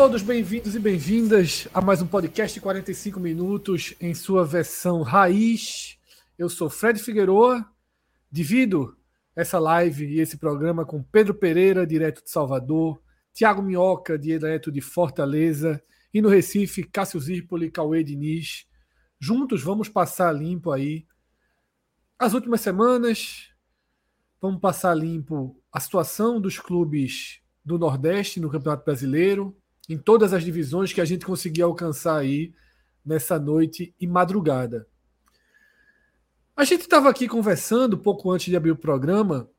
Todos bem-vindos e bem-vindas a mais um podcast de 45 minutos em sua versão raiz. Eu sou Fred Figueroa, divido essa live e esse programa com Pedro Pereira, direto de Salvador, Tiago Minhoca, direto de Fortaleza, e no Recife, Cássio Zirpoli Cauê Diniz. Juntos vamos passar limpo aí as últimas semanas, vamos passar limpo a situação dos clubes do Nordeste no Campeonato Brasileiro, em todas as divisões que a gente conseguia alcançar aí nessa noite e madrugada. A gente estava aqui conversando pouco antes de abrir o programa,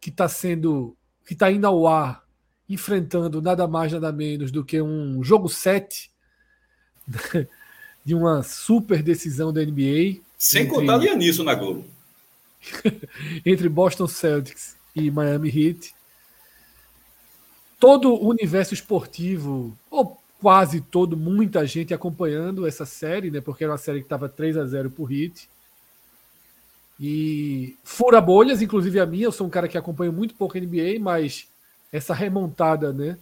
que está sendo, que está indo ao ar, enfrentando nada mais nada menos do que um jogo 7 de uma super decisão da NBA. Sem entre, contar Lianisson na Globo. entre Boston Celtics e Miami Heat todo o universo esportivo, ou quase todo, muita gente acompanhando essa série, né? Porque era uma série que estava 3 a 0 por Hit. E fura bolhas, inclusive a minha, eu sou um cara que acompanha muito pouco NBA, mas essa remontada, né,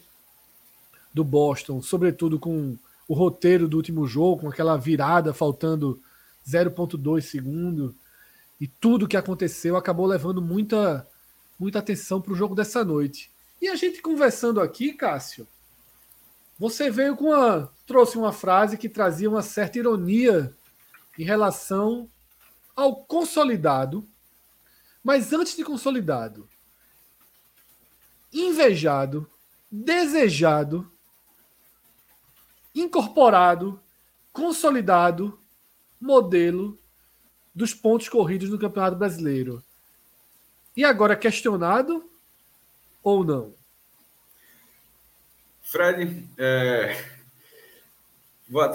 do Boston, sobretudo com o roteiro do último jogo, com aquela virada faltando 0.2 segundo e tudo que aconteceu acabou levando muita muita atenção para o jogo dessa noite. E a gente conversando aqui, Cássio, você veio com uma. trouxe uma frase que trazia uma certa ironia em relação ao consolidado, mas antes de consolidado, invejado, desejado, incorporado, consolidado modelo dos pontos corridos no Campeonato Brasileiro. E agora questionado ou não? Fred, é...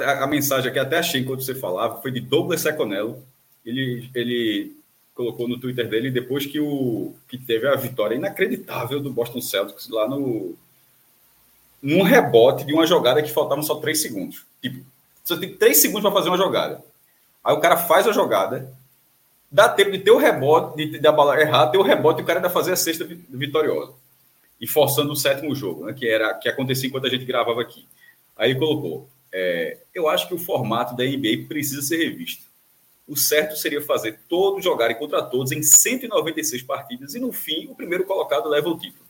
a, mensagem aqui até achei enquanto você falava foi de Douglas Seconello. Ele, ele colocou no Twitter dele depois que, o, que teve a vitória inacreditável do Boston Celtics lá no num rebote de uma jogada que faltavam só três segundos. Tipo, você tem três segundos para fazer uma jogada. Aí o cara faz a jogada, dá tempo de ter o rebote, de, de a bola errar, ter o rebote e o cara ainda fazer a sexta vitoriosa e forçando o sétimo jogo, né, que era que acontecia enquanto a gente gravava aqui. Aí ele colocou: é, eu acho que o formato da NBA precisa ser revisto. O certo seria fazer todos jogarem contra todos em 196 partidas e no fim o primeiro colocado leva o título.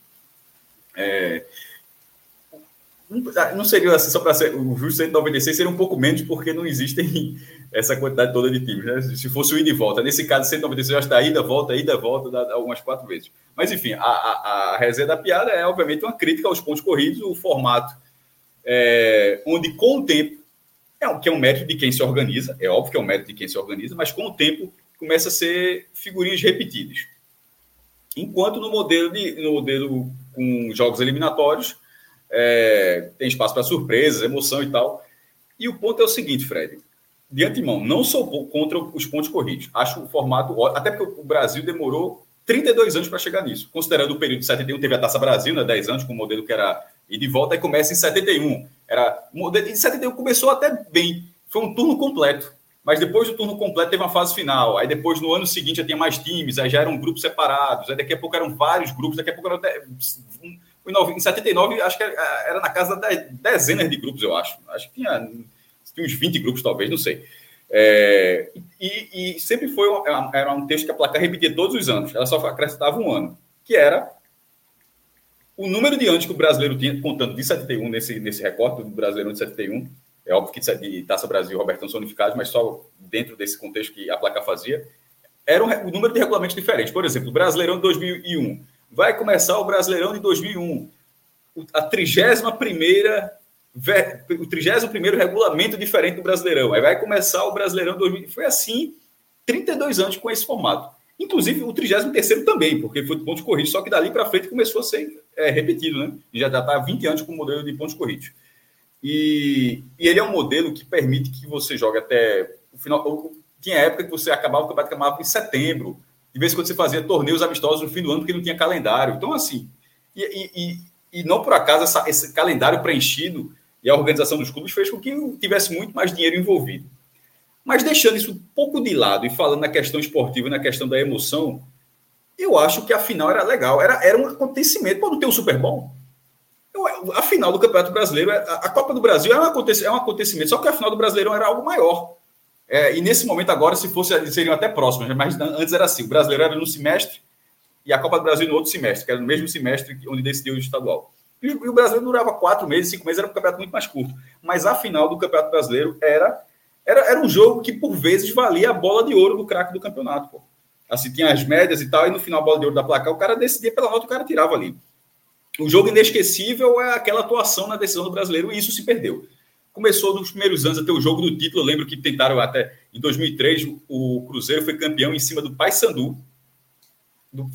É, não seria assim, só para ser o justo 196 seria um pouco menos, porque não existem essa quantidade toda de times. Né? Se fosse o ida e volta. Nesse caso, 196 já está ida, volta, ida, volta, algumas quatro vezes. Mas, enfim, a, a, a resenha da piada é, obviamente, uma crítica aos pontos corridos, o formato é, onde, com o tempo, é, que é um mérito de quem se organiza, é óbvio que é um mérito de quem se organiza, mas com o tempo começa a ser figurinhas repetidas. Enquanto no modelo, de, no modelo com jogos eliminatórios, é, tem espaço para surpresas, emoção e tal. E o ponto é o seguinte, Fred. De antemão, não sou contra os pontos corridos. Acho o formato até porque o Brasil demorou 32 anos para chegar nisso. Considerando o período de 71, teve a Taça Brasil, né, 10 anos, com o modelo que era ir de volta, e começa em 71. Era, em 71 começou até bem, foi um turno completo. Mas depois do turno completo teve uma fase final. Aí depois, no ano seguinte, já tinha mais times, aí já eram grupos separados. Aí daqui a pouco eram vários grupos, daqui a pouco eram até em 79, acho que era na casa de dezenas de grupos, eu acho. Acho que tinha, tinha uns 20 grupos, talvez, não sei. É, e, e, sempre foi uma, era um texto que a placar repetia todos os anos, ela só acrescentava um ano, que era o número de anos que o brasileiro tinha, contando de 71 nesse, nesse recorte do brasileiro de 71. É óbvio que de Taça Brasil e Robertão são unificados, mas só dentro desse contexto que a placa fazia. era um, um número de regulamentos diferentes. Por exemplo, o Brasileirão de 2001. Vai começar o Brasileirão de 2001. A 31 primeira o 31 regulamento diferente do Brasileirão. Aí vai começar o Brasileirão 2000. Foi assim, 32 anos com esse formato. Inclusive o 33 também, porque foi de pontos corridos, só que dali para frente começou a ser é, repetido, né? Já está há 20 anos com o modelo de pontos corridos. E, e, ele é um modelo que permite que você jogue até o final. Tinha época que você acabava o campeonato acabava em setembro. De vez em quando você fazia torneios amistosos no fim do ano, porque não tinha calendário. Então, assim, e, e, e não por acaso essa, esse calendário preenchido e a organização dos clubes fez com que tivesse muito mais dinheiro envolvido. Mas deixando isso um pouco de lado e falando na questão esportiva e na questão da emoção, eu acho que a final era legal, era, era um acontecimento. Não tem um Super Bowl? Eu, a final do Campeonato Brasileiro, a, a Copa do Brasil é um, é um acontecimento, só que a final do Brasileirão era algo maior. É, e nesse momento agora, se fosse, seriam até próximas, mas antes era assim: o brasileiro era no semestre e a Copa do Brasil no outro semestre, que era no mesmo semestre onde decidiu o estadual. E, e o brasileiro durava quatro meses, cinco meses, era um campeonato muito mais curto. Mas a final do Campeonato Brasileiro era, era, era um jogo que, por vezes, valia a bola de ouro do craque do campeonato. Pô. Assim, tinha as médias e tal, e no final, a bola de ouro da placar, o cara decidia pela nota, o cara tirava ali. O jogo inesquecível é aquela atuação na decisão do brasileiro, e isso se perdeu. Começou nos primeiros anos até o jogo do título. Eu lembro que tentaram até em 2003 o Cruzeiro foi campeão em cima do Paysandu,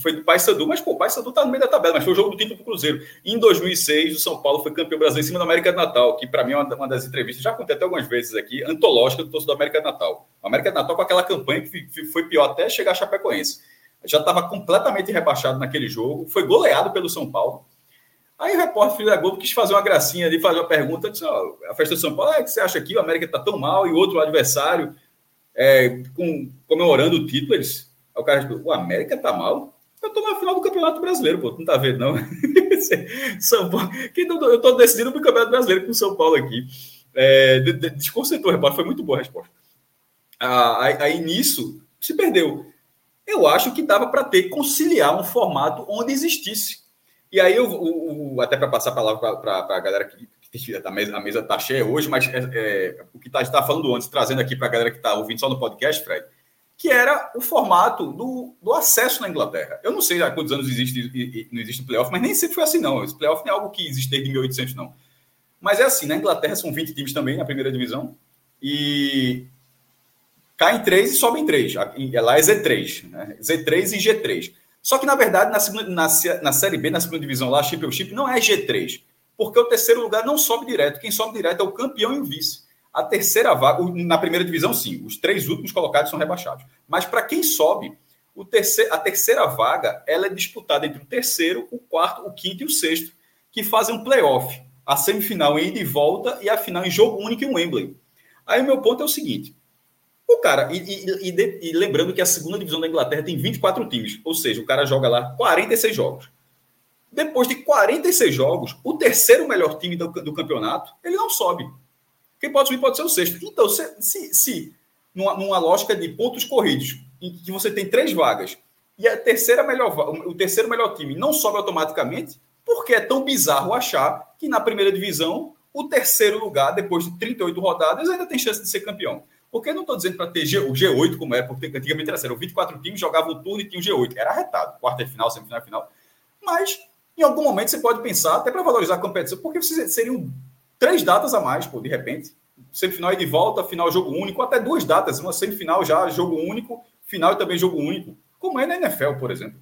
foi do Paysandu, mas pô, o Paysandu tá no meio da tabela, mas foi o jogo do título pro Cruzeiro. Em 2006, o São Paulo foi campeão brasileiro em cima da América do Natal, que para mim é uma, das entrevistas, já contei até algumas vezes aqui, antológica do torcedor da América do Natal. A América do Natal com aquela campanha que foi pior até chegar a Chapecoense. Já estava completamente rebaixado naquele jogo, foi goleado pelo São Paulo. Aí o repórter filho da Globo quis fazer uma gracinha ali, fazer uma pergunta, disse, oh, a festa de São Paulo, é que você acha que o América está tão mal e outro adversário é, com, comemorando o título, eles, aí o cara disse, o América está mal? Eu estou na final do Campeonato Brasileiro, pô. Não tá vendo, não? São Paulo. Eu estou decidindo para o Campeonato Brasileiro com o São Paulo aqui. É, desconcertou o repórter, foi muito boa a resposta. Ah, aí, aí, nisso se perdeu. Eu acho que dava para ter conciliar um formato onde existisse. E aí, eu, o, o até para passar a palavra para a galera que, que a mesa, a mesa tá cheia hoje, mas é, é, o que tá, está falando antes, trazendo aqui para a galera que está ouvindo só no podcast, Fred, que era o formato do, do acesso na Inglaterra. Eu não sei há quantos anos existe não existe playoff, mas nem sempre foi assim, não. Esse playoff não é algo que existe desde 1800, não. Mas é assim, na Inglaterra são 20 times também na primeira divisão, e caem três e sobem três. Lá é Z3, né? Z3 e G3. Só que, na verdade, na, segunda, na, na Série B, na segunda divisão lá, Championship, não é G3, porque o terceiro lugar não sobe direto. Quem sobe direto é o campeão e o vice. A terceira vaga, na primeira divisão, sim, os três últimos colocados são rebaixados. Mas para quem sobe, o terceiro, a terceira vaga ela é disputada entre o terceiro, o quarto, o quinto e o sexto, que fazem um playoff. A semifinal em ida e volta e a final em jogo único em Wembley. Aí o meu ponto é o seguinte: o cara, e, e, e, e, lembrando que a segunda divisão da Inglaterra tem 24 times, ou seja, o cara joga lá 46 jogos. Depois de 46 jogos, o terceiro melhor time do, do campeonato, ele não sobe. Quem pode subir pode ser o sexto. Então, se, se, se numa, numa, lógica de pontos corridos, em que você tem três vagas, e a terceira melhor, o terceiro melhor time não sobe automaticamente, porque é tão bizarro achar que na primeira divisão, o terceiro lugar, depois de 38 rodadas, ainda tem chance de ser campeão. Porque não estou dizendo para ter G, o G8, como era, porque antigamente era sério, 24 times jogavam o turno e tinha o G8. Era arretado, quarta de final, semifinal, final. Mas, em algum momento, você pode pensar, até para valorizar a competição, porque seriam três datas a mais, pô, de repente. Semifinal e de volta, final jogo único, até duas datas, uma semifinal já jogo único, final e também jogo único, como é na NFL, por exemplo.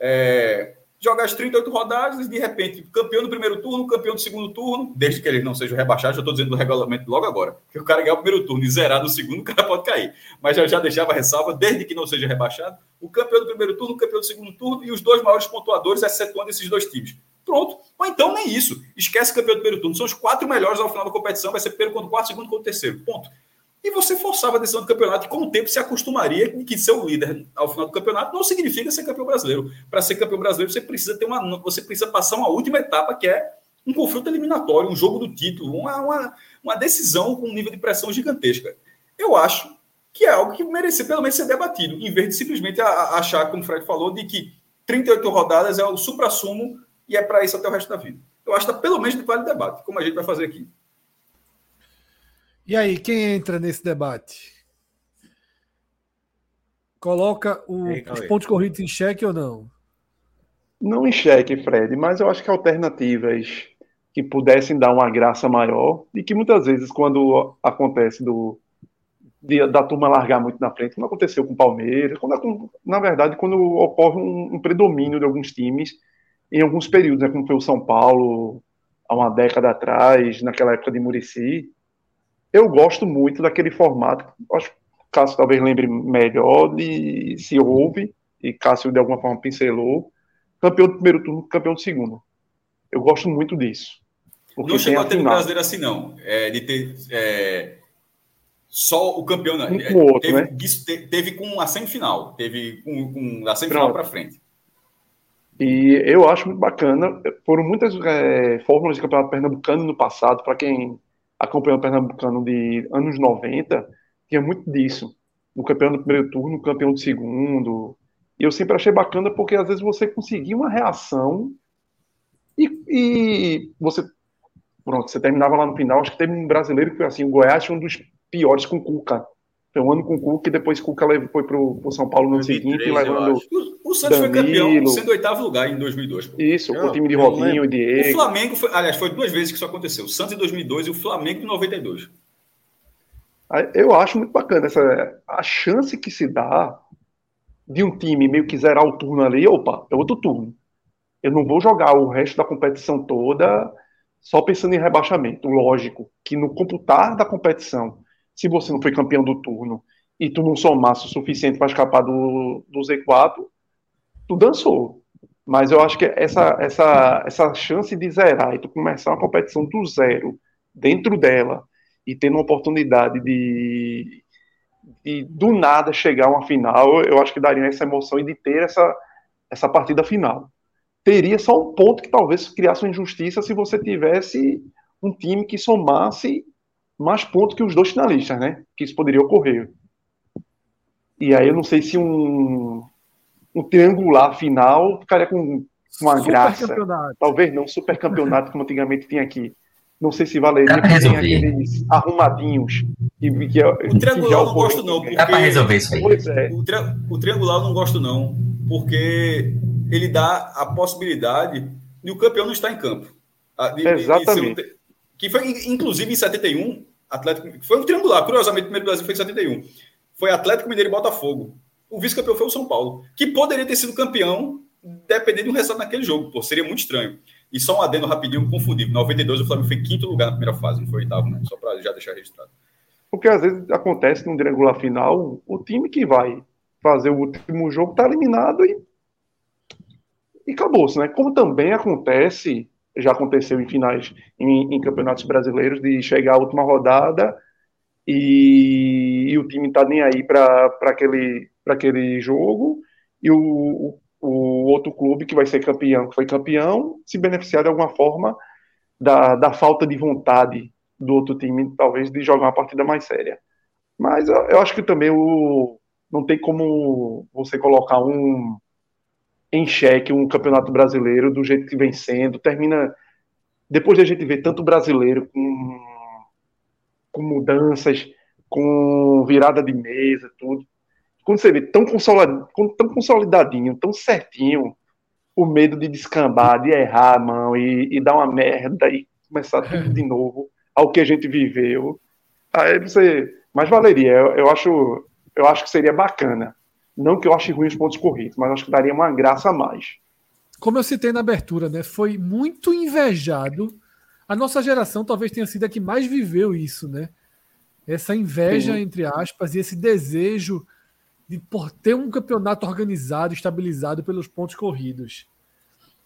É, joga as 38 rodadas e, de repente, campeão do primeiro turno, campeão do segundo turno, desde que ele não seja rebaixado, já estou dizendo do regulamento logo agora. Que o cara ganhar o primeiro turno e zerar no segundo, o cara pode cair. Mas eu já deixava ressalva, desde que não seja rebaixado, o campeão do primeiro turno, o campeão do segundo turno e os dois maiores pontuadores, excetuando esses dois times. Pronto. Ou então nem isso. Esquece campeão do primeiro turno. São os quatro melhores ao final da competição. Vai ser primeiro contra o quarto, segundo contra o terceiro. Ponto. E você forçava a decisão do campeonato e com o tempo se acostumaria que ser o líder ao final do campeonato não significa ser campeão brasileiro. Para ser campeão brasileiro, você precisa ter uma. Você precisa passar uma última etapa que é um confronto eliminatório, um jogo do título, uma, uma, uma decisão com um nível de pressão gigantesca. Eu acho que é algo que merecia pelo menos ser debatido, em vez de simplesmente achar, como o Fred falou, de que 38 rodadas é o supra-sumo e é para isso até o resto da vida. Eu acho que tá pelo menos vale debate, como a gente vai fazer aqui. E aí, quem entra nesse debate? coloca o, os pontos corridos em xeque ou não? Não em xeque, Fred, mas eu acho que alternativas que pudessem dar uma graça maior e que muitas vezes quando acontece do de, da turma largar muito na frente, como aconteceu com o Palmeiras, quando, na verdade quando ocorre um, um, predomínio de alguns times em alguns períodos, né, como foi o São Paulo há uma década atrás, naquela época de Murici, eu gosto muito daquele formato, acho que Cássio talvez lembre melhor de se houve, e Cássio de alguma forma pincelou, campeão do primeiro turno, campeão do segundo. Eu gosto muito disso. Não chegou a ter no brasileiro assim, não. É, de ter é, só o campeão. Né? Um com outro, teve, né? teve com a semifinal. Teve com, com a semifinal para frente. E eu acho muito bacana. Foram muitas é, fórmulas de campeonato pernambucano no passado, para quem acompanhou o pernambucano de anos 90, tinha muito disso. O campeão do primeiro turno, o campeão do segundo. E eu sempre achei bacana porque às vezes você conseguia uma reação e, e você pronto, você terminava lá no final. Acho que teve um brasileiro que foi assim: o Goiás foi um dos piores com Cuca. Foi um ano com Cuca e depois Cuca foi para o São Paulo no ano seguinte, levando. O, o Santos Danilo, foi campeão, sendo oitavo lugar em 2002. Pô. Isso, eu, o time de Robinho e Diego. O Flamengo, foi, aliás, foi duas vezes que isso aconteceu: o Santos em 2002 e o Flamengo em 92. Eu acho muito bacana essa a chance que se dá de um time meio que zerar o turno ali, opa, é outro turno. Eu não vou jogar o resto da competição toda só pensando em rebaixamento. Lógico que no computar da competição, se você não foi campeão do turno e tu não somasse o suficiente para escapar do, do Z4, tu dançou. Mas eu acho que essa, essa, essa chance de zerar e tu começar uma competição do zero, dentro dela, e tendo uma oportunidade de, de do nada chegar a uma final, eu acho que daria essa emoção e de ter essa, essa partida final teria só um ponto que talvez criasse uma injustiça se você tivesse um time que somasse mais pontos que os dois finalistas, né? Que isso poderia ocorrer. E aí eu não sei se um, um triangular final ficaria com uma graça. Talvez não, super campeonato como antigamente tinha aqui. Não sei se valeria porque tem aqueles arrumadinhos. Que, que, o triangular eu não gosto, não. Porque... Dá para resolver isso aí. Pois é. O, tri... o triangular eu não gosto, não. Porque ele dá a possibilidade de o campeão não estar em campo. De, Exatamente. De, que foi, inclusive, em 71, Atlético. Foi um triangular, curiosamente, o primeiro Brasil foi em 71. Foi Atlético Mineiro e Botafogo. O vice-campeão foi o São Paulo, que poderia ter sido campeão dependendo do resultado naquele jogo, pô, seria muito estranho. E só um adendo rapidinho, confundido. Em 92, o Flamengo foi quinto lugar na primeira fase, não foi oitavo, né? Só para já deixar registrado. Porque às vezes acontece num triangular final, o time que vai fazer o último jogo tá eliminado e e acabou-se, né? Como também acontece, já aconteceu em finais, em, em campeonatos brasileiros, de chegar à última rodada e, e o time tá nem aí para aquele, aquele jogo e o, o, o, outro clube que vai ser campeão, que foi campeão, se beneficiar de alguma forma da, da falta de vontade do outro time, talvez, de jogar uma partida mais séria. Mas eu, eu acho que também o, não tem como você colocar um em xeque um campeonato brasileiro do jeito que vem sendo. Termina. Depois de a gente ver tanto brasileiro com, com mudanças, com virada de mesa, tudo. Quando você vê tão, consolidado, tão consolidadinho, tão certinho, o medo de descambar, de errar a mão e, e dar uma merda e começar tudo de novo, ao que a gente viveu. Aí você. Mas valeria, eu, eu acho, eu acho que seria bacana não que eu ache ruim os pontos corridos, mas acho que daria uma graça a mais. Como eu citei na abertura, né? Foi muito invejado. A nossa geração talvez tenha sido a que mais viveu isso, né? Essa inveja, Sim. entre aspas, e esse desejo de por ter um campeonato organizado, estabilizado pelos pontos corridos.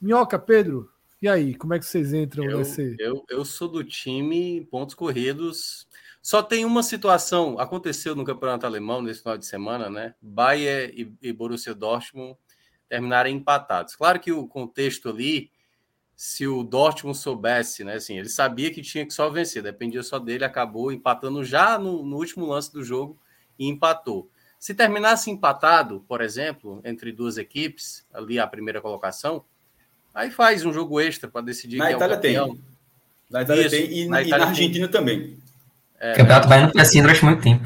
Minhoca, Pedro, e aí, como é que vocês entram eu, nesse? Eu, eu sou do time pontos corridos só tem uma situação, aconteceu no campeonato alemão nesse final de semana, né? Bayern e, e Borussia Dortmund terminaram empatados. Claro que o contexto ali, se o Dortmund soubesse, né? Assim, ele sabia que tinha que só vencer, dependia só dele, acabou empatando já no, no último lance do jogo e empatou. Se terminasse empatado, por exemplo, entre duas equipes, ali a primeira colocação, aí faz um jogo extra para decidir na quem Itália é. Tem. Na Itália Isso, tem e na, e na Argentina tem. também. É, o campeonato vai no assim durante muito tempo.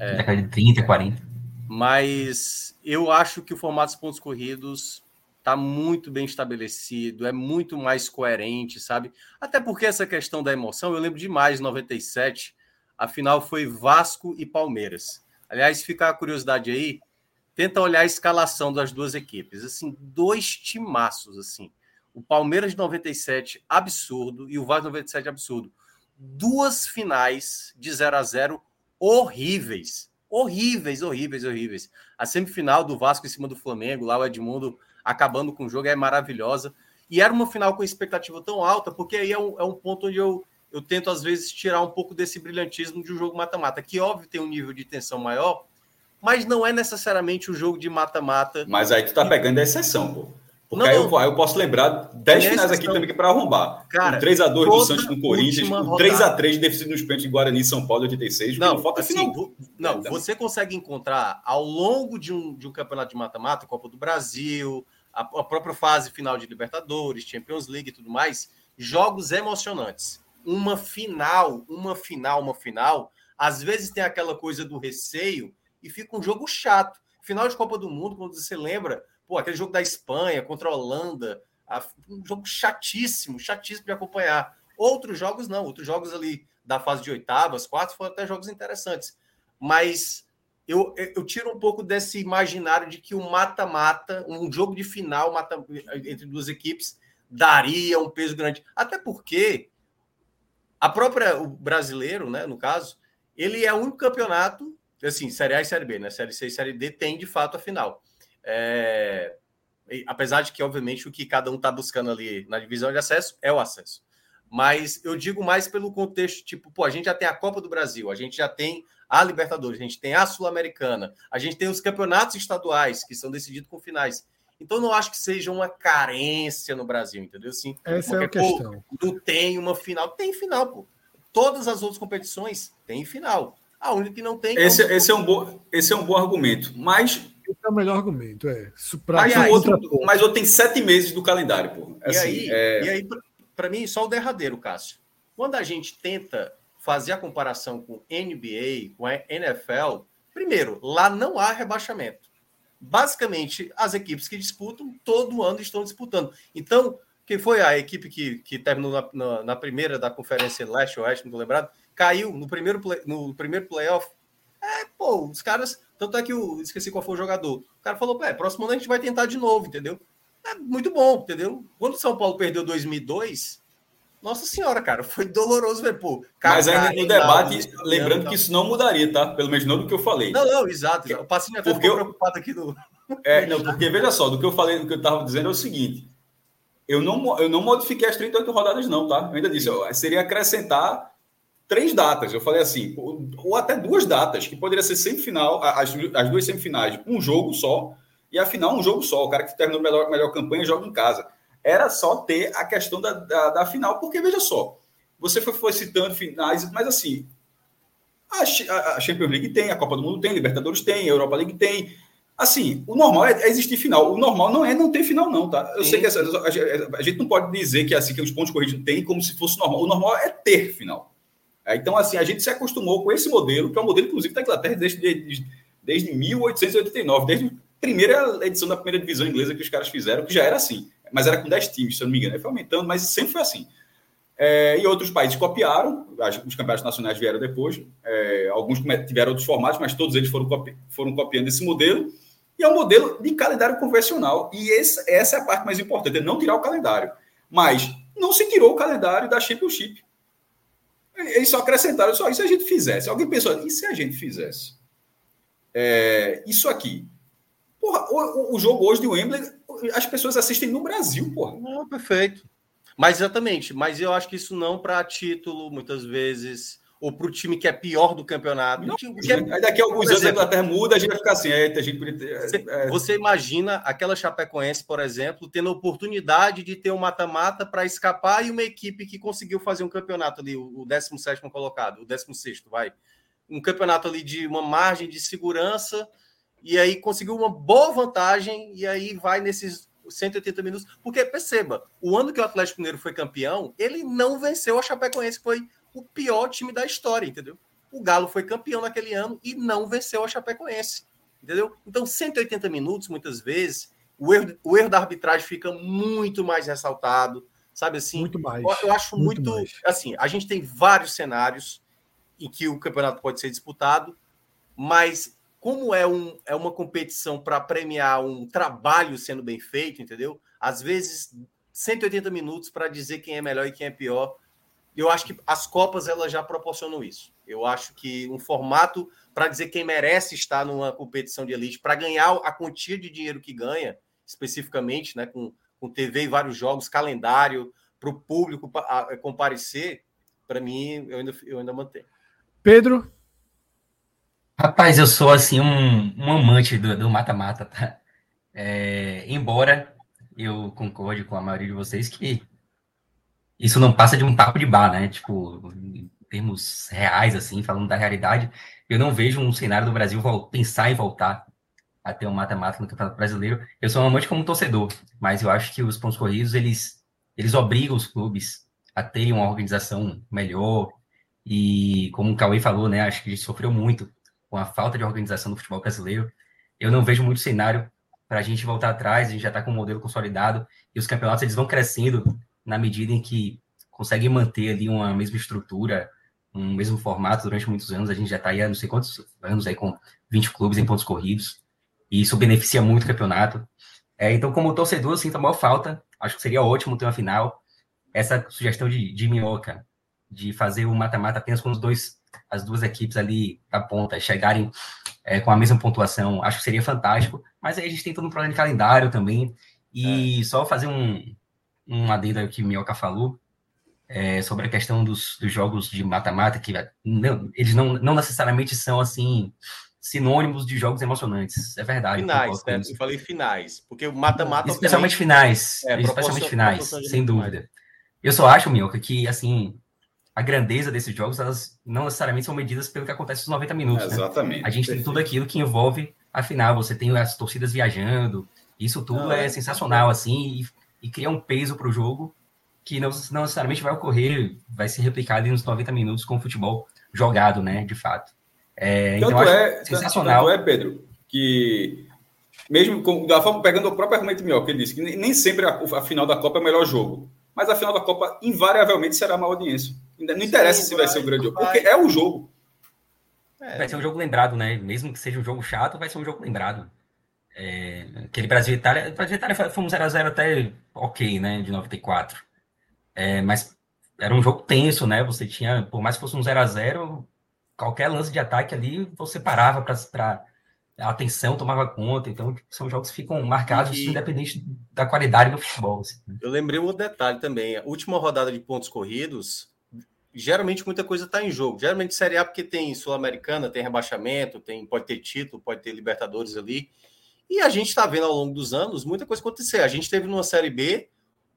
É. Década de 30, 40. Mas eu acho que o formato dos pontos corridos está muito bem estabelecido, é muito mais coerente, sabe? Até porque essa questão da emoção, eu lembro demais, 97, a final foi Vasco e Palmeiras. Aliás, fica a curiosidade aí, tenta olhar a escalação das duas equipes. Assim, dois timaços, assim. O Palmeiras de 97, absurdo, e o Vasco 97, absurdo. Duas finais de 0 a 0 horríveis. Horríveis, horríveis, horríveis. A semifinal do Vasco em cima do Flamengo, lá o Edmundo acabando com o jogo, é maravilhosa. E era uma final com expectativa tão alta, porque aí é um, é um ponto onde eu, eu tento, às vezes, tirar um pouco desse brilhantismo de um jogo mata-mata, que, óbvio, tem um nível de tensão maior, mas não é necessariamente o um jogo de mata-mata. Mas aí tu tá pegando a exceção, pô. Porque não, aí, eu, aí, eu, posso lembrar 10 finais aqui também para arrombar. Cara, o 3x2 do Santos no Corinthians, o 3x3 de deficit nos pênaltis de Guarani São Paulo 86. Não, falta assim, final. Não, você consegue encontrar ao longo de um, de um campeonato de mata-mata, Copa do Brasil, a, a própria fase final de Libertadores, Champions League e tudo mais, jogos emocionantes. Uma final, uma final, uma final, às vezes tem aquela coisa do receio e fica um jogo chato. Final de Copa do Mundo, quando você lembra, Pô, aquele jogo da Espanha contra a Holanda, um jogo chatíssimo, chatíssimo de acompanhar. Outros jogos não, outros jogos ali da fase de oitavas, quartos, foram até jogos interessantes. Mas eu, eu tiro um pouco desse imaginário de que o mata-mata, um jogo de final mata, entre duas equipes, daria um peso grande. Até porque a própria, o brasileiro, né, no caso, ele é o único campeonato, assim, Série A e Série B, né? Série C e Série D tem de fato a final. É, apesar de que, obviamente, o que cada um está buscando ali na divisão de acesso é o acesso. Mas eu digo mais pelo contexto, tipo, pô, a gente já tem a Copa do Brasil, a gente já tem a Libertadores, a gente tem a Sul-Americana, a gente tem os campeonatos estaduais que são decididos com finais. Então, não acho que seja uma carência no Brasil, entendeu? Sim, Essa porque, é a questão. Pô, não tem uma final. Tem final, pô. Todas as outras competições têm final. A única que não tem. Esse, é esse, é, um bom, esse é um bom argumento. Mas esse é o melhor argumento, é. Mas, o outro, mas outro tem sete meses do calendário, pô. Assim, e aí, é... e aí para mim, só o derradeiro, Cássio. Quando a gente tenta fazer a comparação com NBA, com a NFL, primeiro, lá não há rebaixamento. Basicamente, as equipes que disputam, todo ano estão disputando. Então, quem foi a equipe que, que terminou na, na, na primeira da Conferência Leste-Oeste, não estou lembrado, caiu no primeiro, play, no primeiro playoff. É, pô, os caras tanto é que eu esqueci qual foi o jogador. O cara falou: é, próximo ano a gente vai tentar de novo, entendeu? É muito bom, entendeu? Quando o São Paulo perdeu 2002, nossa senhora, cara, foi doloroso ver, pô. Mas ainda no debate, lembrando que isso não mudaria, tá? Pelo menos não do que eu falei. Não, não, exato. O Passinho até ficou eu... preocupado aqui no. É, não, porque veja só, do que eu falei, do que eu estava dizendo é o seguinte: eu não, eu não modifiquei as 38 rodadas, não, tá? Eu ainda disse, seria acrescentar três datas. Eu falei assim, ou até duas datas, que poderia ser semifinal, as, as duas semifinais, um jogo só, e a final um jogo só. O cara que terminou a melhor, melhor campanha joga em casa. Era só ter a questão da, da, da final, porque veja só, você foi, foi, citando finais, mas assim, a, a, Champions League tem, a Copa do Mundo tem, a Libertadores tem, a Europa League tem. Assim, o normal é, é existir final. O normal não é não ter final, não, tá? Eu Sim. sei que essa, a, a, gente não pode dizer que assim que os pontos corridos tem como se fosse normal. O normal é ter final. É, então, assim, a gente se acostumou com esse modelo, que é um modelo, inclusive, da Inglaterra desde, desde, desde 1889, desde a primeira edição da primeira divisão inglesa que os caras fizeram, que já era assim, mas era com 10 times, se eu não me engano. Foi aumentando, mas sempre foi assim. É, e outros países copiaram, os campeonatos nacionais vieram depois, é, alguns tiveram outros formatos, mas todos eles foram, copi foram copiando esse modelo, e é um modelo de calendário convencional. E esse, essa é a parte mais importante, é não tirar o calendário. Mas não se tirou o calendário da Championship. Eles só acrescentaram só isso a gente fizesse. Alguém pensou, e se a gente fizesse? É, isso aqui. Porra, o, o, jogo hoje de Wembley, as pessoas assistem no Brasil, porra. Não, perfeito. Mas exatamente, mas eu acho que isso não para título, muitas vezes ou para o time que é pior do campeonato. Não, é... Aí daqui a alguns anos a Inglaterra muda, a gente vai ficar assim, é, a gente você, é... você, imagina aquela Chapecoense, por exemplo, tendo a oportunidade de ter um mata-mata para escapar e uma equipe que conseguiu fazer um campeonato ali, o 17 colocado, o 16 vai. Um campeonato ali de uma margem de segurança e aí conseguiu uma boa vantagem e aí vai nesses 180 minutos. Porque perceba, o ano que o Atlético Mineiro foi campeão, ele não venceu a Chapecoense, que foi o pior time da história, entendeu? O Galo foi campeão naquele ano e não venceu a Chapecoense. Entendeu? Então, 180 minutos, muitas vezes, o erro, o erro da arbitragem fica muito mais ressaltado, sabe assim? Muito mais. Eu, eu acho muito, muito assim, a gente tem vários cenários em que o campeonato pode ser disputado, mas como é, um, é uma competição para premiar um trabalho sendo bem feito, entendeu? Às vezes 180 minutos para dizer quem é melhor e quem é pior. Eu acho que as Copas elas já proporcionam isso. Eu acho que um formato para dizer quem merece estar numa competição de elite, para ganhar a quantia de dinheiro que ganha, especificamente, né, com, com TV e vários jogos, calendário, para o público comparecer, para mim, eu ainda, eu ainda mantenho. Pedro? Rapaz, eu sou assim um, um amante do mata-mata, tá? É, embora eu concorde com a maioria de vocês que isso não passa de um papo de bar, né? Tipo, em termos reais, assim, falando da realidade, eu não vejo um cenário do Brasil pensar em voltar a ter um mata-mata no Campeonato Brasileiro. Eu sou amante como torcedor, mas eu acho que os pontos corridos, eles, eles obrigam os clubes a terem uma organização melhor, e como o Cauê falou, né, acho que gente sofreu muito com a falta de organização do futebol brasileiro. Eu não vejo muito cenário para a gente voltar atrás, a gente já está com um modelo consolidado e os campeonatos eles vão crescendo na medida em que conseguem manter ali uma mesma estrutura, um mesmo formato durante muitos anos. A gente já está aí há não sei quantos anos aí com 20 clubes em pontos corridos e isso beneficia muito o campeonato. É, então, como torcedor, eu sinto a maior falta. Acho que seria ótimo ter uma final. Essa sugestão de, de Minhoca, de fazer o mata-mata apenas com os dois as duas equipes ali da ponta chegarem é, com a mesma pontuação, acho que seria fantástico. Mas aí a gente tem todo um problema de calendário também. E é. só fazer um, um adendo que o Mioca falou é, sobre a questão dos, dos jogos de mata-mata, que não, eles não, não necessariamente são assim sinônimos de jogos emocionantes. É verdade. Finais, né? Eu falei finais, porque o mata-mata. Especialmente finais. É, especialmente finais, sem dúvida. Eu só acho, Mioca, que assim a grandeza desses jogos, elas não necessariamente são medidas pelo que acontece nos 90 minutos. É, exatamente. Né? A gente perfeito. tem tudo aquilo que envolve a final, você tem as torcidas viajando, isso tudo não, é, é sensacional, assim, e, e cria um peso para o jogo que não, não, necessariamente vai ocorrer, vai se replicar ali nos 90 minutos com o futebol jogado, né, de fato. É, tanto então, é, sensacional. Tanto é, Pedro, que mesmo com, da forma, pegando o próprio argumento meu, que ele disse que nem sempre a, a final da Copa é o melhor jogo mas a final da Copa invariavelmente será uma audiência. Não interessa Sim, se vai, vai, ser o grande jogo, porque é o jogo. É. Vai ser um jogo lembrado, né? Mesmo que seja um jogo chato, vai ser um jogo lembrado. É, aquele Brasil e Itália, Brasil e Itália foi um 0x0 até ok, né? De 94. É, mas era um jogo tenso, né? Você tinha, por mais que fosse um 0x0, qualquer lance de ataque ali, você parava para a atenção tomava conta, então tipo, são jogos que ficam marcados e... independente da qualidade do futebol. Assim. Né? Eu lembrei um outro detalhe também, a última rodada de pontos corridos, geralmente muita coisa está em jogo, geralmente Série A porque tem Sul-Americana, tem rebaixamento, tem, pode ter título, pode ter Libertadores ali, e a gente está vendo ao longo dos anos muita coisa acontecer, a gente teve numa Série B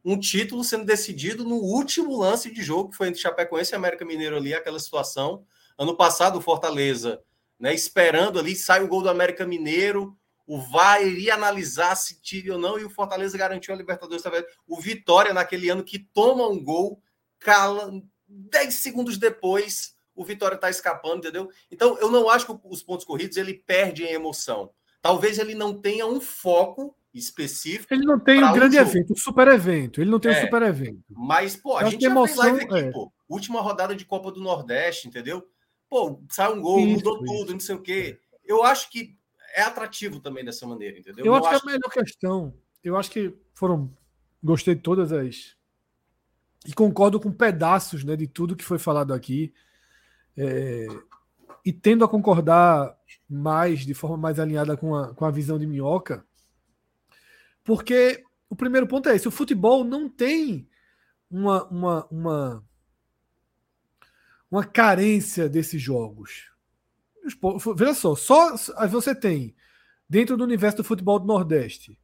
um título sendo decidido no último lance de jogo, que foi entre Chapecoense e América Mineiro ali, aquela situação, ano passado o Fortaleza né, esperando ali, sai o gol do América Mineiro, o VAR iria analisar se tira ou não, e o Fortaleza garantiu a Libertadores. O Vitória, naquele ano, que toma um gol, cala, 10 segundos depois, o Vitória está escapando, entendeu? Então, eu não acho que os pontos corridos ele perde em emoção. Talvez ele não tenha um foco específico. Ele não tem um grande evento, um super evento. Ele não tem é, um super evento. Mas, pô, a gente já emoção, fez live aqui, é. pô. Última rodada de Copa do Nordeste, entendeu? pô, sai um gol, isso, mudou isso. tudo, não sei o quê. Eu acho que é atrativo também dessa maneira, entendeu? Eu, acho, acho que é a melhor questão. Eu acho que foram. Gostei de todas as. E concordo com pedaços né, de tudo que foi falado aqui. É... E tendo a concordar mais, de forma mais alinhada com a, com a visão de minhoca, porque o primeiro ponto é esse: o futebol não tem uma, uma, uma uma carência desses jogos. Veja só, só você tem, dentro do universo do futebol do Nordeste,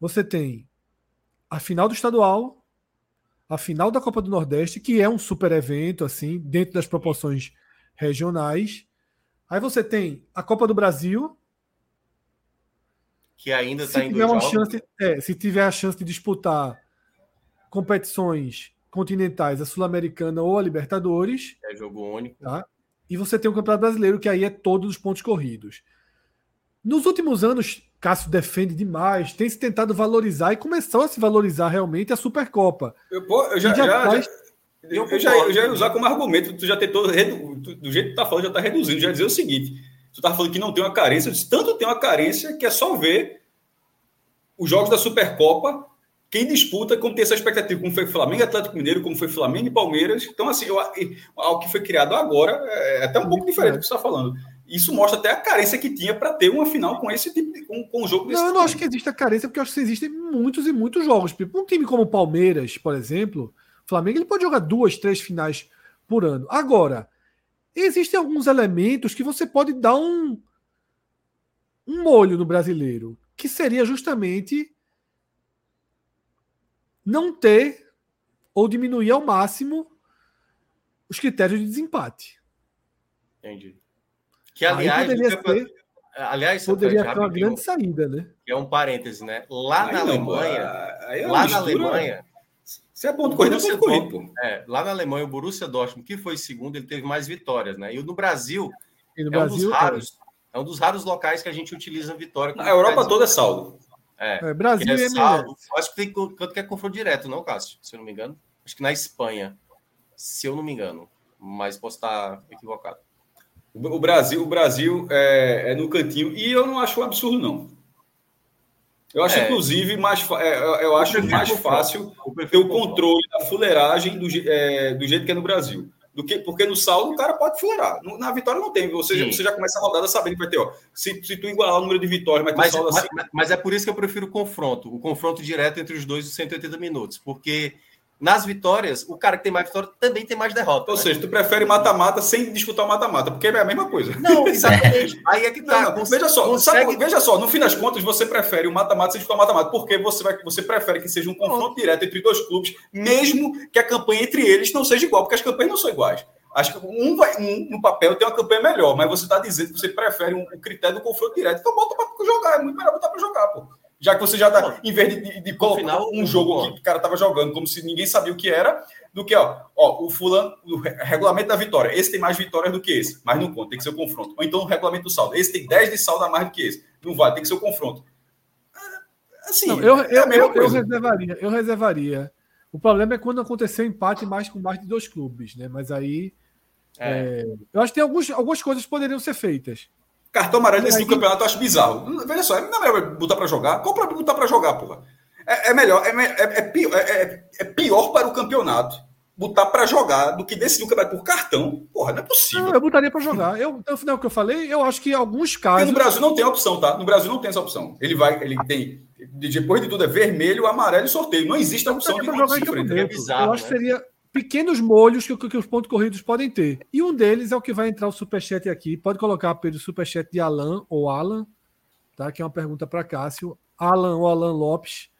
você tem a final do estadual, a final da Copa do Nordeste, que é um super evento, assim, dentro das proporções regionais. Aí você tem a Copa do Brasil. Que ainda está em uma chance, é, Se tiver a chance de disputar competições continentais, a Sul-Americana ou a Libertadores. É jogo único. Tá? E você tem o Campeonato Brasileiro, que aí é todos os pontos corridos. Nos últimos anos, Cássio defende demais, tem se tentado valorizar e começou a se valorizar realmente a Supercopa. Eu, pô, eu já, já, já, já, eu, eu, já, eu já ia usar como argumento, tu já tentou, do jeito que tu tá falando, já tá reduzindo, já dizer o seguinte: tu tá falando que não tem uma carência, eu disse, tanto tem uma carência que é só ver os jogos da Supercopa, quem disputa, como tem essa expectativa, como foi Flamengo Atlético Mineiro, como foi Flamengo e Palmeiras. Então, assim, eu, que foi criado agora é até um pouco diferente do que você está falando. Isso mostra até a carência que tinha para ter uma final com esse tipo de, com, com um jogo desse Não, eu não acho que existe a carência, porque eu acho que existem muitos e muitos jogos. Tipo, um time como o Palmeiras, por exemplo, Flamengo, ele pode jogar duas, três finais por ano. Agora, existem alguns elementos que você pode dar um, um molho no brasileiro, que seria justamente não ter ou diminuir ao máximo os critérios de desempate. Entendi. Que aliás, poderia, ser, aliás poderia ser uma grande saída, né? Que é um parêntese, né? Lá aí na não, Alemanha, é lá na Alemanha, você é ponto corrido, é ponto corrido, É, lá na Alemanha, o Borussia Dortmund, que foi segundo, ele teve mais vitórias, né? E no Brasil, e no é Brasil, um dos raros, é. é. um dos raros locais que a gente utiliza vitória. A Europa toda é saldo. É, é Brasil é saldo. Acho que tem quanto que é confronto direto, não, Cássio? Se eu não me engano. Acho que na Espanha, se eu não me engano, mas posso estar equivocado. O Brasil, o Brasil é, é no cantinho e eu não acho um absurdo não. Eu acho, é. inclusive, mais, é, eu acho mais fácil ter o controle da fuleiragem do, é, do jeito que é no Brasil. Do que, porque no saldo o cara pode fuleirar. Na vitória não tem. Você, já, você já começa a rodada sabendo que vai ter. Ó, se, se tu igualar o número de vitórias, ter mas, saldo assim. Mas, mas é por isso que eu prefiro o confronto. O confronto direto entre os dois dos 180 minutos. Porque nas vitórias, o cara que tem mais vitória também tem mais derrota. Ou né? seja, tu prefere mata-mata sem disputar o mata-mata, porque é a mesma coisa. Não, exatamente. Aí é que tá. Não, veja só, consegue... sabe, veja só, no fim das contas, você prefere o mata-mata sem disputar o mata-mata, porque você, vai, você prefere que seja um confronto direto entre dois clubes, mesmo que a campanha entre eles não seja igual, porque as campanhas não são iguais. Acho que um, vai, um no papel tem uma campanha melhor, mas você está dizendo que você prefere um, um critério do confronto direto. Então bota para jogar, é muito melhor botar para jogar, pô. Já que você já tá, em vez de, de, de colocar final, um jogo que o cara tava jogando como se ninguém sabia o que era, do que, ó, ó, o fulano, o regulamento da vitória, esse tem mais vitórias do que esse, mas não conta, tem que ser o confronto. Ou então o regulamento do saldo, esse tem 10 de saldo a mais do que esse, não vai, tem que ser o confronto. Assim, não, eu, é eu, eu, eu, reservaria, eu reservaria. O problema é quando aconteceu empate mais com mais de dois clubes, né? Mas aí. É. É, eu acho que tem alguns, algumas coisas que poderiam ser feitas. Cartão amarelo nesse aí... campeonato eu acho bizarro. Veja só, não é melhor botar para jogar? Qual para botar para jogar, porra? É, é melhor, é, é, é pior, é, é, pior para o campeonato botar para jogar do que decidir o campeonato por cartão. Porra, não é possível. Não, eu botaria para jogar. Eu, no final que eu falei, eu acho que em alguns casos. Porque no Brasil não tem opção, tá? No Brasil não tem essa opção. Ele vai, ele tem. Depois de tudo é vermelho, amarelo e sorteio. Não existe a opção de jogar em É bizarro, eu acho né? que seria pequenos molhos que, que, os pontos corridos podem ter. E um deles é o que vai entrar o superchat aqui. Pode colocar, Pedro, o superchat de Alan ou Alan, tá? que é uma pergunta para Cássio. Alan ou Alan Lopes.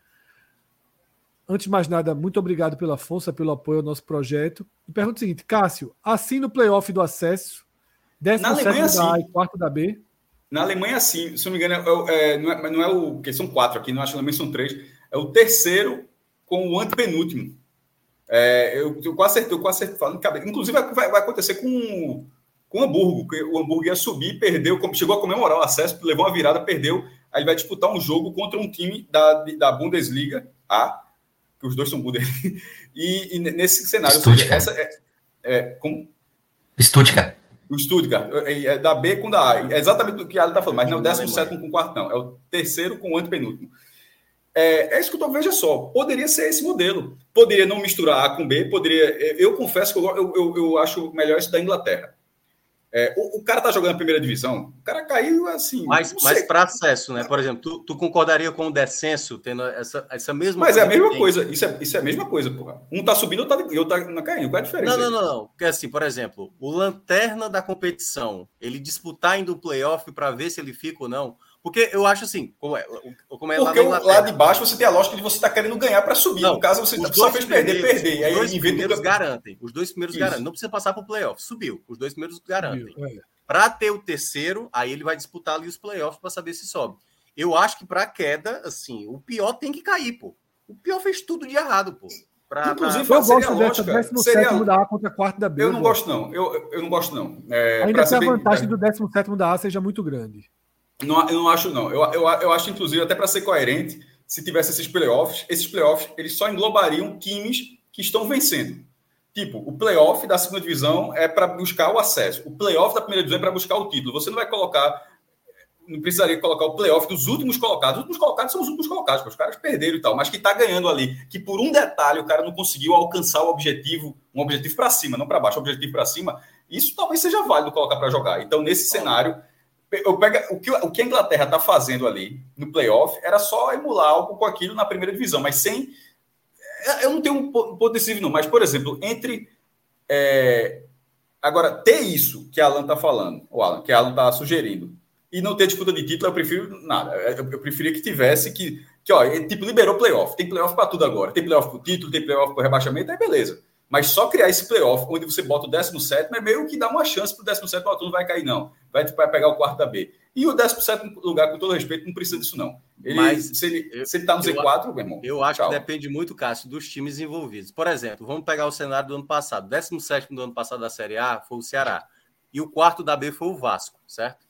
Antes de mais nada, muito obrigado pela força, pelo apoio ao nosso projeto. E pergunta o seguinte, Cássio, assim no playoff do acesso, 17 da. A e quarto da B. Na Alemanha, sim, se não me engano, é, é, não, é, não é o. Porque são quatro aqui, não acho que na Alemanha são três. É o terceiro com o antepenúltimo. É, eu, eu quase acertei, eu quase acertei falando cabeça. Inclusive, vai, vai acontecer com, com o Hamburgo, que o Hamburgo ia subir, perdeu, chegou a comemorar o acesso, levou uma virada, perdeu. Aí vai disputar um jogo contra um time da, da Bundesliga A, que os dois são Bundesliga. E, e nesse cenário, Stuttgart. essa é, é, com... Stuttgart. O Stuttgart, é, é da B com da A. É exatamente o que a Ali está falando, mas não é o 17 com o quarto, não. É o terceiro com o antepenúltimo. É, é isso que eu tô, veja só, poderia ser esse modelo. Poderia não misturar A com B, poderia. Eu confesso que eu, eu, eu acho melhor isso da Inglaterra. É, o, o, cara tá jogando a primeira divisão, o cara caiu assim. Mas, mas para acesso, né? Por exemplo, tu, tu, concordaria com o descenso, tendo essa, essa mesma Mas é a mesma coisa, isso é, isso é a mesma coisa, porra. Um tá subindo, outro tá, outro tá caindo. Qual é a diferença? Não, não, não, não. Porque assim, por exemplo, o lanterna da competição, ele disputar indo o playoff para ver se ele fica ou não. Porque eu acho assim, como é, como é Porque lá, lá de baixo você tem a lógica de você estar tá querendo ganhar para subir. Não, no caso, você só fez perder, perder. Os dois primeiros garantem. Os dois primeiros Isso. garantem. Não precisa passar para o playoff. Subiu. Os dois primeiros garantem. É. Para ter o terceiro, aí ele vai disputar ali os playoffs para saber se sobe. Eu acho que para queda, assim, o pior tem que cair, pô. O pior fez tudo de errado, pô. Pra, Inclusive, pra... eu gosto dessa 17 seria... da A contra quarto da B. Eu não gosto, não. Eu, eu não gosto, não. É, Ainda que a vantagem bem... do 17 da A seja muito grande. Não, eu não acho, não. Eu, eu, eu acho, inclusive, até para ser coerente, se tivesse esses playoffs, esses playoffs eles só englobariam times que estão vencendo. Tipo, o playoff da segunda divisão é para buscar o acesso. O playoff da primeira divisão é para buscar o título. Você não vai colocar. Não precisaria colocar o playoff dos últimos colocados. Os últimos colocados são os últimos colocados, os caras perderam e tal, mas que está ganhando ali. Que por um detalhe o cara não conseguiu alcançar o objetivo, um objetivo para cima, não para baixo, um objetivo para cima. Isso talvez seja válido colocar para jogar. Então, nesse cenário, eu pego, o, que, o que a Inglaterra está fazendo ali no playoff era só emular algo com aquilo na primeira divisão, mas sem eu não tenho um ponto decisivo, não, mas, por exemplo, entre. É, agora, ter isso que Alan está falando, o Alan, que Alan está sugerindo, e não ter disputa de título, eu prefiro nada. Eu, eu preferia que tivesse que. Que, ó, tipo, liberou playoff. Tem playoff para tudo agora. Tem playoff para o título, tem playoff para rebaixamento, aí beleza. Mas só criar esse playoff, onde você bota o 17 é meio que dá uma chance para o 17 o não vai cair, não. Vai, pegar o quarto da B. E o 17 lugar, com todo respeito, não precisa disso, não. Ele, Mas se ele está no Z4, eu, meu irmão. Eu acho tchau. que depende muito, Cássio, dos times envolvidos. Por exemplo, vamos pegar o cenário do ano passado. 17 do ano passado da Série A foi o Ceará. E o quarto da B foi o Vasco, certo?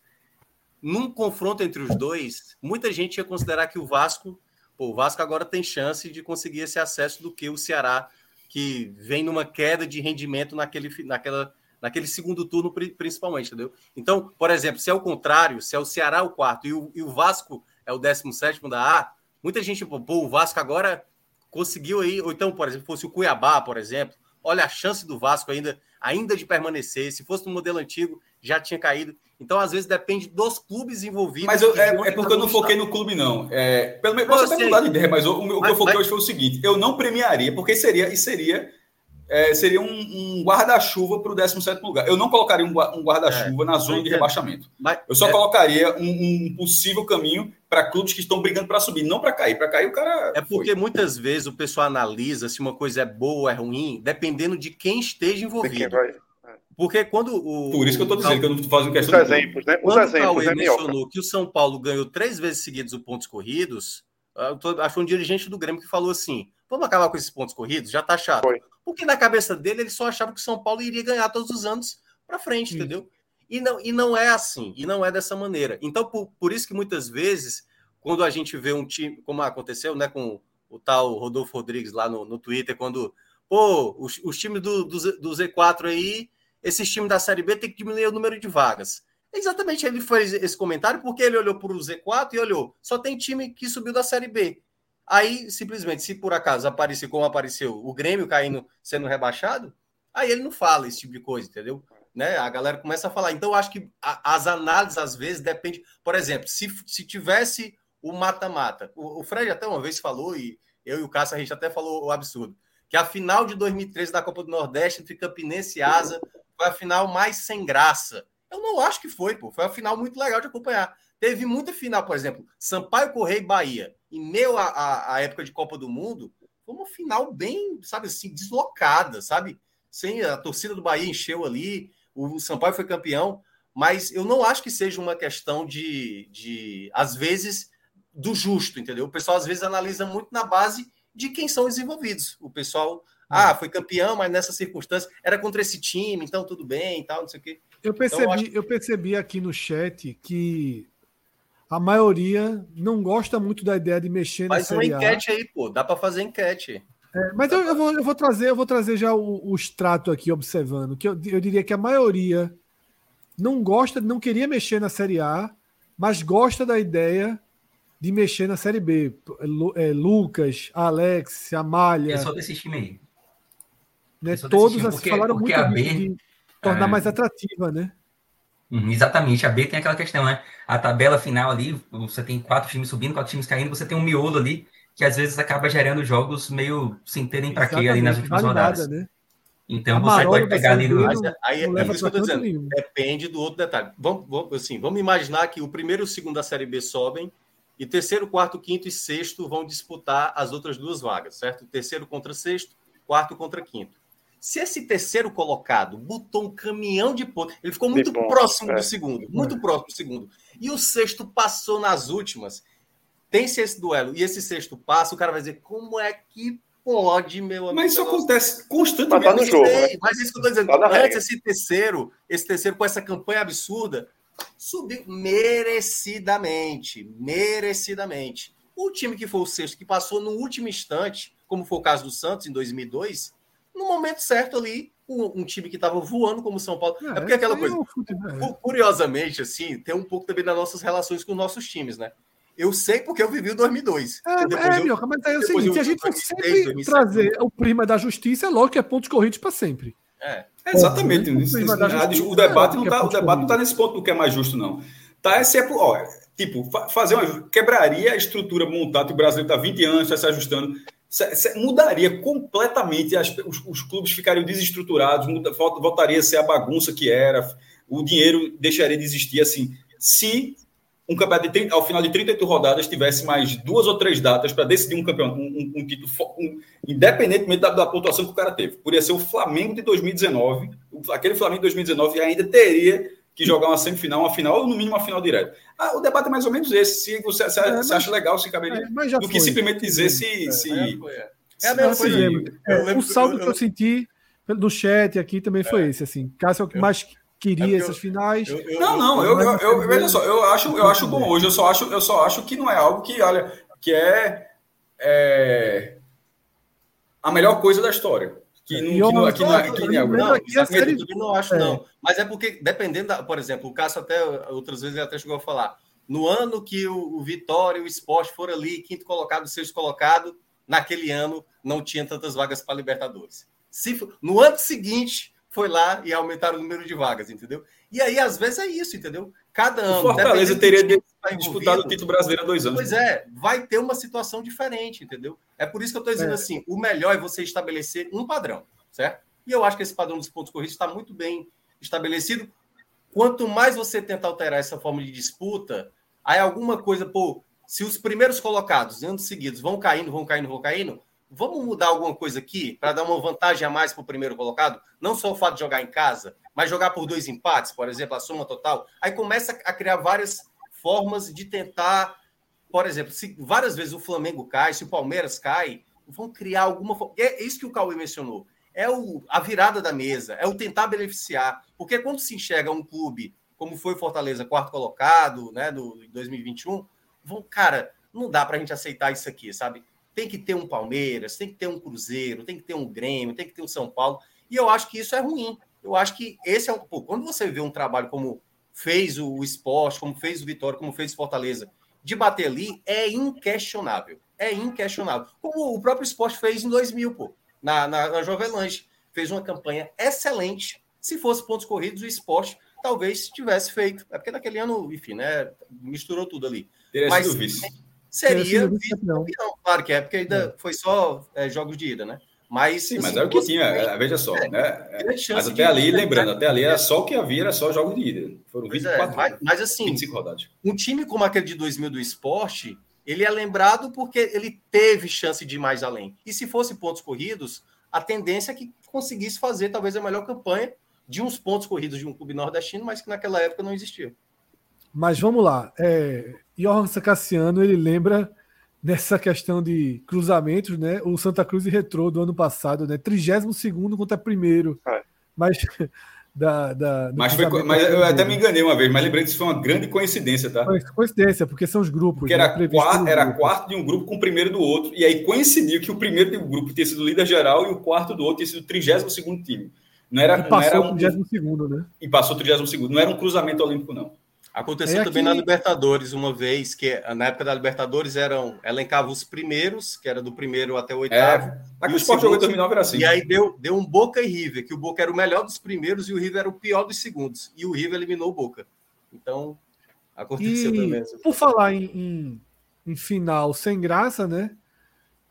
Num confronto entre os dois, muita gente ia considerar que o Vasco, pô, o Vasco agora tem chance de conseguir esse acesso do que o Ceará, que vem numa queda de rendimento naquele, naquela naquele segundo turno, principalmente, entendeu? Então, por exemplo, se é o contrário, se é o Ceará o quarto e o, e o Vasco é o 17 da A, muita gente, pô, o Vasco agora conseguiu aí, ou então, por exemplo, fosse o Cuiabá, por exemplo, olha a chance do Vasco ainda, ainda de permanecer. Se fosse no modelo antigo, já tinha caído. Então, às vezes, depende dos clubes envolvidos. Mas eu, é, é, porque eu não foquei no clube, não. É, pelo menos, você até mudar de ideia, mas o, o, mas, que eu foquei mas... hoje foi o seguinte: eu não premiaria, porque seria, e seria é, seria um, um guarda-chuva para o 17 lugar. Eu não colocaria um, um guarda-chuva é, na zona de rebaixamento. Mas, eu só é, colocaria um, um, possível caminho para clubes que estão brigando para subir, não para cair. Para cair, o cara. É porque foi. muitas vezes o pessoal analisa se uma coisa é boa ou é ruim, dependendo de quem esteja envolvido. É. Porque quando o. Por isso que eu estou dizendo que eu não estou fazendo questão Os exemplos, né? Os quando exemplos, o Cauê é mencionou que o São Paulo ganhou três vezes seguidos os pontos corridos, acho um dirigente do Grêmio que falou assim: vamos acabar com esses pontos corridos? Já tá chato. Foi. Porque na cabeça dele ele só achava que o São Paulo iria ganhar todos os anos para frente, entendeu? E não, e não é assim, e não é dessa maneira. Então, por, por isso que muitas vezes, quando a gente vê um time, como aconteceu né, com o tal Rodolfo Rodrigues lá no, no Twitter, quando, pô, os, os times do, do, do Z4 aí, esses times da Série B tem que diminuir o número de vagas. Exatamente, ele fez esse comentário porque ele olhou para o Z4 e olhou, só tem time que subiu da Série B. Aí, simplesmente, se por acaso aparecer como apareceu o Grêmio caindo, sendo rebaixado, aí ele não fala esse tipo de coisa, entendeu? Né? A galera começa a falar. Então, acho que a, as análises, às vezes, depende. Por exemplo, se, se tivesse o mata-mata, o, o, Fred até uma vez falou, e eu e o Cássio, a gente até falou o absurdo, que a final de 2013 da Copa do Nordeste entre Campinense e Asa foi a final mais sem graça. Eu não acho que foi, pô. Foi a final muito legal de acompanhar. Teve muita final, por exemplo, Sampaio Correia e Bahia em meio à, época de Copa do Mundo, foi uma final bem, sabe assim, deslocada, sabe? Sem a torcida do Bahia encheu ali, o Sampaio foi campeão, mas eu não acho que seja uma questão de, de às vezes, do justo, entendeu? O pessoal às vezes analisa muito na base de quem são os envolvidos. O pessoal, ah, foi campeão, mas nessa circunstância era contra esse time, então tudo bem e tal, não sei o quê. Eu percebi, então, eu, acho... eu percebi aqui no chat que a maioria não gosta muito da ideia de mexer Faz na Série uma enquete A. aí, pô. Dá para fazer enquete. É, mas eu, eu, vou, eu, vou, trazer, eu vou trazer já o, o extrato aqui, observando, que eu, eu diria que a maioria não gosta, não queria mexer na Série A, mas gosta da ideia de mexer na Série B. É, Lucas, Alex, Amália. Eu sou desse time aí. Né, todos time, porque, falaram porque muito a B, de tornar é... mais atrativa, né? Uhum, exatamente, a B tem aquela questão, né? A tabela final ali, você tem quatro times subindo, quatro times caindo, você tem um miolo ali que às vezes acaba gerando jogos meio sem terem para quê ali nas últimas vale rodadas. Nada, né? Então a você pode pegar ali no. Aí, é isso que eu tô dizendo. Nenhum. Depende do outro detalhe. Vamos, vamos, assim, vamos imaginar que o primeiro e o segundo da Série B sobem e terceiro, quarto, quinto e sexto vão disputar as outras duas vagas, certo? Terceiro contra sexto, quarto contra quinto. Se esse terceiro colocado botou um caminhão de pontos, ele ficou muito próximo é. do segundo, muito é. próximo do segundo. E o sexto passou nas últimas. Tem-se esse duelo e esse sexto passa, o cara vai dizer: como é que pode, meu amigo? Mas isso acontece constantemente. Mas tá no jogo. Né? Mas isso que eu tô dizendo. Tá Antes, esse terceiro, esse terceiro com essa campanha absurda, subiu merecidamente, merecidamente. O time que foi o sexto, que passou no último instante, como foi o caso do Santos em 2002, no momento certo ali, um, um time que estava voando como o São Paulo. É, é porque aquela coisa, é. curiosamente, assim, tem um pouco também das nossas relações com os nossos times, né? Eu sei porque eu vivi o 2002. É, é eu, Mioca, mas é o seguinte: se a gente for sempre 2007, trazer o prima da justiça, é lógico que é pontos corridos para sempre. É. Exatamente. o, o debate não está o debate não tá nesse ponto do que é mais justo, não. Tá, esse é, ó, tipo, fazer uma. Quebraria a estrutura montada que o Brasil está 20 anos, está se ajustando. Mudaria completamente, as, os, os, clubes ficariam desestruturados, muda, voltaria a ser a bagunça que era, o dinheiro deixaria de existir. Assim, se um campeonato de 30, ao final de 38 rodadas tivesse mais duas ou três datas para decidir um campeonato, um, um, um título, um, independentemente da, da, pontuação que o cara teve. Poderia ser o Flamengo de 2019, aquele Flamengo de 2019 ainda teria que jogar uma semifinal, uma final, ou no mínimo uma final direta. Ah, o debate é mais ou menos esse. Se você se, é, se acha legal, se caberia. É, do que simplesmente dizer se. É, se, é, é a mesma coisa. É, o saldo que eu senti no chat aqui também foi esse. Assim, Cássio é o que mais queria é essas finais. Eu, eu, não, não, eu, eu, eu, veja só, eu acho, eu acho bom hoje, eu só acho, eu só acho que não é algo que, olha, que é, é a melhor coisa da história. Que não, que não, que não, é, que não, não, exatamente, eu não acho, é. não. Mas é porque, dependendo, da, por exemplo, o Cássio até, outras vezes, ele até chegou a falar, no ano que o, o Vitória e o Esporte foram ali, quinto colocado, sexto colocado, naquele ano não tinha tantas vagas para Libertadores. Se, no ano seguinte, foi lá e aumentaram o número de vagas, entendeu? E aí, às vezes, é isso, entendeu? Cada ano. O Fortaleza teria de disputado o título brasileiro há dois anos. Pois é, vai ter uma situação diferente, entendeu? É por isso que eu estou dizendo é. assim: o melhor é você estabelecer um padrão, certo? E eu acho que esse padrão dos pontos corridos está muito bem estabelecido. Quanto mais você tenta alterar essa forma de disputa, aí alguma coisa, pô, se os primeiros colocados, anos seguidos, vão caindo, vão caindo, vão caindo, vamos mudar alguma coisa aqui para dar uma vantagem a mais para o primeiro colocado? Não só o fato de jogar em casa, mas jogar por dois empates, por exemplo, a soma total. Aí começa a criar várias formas de tentar, por exemplo, se várias vezes o Flamengo cai, se o Palmeiras cai, vão criar alguma forma. É isso que o Cauê mencionou. É o, a virada da mesa, é o tentar beneficiar. Porque quando se enxerga um clube, como foi Fortaleza, quarto colocado, né, do 2021, vão, cara, não dá para a gente aceitar isso aqui, sabe? tem que ter um Palmeiras, tem que ter um Cruzeiro, tem que ter um Grêmio, tem que ter um São Paulo. E eu acho que isso é ruim. Eu acho que esse é um. Pô, quando você vê um trabalho como fez o esporte, como fez o Vitória, como fez o Fortaleza, de bater ali, é inquestionável. É inquestionável. Como o próprio esporte fez em 2000, pô, na, na, na Jovelange. Fez uma campanha excelente. Se fosse pontos corridos, o esporte talvez tivesse feito. É porque naquele ano, enfim, né? Misturou tudo ali. Teria Mas, sido vice seria vice-campeão. Claro que é, porque ainda é. foi só é, jogos de ida, né? Mas, Sim, assim, mas era o que tinha, é, veja só, é, né? Mas até ali, lembrando, até ali era só o que havia, era só jogos de ida. Foram 24 é, mas, mas assim, 25 rodadas. Um time como aquele de 2000 do esporte, ele é lembrado porque ele teve chance de ir mais além. E se fosse pontos corridos, a tendência é que conseguisse fazer talvez a melhor campanha de uns pontos corridos de um clube nordestino, mas que naquela época não existia. Mas vamos lá. É, Johan Cassiano, ele lembra dessa questão de cruzamentos, né? O Santa Cruz e Retrô do ano passado, né? 32 contra primeiro. É. Mas da, da mas, foi, mas eu até me enganei uma vez, mas lembrei que isso foi uma grande coincidência, tá? Coincidência, porque são os grupos. Porque era, né? quarto, era grupo. quarto de um grupo com o primeiro do outro, e aí coincidiu que o primeiro do grupo tinha sido líder geral e o quarto do outro tinha sido o 32 time. Não era, e passou não era um, o 32 né? E passou o 32 Não era um cruzamento olímpico, não. Aconteceu é também aqui... na Libertadores uma vez, que na época da Libertadores eram elencava os primeiros, que era do primeiro até o oitavo. É, aqui o Sport jogou em 2009 era assim. E aí deu, deu um Boca e River, que o Boca era o melhor dos primeiros e o River era o pior dos segundos. E o River eliminou o Boca. Então, aconteceu e, também. Por falar em, em, em, final sem graça, né?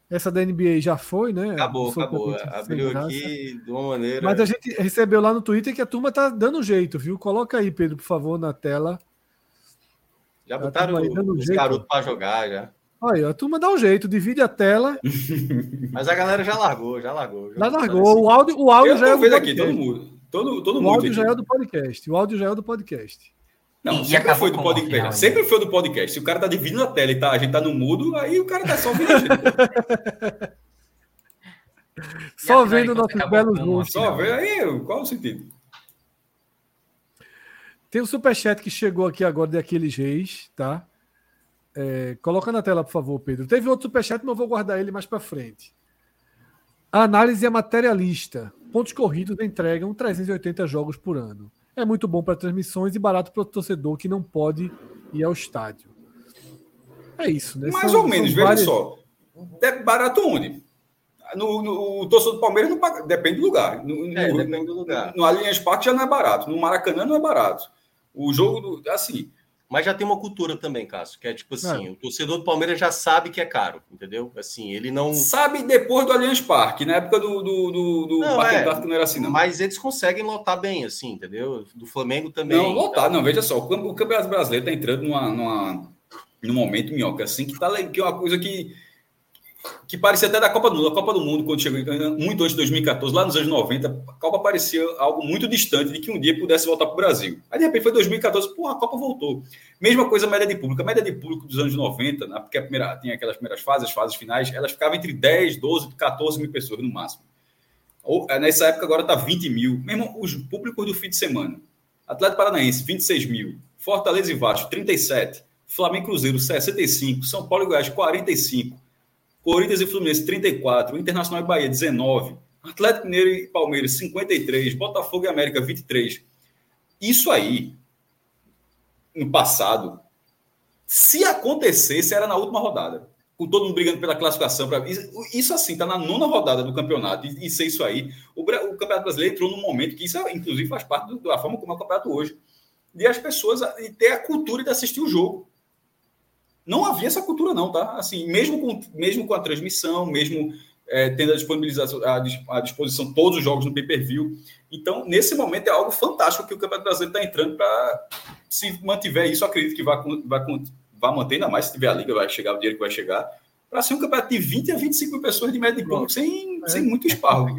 Essa da NBA já foi, né? Acabou, acabou. Abriu aqui de uma maneira. Mas a gente recebeu lá no Twitter que a turma tá dando jeito, viu? Coloca aí, Pedro, por favor, na tela já botaram os garotos para jogar já. Aí, a turma dá um jeito, divide a tela. Mas a galera já largou, já largou. Já largou. O áudio, o áudio já é do aqui, todo mundo. Todo, todo o áudio aqui. já é do podcast. O áudio já é do podcast. Não, e sempre foi do podcast. Final, sempre foi do podcast. Se o cara tá dividindo a tela e tá, a gente tá no mudo, aí o cara tá só vendo a gente. só vendo nossos belos rostos. Só vendo aí, qual o sentido? Tem um superchat que chegou aqui agora de Aquiles Reis, tá? É, coloca na tela, por favor, Pedro. Teve outro superchat, mas eu vou guardar ele mais para frente. A análise é materialista. Pontos corridos entregam 380 jogos por ano. É muito bom para transmissões e barato para o torcedor que não pode ir ao estádio. É isso, né? Mais são, ou menos, veja várias... só. É barato onde? No, no, o torcedor do Palmeiras não paga, depende do lugar. No, é, no, depende do lugar. No Allianz Parque já não é barato. No Maracanã não é barato. O jogo, do, assim, mas já tem uma cultura também, Cássio, que é tipo assim, é. o torcedor do Palmeiras já sabe que é caro, entendeu? Assim, ele não. Sabe depois do Allianz Parque, na época do, do, do, do não, Parque é, Antártico não era assim, não. Mas eles conseguem lotar bem, assim, entendeu? Do Flamengo também. Não, lotar, não, veja só, o Campeonato Brasileiro está entrando numa, numa, num momento, minhoca, assim, que, tá, que é uma coisa que que parecia até da Copa do Mundo. A Copa do Mundo, quando chegou muito antes de 2014, lá nos anos 90, a Copa parecia algo muito distante de que um dia pudesse voltar para o Brasil. Aí, de repente, foi 2014, porra, a Copa voltou. Mesma coisa a média de público. A média de público dos anos 90, né, porque a primeira, tinha aquelas primeiras fases, as fases finais, elas ficavam entre 10, 12, 14 mil pessoas no máximo. Ou, eh, nessa época, agora está 20 mil. Mesmo os públicos do fim de semana. Atlético Paranaense, 26 mil. Fortaleza e Vasco, 37. Flamengo Cruzeiro, 65. São Paulo e Goiás, 45. Corinthians e Fluminense, 34. Internacional e Bahia, 19. Atlético Mineiro e Palmeiras, 53. Botafogo e América, 23. Isso aí, no passado, se acontecesse, era na última rodada. Com todo mundo brigando pela classificação. Pra... Isso assim, está na nona rodada do campeonato. E isso, isso aí. O, o Campeonato Brasileiro entrou num momento que isso, inclusive, faz parte do, da forma como é o campeonato hoje. De as pessoas e ter a cultura de assistir o jogo. Não havia essa cultura, não, tá? Assim, mesmo com, mesmo com a transmissão, mesmo é, tendo a disponibilização, a, disposição todos os jogos no pay-per-view. Então, nesse momento, é algo fantástico que o Campeonato Brasileiro está entrando para, se mantiver isso, acredito que vai, vai, vai manter, ainda mais se tiver a liga, vai chegar o dinheiro que vai chegar, para ser um campeonato de 20 a 25 mil pessoas de média de público, sem, é. sem muito esparro.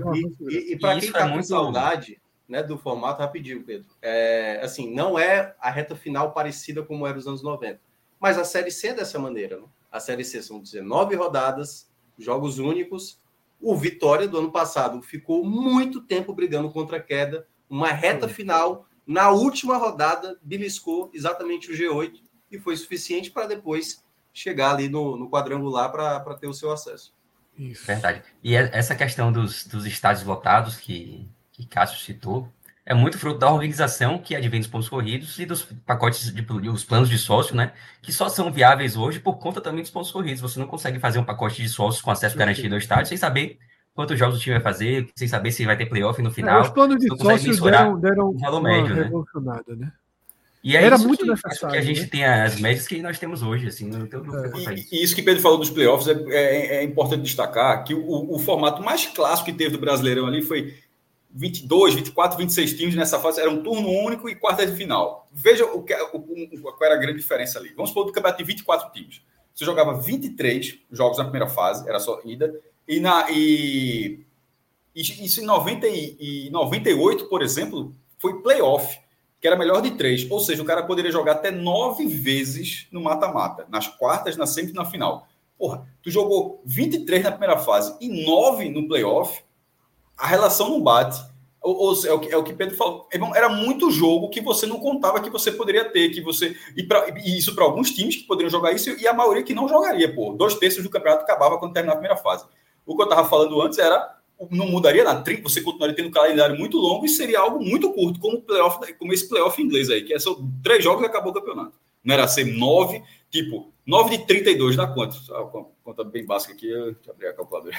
E, e, e para quem está é com saudade né, do formato, rapidinho, Pedro, é, assim, não é a reta final parecida como era nos anos 90 mas a Série C é dessa maneira. Né? A Série C são 19 rodadas, jogos únicos. O Vitória do ano passado ficou muito tempo brigando contra a queda. Uma reta final, na última rodada, beliscou exatamente o G8 e foi suficiente para depois chegar ali no, no quadrangular para ter o seu acesso. Isso. Verdade. E é, essa questão dos, dos estádios lotados que, que Cássio citou, é muito fruto da organização que advém dos pontos corridos e dos pacotes de os planos de sócio, né? Que só são viáveis hoje por conta também dos pontos corridos. Você não consegue fazer um pacote de sócios com acesso garantido ao estádio sem saber quantos jogos o time vai fazer, sem saber se vai ter playoff no final. É, os planos de sócios deram, deram um valor médio, né? né? E é Era isso muito que, necessário. que a gente né? tem as médias que nós temos hoje, assim, não tem é. e, e, isso que Pedro falou dos playoffs é, é, é importante destacar que o, o, formato mais clássico que teve do Brasileirão ali foi 22, 24, 26 times nessa fase, era um turno único e quarta de final. Veja o que, o, o, qual era a grande diferença ali. Vamos supor do campeonato de 24 times. Você jogava 23 jogos na primeira fase, era só ida, e, na, e, isso em 90 e, e 98, por exemplo, foi playoff, que era melhor de três. Ou seja, o cara poderia jogar até nove vezes no mata-mata, nas quartas, na sempre na final. Porra, tu jogou 23 na primeira fase e nove no playoff a relação não bate. Ou, ou é, o que, é o que Pedro falou. Era muito jogo que você não contava que você poderia ter, que você. E, pra, e isso para alguns times que poderiam jogar isso, e a maioria que não jogaria, pô. Dois terços do campeonato acabava quando terminar a primeira fase. O que eu estava falando antes era. Não mudaria nada, você continuaria tendo um calendário muito longo e seria algo muito curto, como, playoff, como esse playoff inglês aí, que é só três jogos e acabou o campeonato. Não era ser nove, tipo, nove de 32 dá quanto? Conta bem básica aqui, eu abrir a calculadora.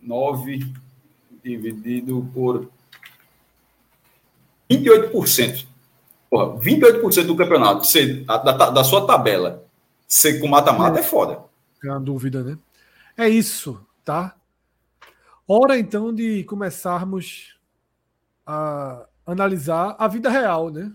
Nove dividido por 28%. Porra, 28% do campeonato ser, da, da, sua tabela ser com mata-mata é. é foda. É uma dúvida, né? É isso, tá? Hora então de começarmos a analisar a vida real, né?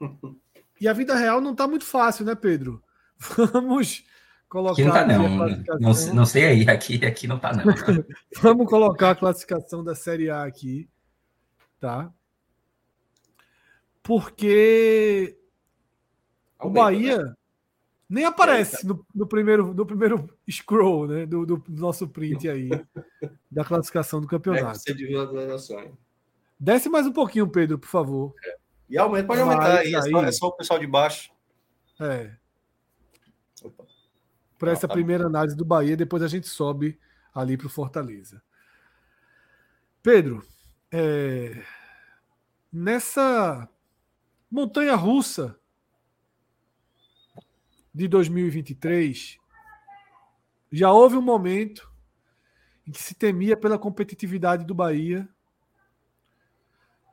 E a vida real não está muito fácil, né, Pedro? Vamos colocar. Aqui não tá, não. Não, não sei aí, aqui, aqui não tá, não. Vamos colocar a classificação da Série A aqui, tá? Porque o Bahia né? nem aparece no, no, primeiro, no primeiro scroll né, do, do nosso print aí, da classificação do campeonato. É de Desce mais um pouquinho, Pedro, por favor. É. E aumenta, pode aumentar aí, é só, é só o pessoal de baixo. É. Para essa primeira análise do Bahia, depois a gente sobe ali para o Fortaleza. Pedro, é... nessa montanha russa de 2023, já houve um momento em que se temia pela competitividade do Bahia.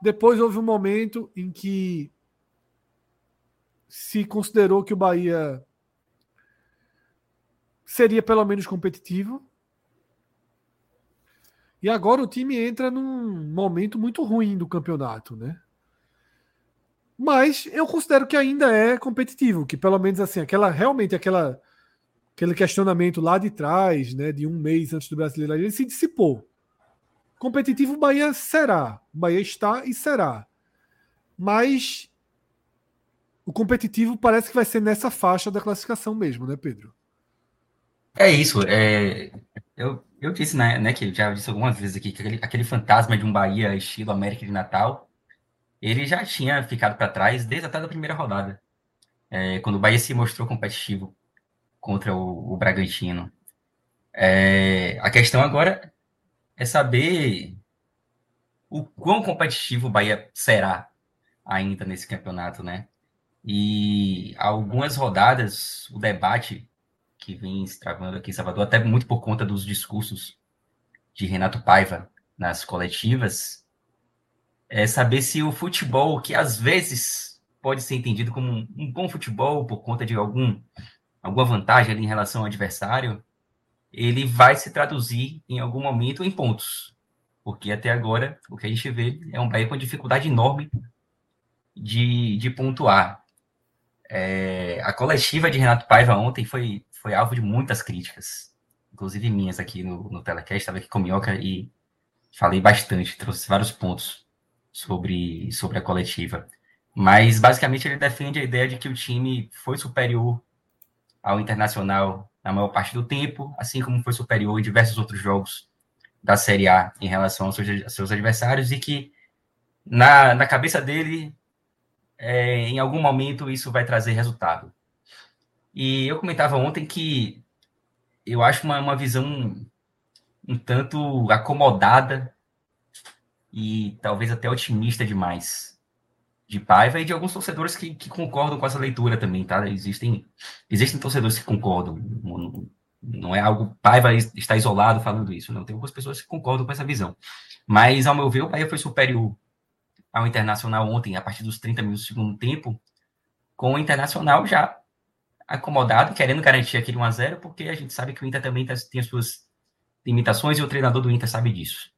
Depois houve um momento em que se considerou que o Bahia seria pelo menos competitivo. E agora o time entra num momento muito ruim do campeonato, né? Mas eu considero que ainda é competitivo, que pelo menos assim, aquela realmente aquela aquele questionamento lá de trás, né, de um mês antes do brasileiro, ele se dissipou. Competitivo o Bahia será, o Bahia está e será. Mas o competitivo parece que vai ser nessa faixa da classificação mesmo, né, Pedro? É isso. É, eu, eu disse, né, né, que já disse algumas vezes aqui, que aquele, aquele fantasma de um Bahia estilo América de Natal, ele já tinha ficado para trás desde até a primeira rodada, é, quando o Bahia se mostrou competitivo contra o, o Bragantino. É, a questão agora é saber o quão competitivo o Bahia será ainda nesse campeonato, né? E algumas rodadas, o debate que vem se travando aqui em Salvador, até muito por conta dos discursos de Renato Paiva nas coletivas, é saber se o futebol, que às vezes pode ser entendido como um, bom futebol por conta de algum alguma vantagem em relação ao adversário, ele vai se traduzir em algum momento em pontos. Porque até agora o que a gente vê é um Bahia com dificuldade enorme de, de pontuar. É, a coletiva de Renato Paiva ontem foi, foi alvo de muitas críticas, inclusive minhas aqui no, no Telecast, estava aqui com Minhoca e falei bastante, trouxe vários pontos sobre, sobre a coletiva. Mas basicamente ele defende a ideia de que o time foi superior ao Internacional na maior parte do tempo, assim como foi superior em diversos outros jogos da Série A em relação aos seus, aos seus adversários, e que na, na cabeça dele, é, em algum momento, isso vai trazer resultado. E eu comentava ontem que eu acho uma, uma visão um tanto acomodada e talvez até otimista demais de Paiva e de alguns torcedores que, que, concordam com essa leitura também, tá? Existem, existem torcedores que concordam. Não, não é algo. Paiva está isolado falando isso, não. Tem algumas pessoas que concordam com essa visão. Mas, ao meu ver, o Bahia foi superior ao Internacional ontem, a partir dos 30 minutos do segundo tempo, com o Internacional já acomodado, querendo garantir aquele 1x0, porque a gente sabe que o Inter também tá, tem as suas limitações e o treinador do Inter sabe disso.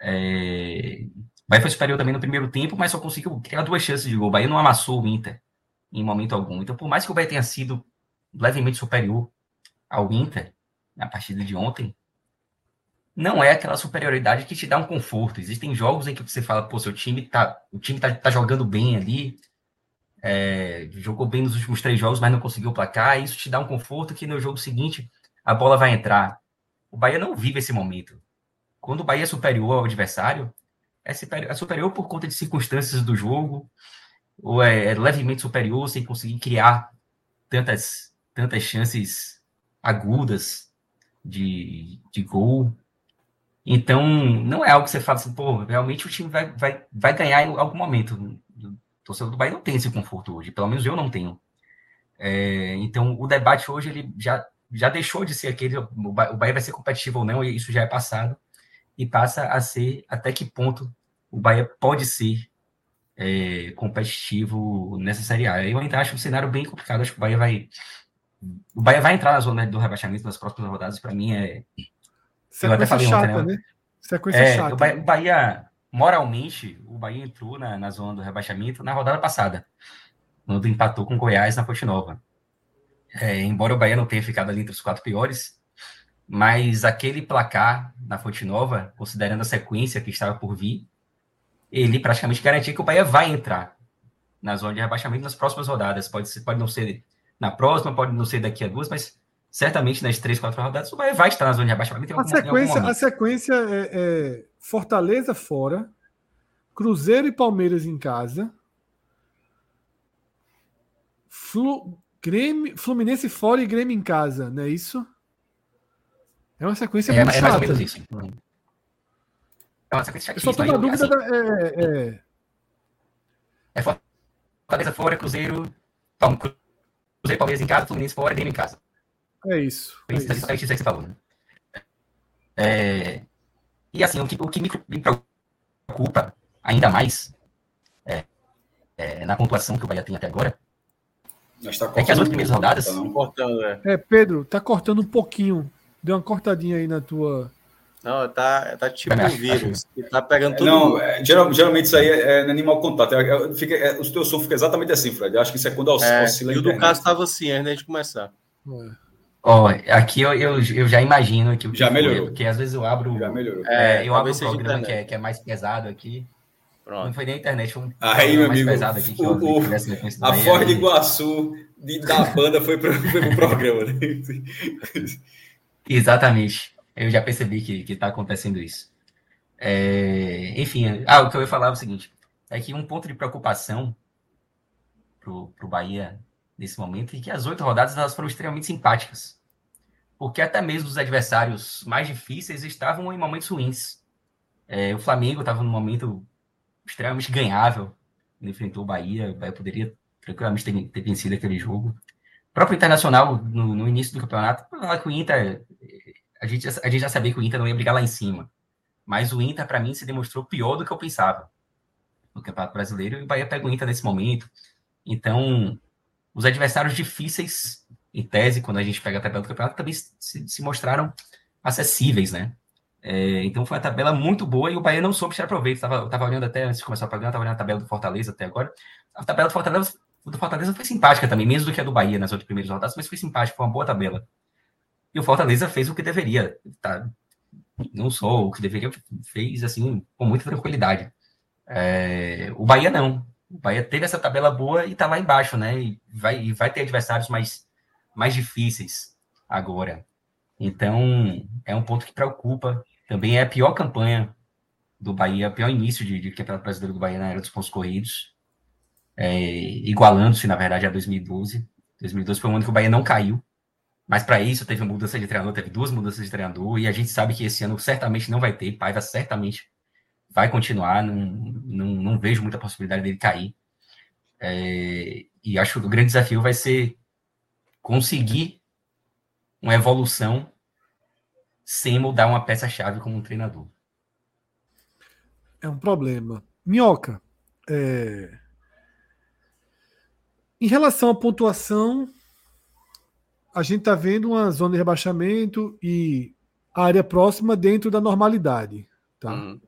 É, Bahia foi superior também no primeiro tempo, mas só conseguiu criar duas chances de gol. O Bahia não amassou o Inter em momento algum. Então, por mais que o Bahia tenha sido levemente superior ao Inter na partida de ontem, não é aquela superioridade que te dá um conforto. Existem jogos em que você fala, pô, seu time tá, o time tá, tá jogando bem ali, é, jogou bem nos últimos três jogos, mas não conseguiu placar. Isso te dá um conforto que no jogo seguinte a bola vai entrar. O Bahia não vive esse momento. Quando o Bahia é superior ao adversário, é superior, é superior por conta de circunstâncias do jogo, ou é, é levemente superior sem conseguir criar tantas, tantas chances agudas de, de gol. Então, não é algo que você fala assim, pô, realmente o time vai, vai, vai ganhar em algum momento. O torcedor do Bahia não tem esse conforto hoje, pelo menos eu não tenho. É, então, o debate hoje ele já, já deixou de ser aquele, o Bahia vai ser competitivo ou não, isso já é passado e passa a ser até que ponto o Bahia pode ser é, competitivo nessa Série A. Eu ainda acho um cenário bem complicado. Acho que o Bahia vai. O Bahia vai entrar na zona do rebaixamento nas próximas rodadas. Para mim é. Sequência eu até falei chata, ontem, né? né? Sequência é, chata. O Bahia, o Bahia, moralmente, o Bahia entrou na, na zona do rebaixamento na rodada passada, quando empatou com o Goiás na Fonte Nova. É, embora o Bahia não tenha ficado ali entre os quatro piores, mas aquele placar na Fonte Nova, considerando a sequência que estava por vir, ele praticamente garantia que o Bahia vai entrar na zona de rebaixamento nas próximas rodadas. Pode, ser, pode não ser na próxima, pode não ser daqui a duas, mas certamente nas três, quatro rodadas o Bahia vai estar na zona de rebaixamento. a, sequência, a sequência é, é Fortaleza fora, Cruzeiro e Palmeiras em casa, Flu, Grêmio, Fluminense fora e Grêmio em casa, não é isso? É uma sequência É, muito é mais ou chata. menos isso. É uma sequência Eu só chatíssima. na dúvida assim, da. É, é, É Fortaleza fora, Cruzeiro. Palme- Cruzeiro, Palmeiras em casa, Fluminense fora, Grêmio em casa. É isso. é Isso, isso. é isso que você falou, né? É, e assim, o que, o que me, me preocupa ainda mais é, é, na pontuação que o Bahia tem até agora Mas tá é que as oito primeiras rodadas. Tá, não. Importando, é. É, Pedro, tá cortando um pouquinho. Deu uma cortadinha aí na tua. Não, tá, tá tipo um vírus. Que tá pegando tudo. Não, é, geral- geralmente isso aí é, é animal contato. É, é, fica, é, o teu som fica exatamente assim, Fred. Eu acho que isso é quando os- É, oscila a e o do caso estava assim, antes da gente começar. Ó, aqui eu, eu, eu já imagino que o que Já foi, melhorou. porque às vezes eu abro. Já melhorou. é, É, eu abro um programa que é, que é mais pesado aqui. Não Pronto. foi nem a internet, foi um Aí, meu mais amigo, pesado aqui que eu o- o- A Bahia, Ford e- Iguaçu de, da banda foi pro, foi pro programa. Né? Exatamente. Eu já percebi que, que tá acontecendo isso. É, enfim, ah, o que eu ia falar é o seguinte: é que um ponto de preocupação pro, pro Bahia nesse momento é que as oito rodadas elas foram extremamente simpáticas. Porque até mesmo os adversários mais difíceis estavam em momentos ruins. É, o Flamengo estava num momento extremamente ganhável. Ele enfrentou o Bahia, o Bahia poderia tranquilamente ter, ter vencido aquele jogo. O próprio Internacional, no, no início do campeonato, falar que o Inter a gente, a gente já sabia que o Inter não ia brigar lá em cima. Mas o Inter, para mim, se demonstrou pior do que eu pensava no Campeonato Brasileiro. E o Bahia pega o Inter nesse momento. Então, os adversários difíceis, em tese, quando a gente pega a tabela do campeonato, também se, se mostraram acessíveis, né? É, então foi uma tabela muito boa e o Bahia não soube tirar proveito. Tava, eu tava olhando até antes de começar o programa, tava olhando a tabela do Fortaleza até agora. A tabela do Fortaleza, do Fortaleza foi simpática também, menos do que a do Bahia nas outras primeiras rodadas, mas foi simpática, foi uma boa tabela. E o Fortaleza fez o que deveria, tá? Não só o que deveria, fez assim, com muita tranquilidade. É, o Bahia não. O Bahia teve essa tabela boa e tá lá embaixo, né? E vai, e vai ter adversários mais, mais difíceis agora. Então, é um ponto que preocupa. Também é a pior campanha do Bahia, o pior início de, de Campeonato Brasileiro do Bahia na era dos pontos corridos. É, igualando-se, na verdade, a 2012. 2012 foi um ano que o Bahia não caiu. Mas para isso teve mudança de treinador, teve duas mudanças de treinador, e a gente sabe que esse ano certamente não vai ter. Paiva certamente vai continuar, não, não, não vejo muita possibilidade dele cair. É, e acho que o grande desafio vai ser conseguir uma evolução sem mudar uma peça-chave como um treinador. É um problema. Minhoca, é, em relação à pontuação, a gente está vendo uma zona de rebaixamento e a área próxima dentro da normalidade. Tá? Uhum.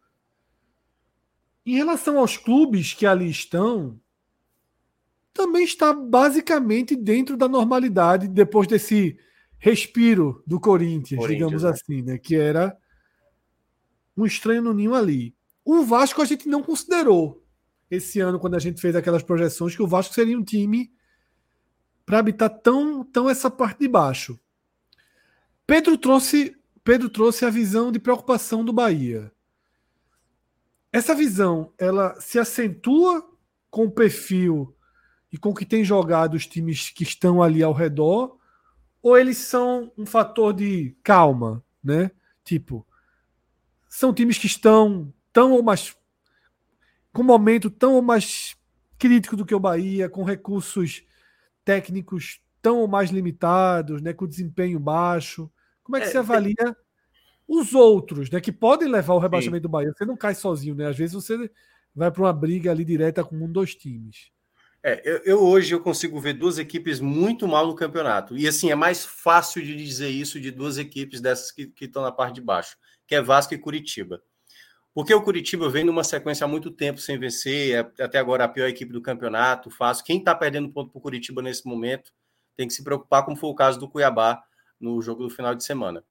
Em relação aos clubes que ali estão, também está basicamente dentro da normalidade depois desse respiro do Corinthians, Corinthians, digamos né? assim, né? Que era um estranho no ninho ali. O Vasco a gente não considerou esse ano quando a gente fez aquelas projeções que o Vasco seria um time para habitar tão, tão essa parte de baixo. Pedro trouxe Pedro trouxe a visão de preocupação do Bahia. Essa visão, ela se acentua com o perfil e com o que tem jogado os times que estão ali ao redor, ou eles são um fator de calma, né? Tipo, são times que estão tão ou mais com um momento tão ou mais crítico do que o Bahia, com recursos técnicos tão ou mais limitados, né, com desempenho baixo. Como é que É, você avalia os outros, né, que podem levar o rebaixamento do Bahia? Você não cai sozinho, né? Às vezes você vai para uma briga ali direta com um dos times. É, eu, eu hoje eu consigo ver duas equipes muito mal no campeonato. E assim, é mais fácil de dizer isso de duas equipes dessas que que estão na parte de baixo, que é Vasco e Curitiba. Porque o Curitiba vem numa sequência há muito tempo sem vencer, é até agora a pior equipe do campeonato, fácil. Quem está perdendo ponto para o Curitiba nesse momento tem que se preocupar, como foi o caso do Cuiabá no jogo do final de semana.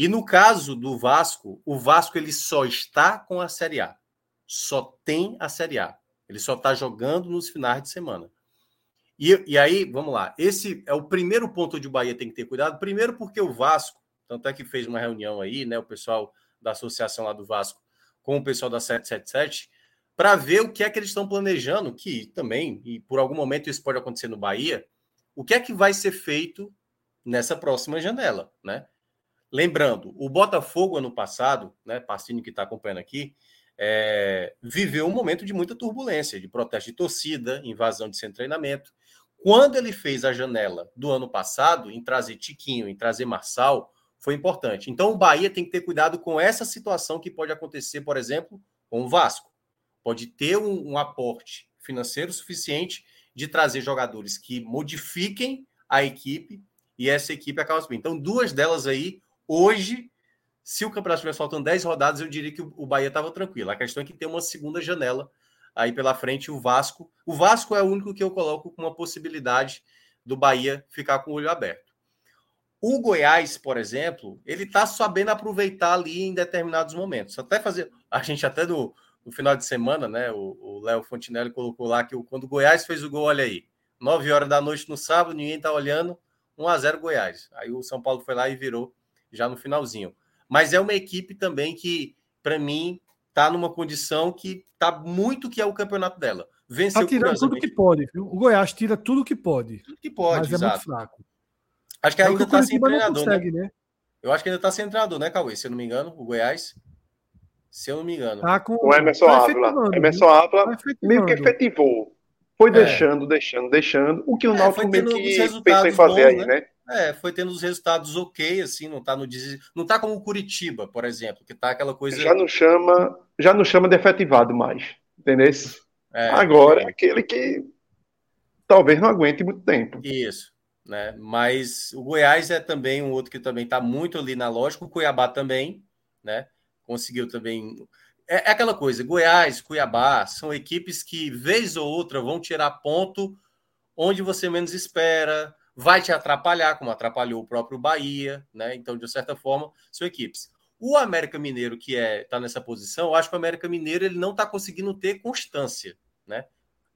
E no caso do Vasco, o Vasco ele só está com a Série A. Só tem a Série A. Ele só está jogando nos finais de semana. E, e aí, vamos lá. Esse é o primeiro ponto onde o Bahia tem que ter cuidado. Primeiro, porque o Vasco, tanto é que fez uma reunião aí, né? O pessoal da associação lá do Vasco com o pessoal da 777, para ver o que é que eles estão planejando, que também, e por algum momento isso pode acontecer no Bahia, o que é que vai ser feito nessa próxima janela, né? Lembrando, o Botafogo ano passado, né, Passinho que está acompanhando aqui, é, viveu um momento de muita turbulência, de protesto de torcida, invasão de centro de treinamento. Quando ele fez a janela do ano passado, em trazer Tiquinho, em trazer Marçal, foi importante. Então o Bahia tem que ter cuidado com essa situação que pode acontecer, por exemplo, com o Vasco. Pode ter um, um aporte financeiro suficiente de trazer jogadores que modifiquem a equipe e essa equipe acaba subindo. Então, duas delas aí Hoje, se o campeonato tivesse faltando 10 rodadas, eu diria que o Bahia estava tranquilo. A questão é que tem uma segunda janela aí pela frente, o Vasco. O Vasco é o único que eu coloco com uma possibilidade do Bahia ficar com o olho aberto. O Goiás, por exemplo, ele está sabendo aproveitar ali em determinados momentos. Até fazer. A gente até no, no final de semana, né? O Léo Fontinelli colocou lá que quando o Goiás fez o gol, olha aí, 9 horas da noite no sábado, ninguém está olhando, 1 a 0 Goiás. Aí o São Paulo foi lá e virou já no finalzinho. Mas é uma equipe também que, para mim, está numa condição que está muito que é o campeonato dela. Venceu tá tirando tudo que pode, viu? O Goiás tira tudo que pode. Tudo que pode, mas exato. é muito fraco. Acho que é ainda está sem treinador, né? consegue, né? né? Eu acho que ainda está sem treinador, né, Cauê? Se eu não me engano, o Goiás. Se eu não me engano. Tá com... O Emerson tá Ávila. Emerson Ávila tá meio que efetivou. Foi é. deixando, deixando, deixando. O que o é, Náutico meio que pensa em fazer bons, aí, né? né? É, foi tendo os resultados ok, assim, não tá no não tá como o Curitiba, por exemplo, que tá aquela coisa. Já não chama, já não chama de efetivado mais, entendeu? É, Agora, é. aquele que talvez não aguente muito tempo. Isso, né? Mas o Goiás é também um outro que também tá muito ali na lógica, o Cuiabá também, né? Conseguiu também. É, é aquela coisa, Goiás, Cuiabá são equipes que, vez ou outra, vão tirar ponto onde você menos espera vai te atrapalhar, como atrapalhou o próprio Bahia, né? Então, de certa forma, são equipes. O América Mineiro, que é está nessa posição, eu acho que o América Mineiro ele não está conseguindo ter constância, né?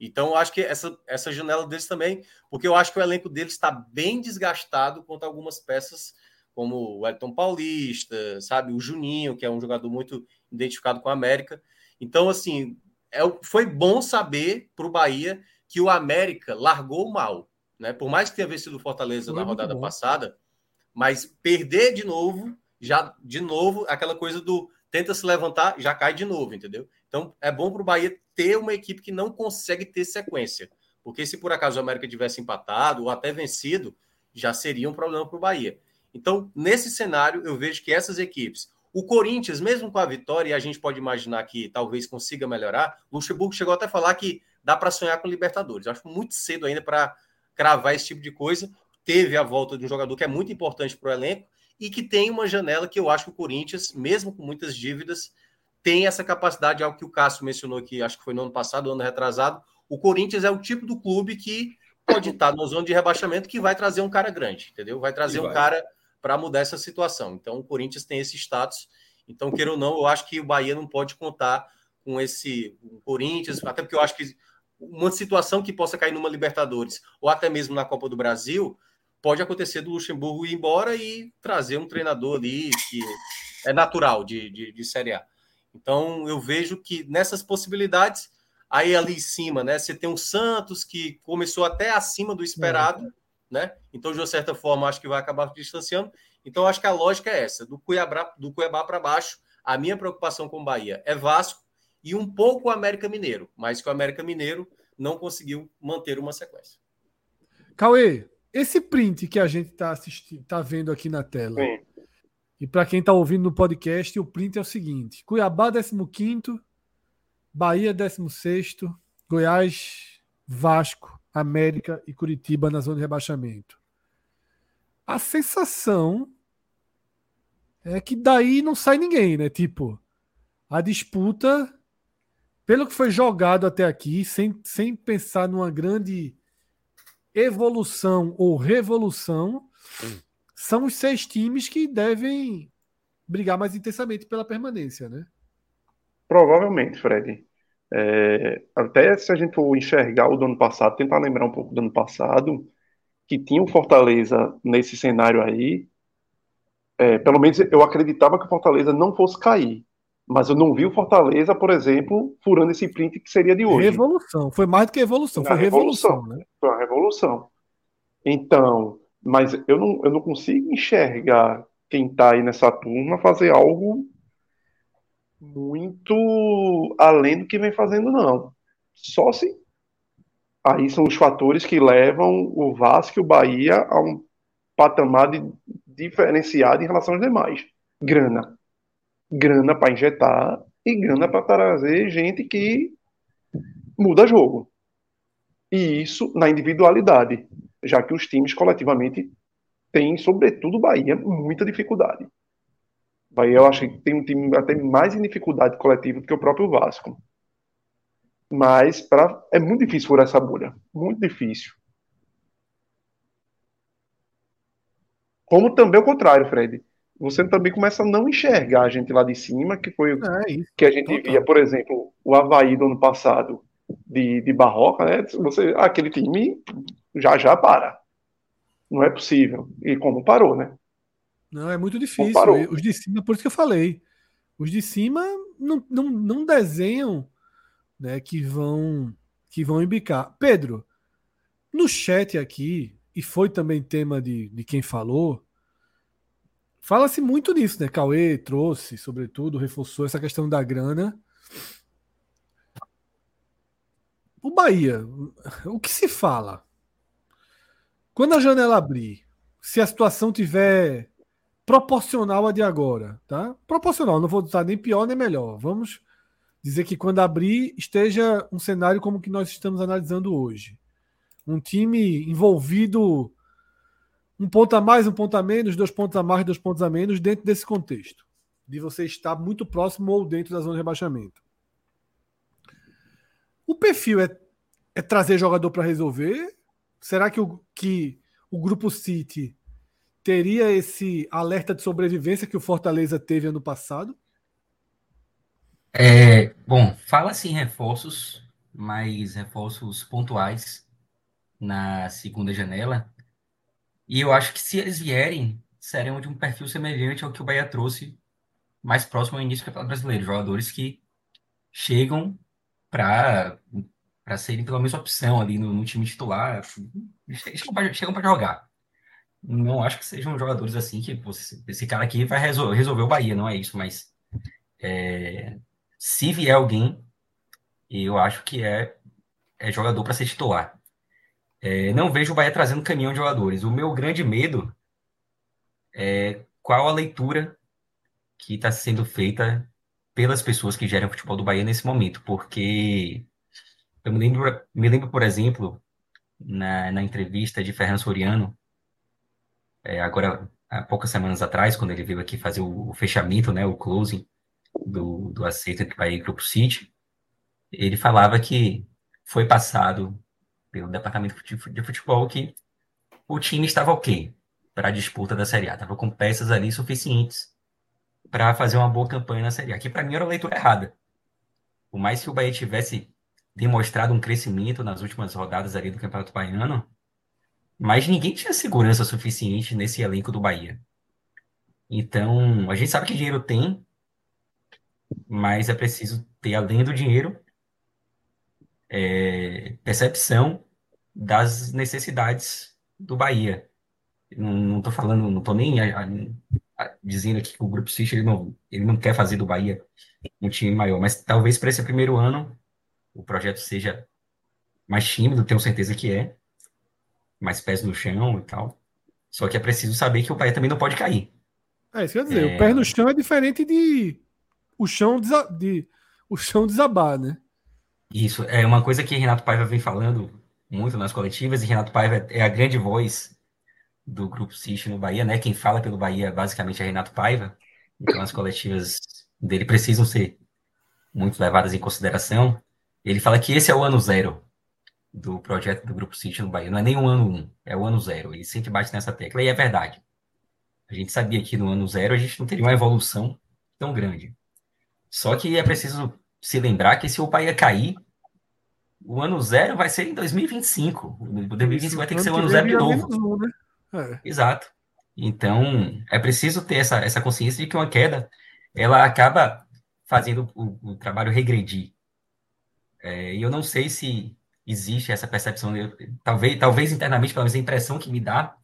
Então, eu acho que essa, essa janela deles também, porque eu acho que o elenco deles está bem desgastado quanto algumas peças, como o Elton Paulista, sabe? O Juninho, que é um jogador muito identificado com a América. Então, assim, é, foi bom saber para o Bahia que o América largou mal, né? Por mais que tenha vencido o Fortaleza Foi na rodada passada, mas perder de novo, já de novo, aquela coisa do tenta se levantar, já cai de novo, entendeu? Então é bom para o Bahia ter uma equipe que não consegue ter sequência. Porque se por acaso o América tivesse empatado ou até vencido, já seria um problema para o Bahia. Então, nesse cenário, eu vejo que essas equipes, o Corinthians, mesmo com a vitória, e a gente pode imaginar que talvez consiga melhorar, o Luxemburgo chegou até a falar que dá para sonhar com Libertadores. Eu acho muito cedo ainda para cravar esse tipo de coisa. Teve a volta de um jogador que é muito importante para o elenco e que tem uma janela que eu acho que o Corinthians, mesmo com muitas dívidas, tem essa capacidade, algo que o Cássio mencionou aqui, acho que foi no ano passado, ano retrasado. O Corinthians é o tipo do clube que pode estar na zona de rebaixamento que vai trazer um cara grande, entendeu? Vai trazer um cara para mudar essa situação. Então, o Corinthians tem esse status. Então, queira ou não, eu acho que o Bahia não pode contar com esse Corinthians, até porque eu acho que uma situação que possa cair numa Libertadores ou até mesmo na Copa do Brasil, pode acontecer do Luxemburgo ir embora e trazer um treinador ali que é natural de, de, de Série A. Então, eu vejo que nessas possibilidades, aí ali em cima, né, você tem um Santos que começou até acima do esperado, né? Então, de uma certa forma, acho que vai acabar distanciando. Então, acho que a lógica é essa: do Cuiabá, do Cuiabá para baixo, a minha preocupação com o Bahia é Vasco e um pouco o América Mineiro, mas que o América Mineiro não conseguiu manter uma sequência. Cauê, esse print que a gente está assistindo, tá vendo aqui na tela. Sim. E para quem está ouvindo no podcast, o print é o seguinte: Cuiabá 15, Bahia 16, Goiás, Vasco, América e Curitiba na zona de rebaixamento. A sensação é que daí não sai ninguém, né? Tipo, a disputa pelo que foi jogado até aqui, sem, sem pensar numa grande evolução ou revolução, são os seis times que devem brigar mais intensamente pela permanência, né? Provavelmente, Fred. É, até se a gente for enxergar o do ano passado, tentar lembrar um pouco do ano passado, que tinha o Fortaleza nesse cenário aí, é, pelo menos eu acreditava que o Fortaleza não fosse cair. Mas eu não vi o Fortaleza, por exemplo, furando esse print que seria de hoje. Revolução. Foi mais do que evolução, foi revolução. revolução né? Foi uma revolução. Então, mas eu não, eu não consigo enxergar quem está aí nessa turma fazer algo muito além do que vem fazendo, não. Só se. Aí são os fatores que levam o Vasco e o Bahia a um patamar de, diferenciado em relação aos demais. Grana. Grana para injetar e grana para trazer gente que muda jogo. E isso na individualidade, já que os times coletivamente têm, sobretudo Bahia, muita dificuldade. Bahia eu acho que tem um time até mais em dificuldade coletiva do que o próprio Vasco. Mas pra, é muito difícil furar essa bolha. Muito difícil. Como também o contrário, Fred. Você também começa a não enxergar a gente lá de cima, que foi o é que a gente via, por exemplo, o Havaí do ano passado de, de Barroca, né? Você, aquele time já já para. Não é possível. E como parou, né? Não, é muito difícil. Os de cima, por isso que eu falei. Os de cima não, não, não desenham né, que vão que vão embicar. Pedro, no chat aqui, e foi também tema de, de quem falou, fala-se muito nisso, né? Cauê trouxe, sobretudo, reforçou essa questão da grana. O Bahia, o que se fala? Quando a janela abrir, se a situação tiver proporcional a de agora, tá? Proporcional, não vou usar nem pior nem melhor. Vamos dizer que quando abrir esteja um cenário como o que nós estamos analisando hoje. Um time envolvido um ponto a mais, um ponto a menos, dois pontos a mais, dois pontos a menos dentro desse contexto. De você estar muito próximo ou dentro da zona de rebaixamento. O perfil é, é trazer jogador para resolver? Será que o, que o grupo City teria esse alerta de sobrevivência que o Fortaleza teve ano passado? É, bom, fala-se em reforços, mas reforços pontuais na segunda janela. E eu acho que se eles vierem, serão de um perfil semelhante ao que o Bahia trouxe mais próximo ao início do Campeonato Brasileiro. Jogadores que chegam para para serem pelo menos opção ali no, no time titular. Chegam para jogar não acho que sejam jogadores assim que esse cara aqui vai resol resolver o Bahia, não é isso, mas é, se vier alguém, eu acho que é, é jogador para ser titular. É, não vejo o Bahia trazendo caminhão de jogadores. O meu grande medo é qual a leitura que está sendo feita pelas pessoas que gerem o futebol do Bahia nesse momento, porque eu me lembro, me lembro por exemplo, na, na entrevista de Fernando Soriano, é, agora há poucas semanas atrás, quando ele veio aqui fazer o, o fechamento, né, o closing do, do aceito aqui para Grupo City, ele falava que foi passado pelo departamento de futebol que o time estava ok para a disputa da Série A, estava com peças ali suficientes para fazer uma boa campanha na Série A, que para mim era a leitura errada. Por mais que o Bahia tivesse demonstrado um crescimento nas últimas rodadas ali do Campeonato Baiano, mas ninguém tinha segurança suficiente nesse elenco do Bahia. Então, a gente sabe que dinheiro tem, mas é preciso ter, além do dinheiro, é, percepção das necessidades do Bahia. Não estou falando, não estou nem a, a, dizendo aqui que o Grupo City ele não, ele não quer fazer do Bahia um time maior, mas talvez para esse primeiro ano o projeto seja mais tímido, tenho certeza que é, mais pés no chão e tal. Só que é preciso saber que o Bahia também não pode cair. É, isso quer dizer, é... o pé no chão é diferente de o chão, desa... de... o chão desabar, né? Isso, é uma coisa que Renato Paiva vem falando muito nas coletivas, e Renato Paiva é a grande voz do Grupo City no Bahia, né? Quem fala pelo Bahia basicamente é Renato Paiva, então as coletivas dele precisam ser muito levadas em consideração. Ele fala que esse é o ano zero do projeto do Grupo City no Bahia. Não é nem o ano 1, é o ano zero. Ele sempre bate nessa tecla e é verdade. A gente sabia que no ano zero a gente não teria uma evolução tão grande. Só que é preciso se lembrar que se o Bahia cair, o ano zero vai ser em 2025. O 2025 vai ter que ser o ano zero de novo. Né? É. Exato. Então, é preciso ter essa, essa consciência de que uma queda, ela acaba fazendo o, o trabalho regredir. É, e eu não sei se existe essa percepção, eu, talvez, talvez internamente, pelo menos a impressão que me dá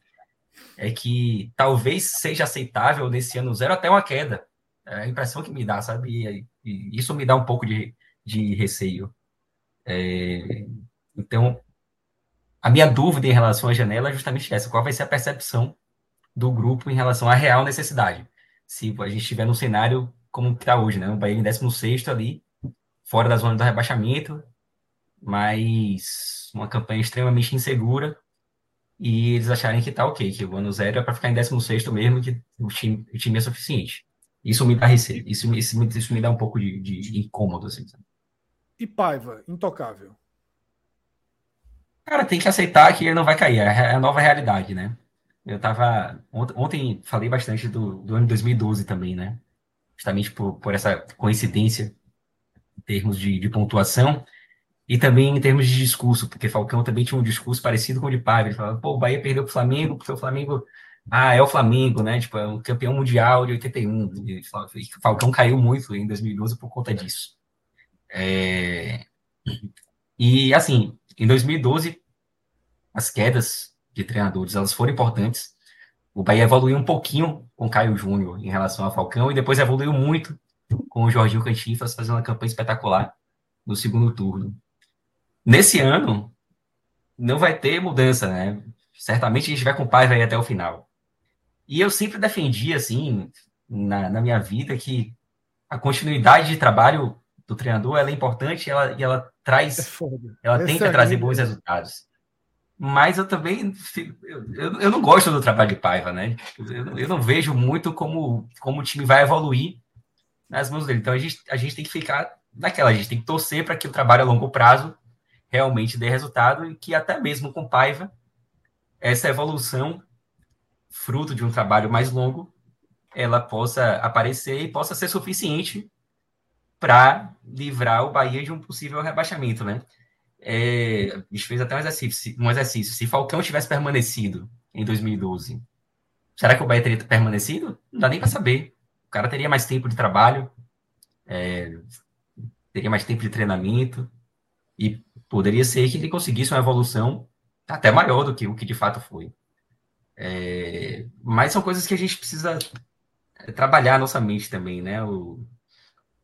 é que talvez seja aceitável nesse ano zero até uma queda. É a impressão que me dá, sabe? E, e isso me dá um pouco de, de receio. É, então, a minha dúvida em relação à janela é justamente essa: qual vai ser a percepção do grupo em relação à real necessidade? Se a gente estiver num cenário como está hoje, né? O Bahia em 16 ali, fora da zona do rebaixamento, mas uma campanha extremamente insegura e eles acharem que tá ok, que o ano zero é para ficar em 16 mesmo, que o time, o time é suficiente. Isso me dá receio, isso, isso, isso me dá um pouco de, de incômodo, assim. E Paiva, intocável? Cara, tem que aceitar que ele não vai cair, é a nova realidade, né? Eu tava. Ontem falei bastante do, do ano 2012 também, né? Justamente por, por essa coincidência em termos de, de pontuação. E também em termos de discurso, porque Falcão também tinha um discurso parecido com o de Paiva. Ele falava, pô, o Bahia perdeu pro Flamengo, porque o Flamengo. Ah, é o Flamengo, né? Tipo, é um campeão mundial de 81. E Falcão caiu muito em 2012 por conta disso. É... E, assim, em 2012, as quedas de treinadores, elas foram importantes. O Bahia evoluiu um pouquinho com Caio Júnior em relação a Falcão e depois evoluiu muito com o Jorginho Cantinflas fazendo uma campanha espetacular no segundo turno. Nesse ano, não vai ter mudança, né? Certamente a gente vai com o Paiva até o final. E eu sempre defendi, assim, na, na minha vida, que a continuidade de trabalho do treinador ela é importante ela, e ela traz, é ela tenta é trazer bons resultados. Mas eu também, eu, eu não gosto do trabalho de Paiva, né? Eu, eu não vejo muito como, como o time vai evoluir nas mãos dele. Então a gente, a gente tem que ficar naquela, a gente tem que torcer para que o trabalho a longo prazo realmente dê resultado e que até mesmo com Paiva, essa evolução, fruto de um trabalho mais longo, ela possa aparecer e possa ser suficiente para livrar o Bahia de um possível rebaixamento, né? É, a gente fez até um exercício, um exercício. Se Falcão tivesse permanecido em 2012, será que o Bahia teria permanecido? Não dá nem para saber. O cara teria mais tempo de trabalho, é, teria mais tempo de treinamento, e poderia ser que ele conseguisse uma evolução até maior do que o que de fato foi. É, mas são coisas que a gente precisa trabalhar a nossa mente também, né? O,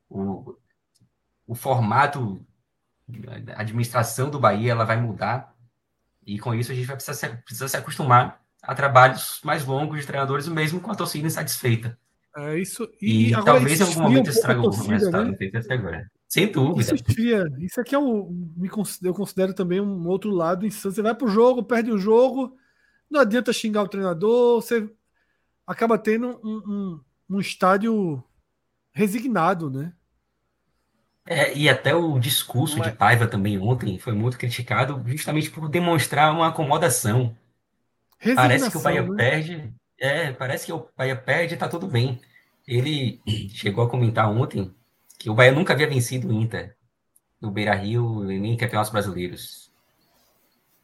o, o formato, a administração do Bahia, ela vai mudar e com isso a gente vai precisar se, precisar se acostumar a trabalhos mais longos de treinadores, mesmo com a torcida insatisfeita. É isso. E, e talvez em algum momento estrague o resultado, né? até agora. Sem dúvida. Isso, isso aqui é um, me considero, eu considero também um outro lado Você vai para o jogo, perde o jogo, não adianta xingar o treinador, você acaba tendo um, um, um estádio resignado, né? É, e até o discurso Mas... de Paiva também ontem foi muito criticado justamente por demonstrar uma acomodação. Parece que o Bahia né? perde, é, parece que o Bahia perde e tá tudo bem. Ele chegou a comentar ontem que o Bahia nunca havia vencido o Inter no Beira-Rio nem em campeonatos brasileiros.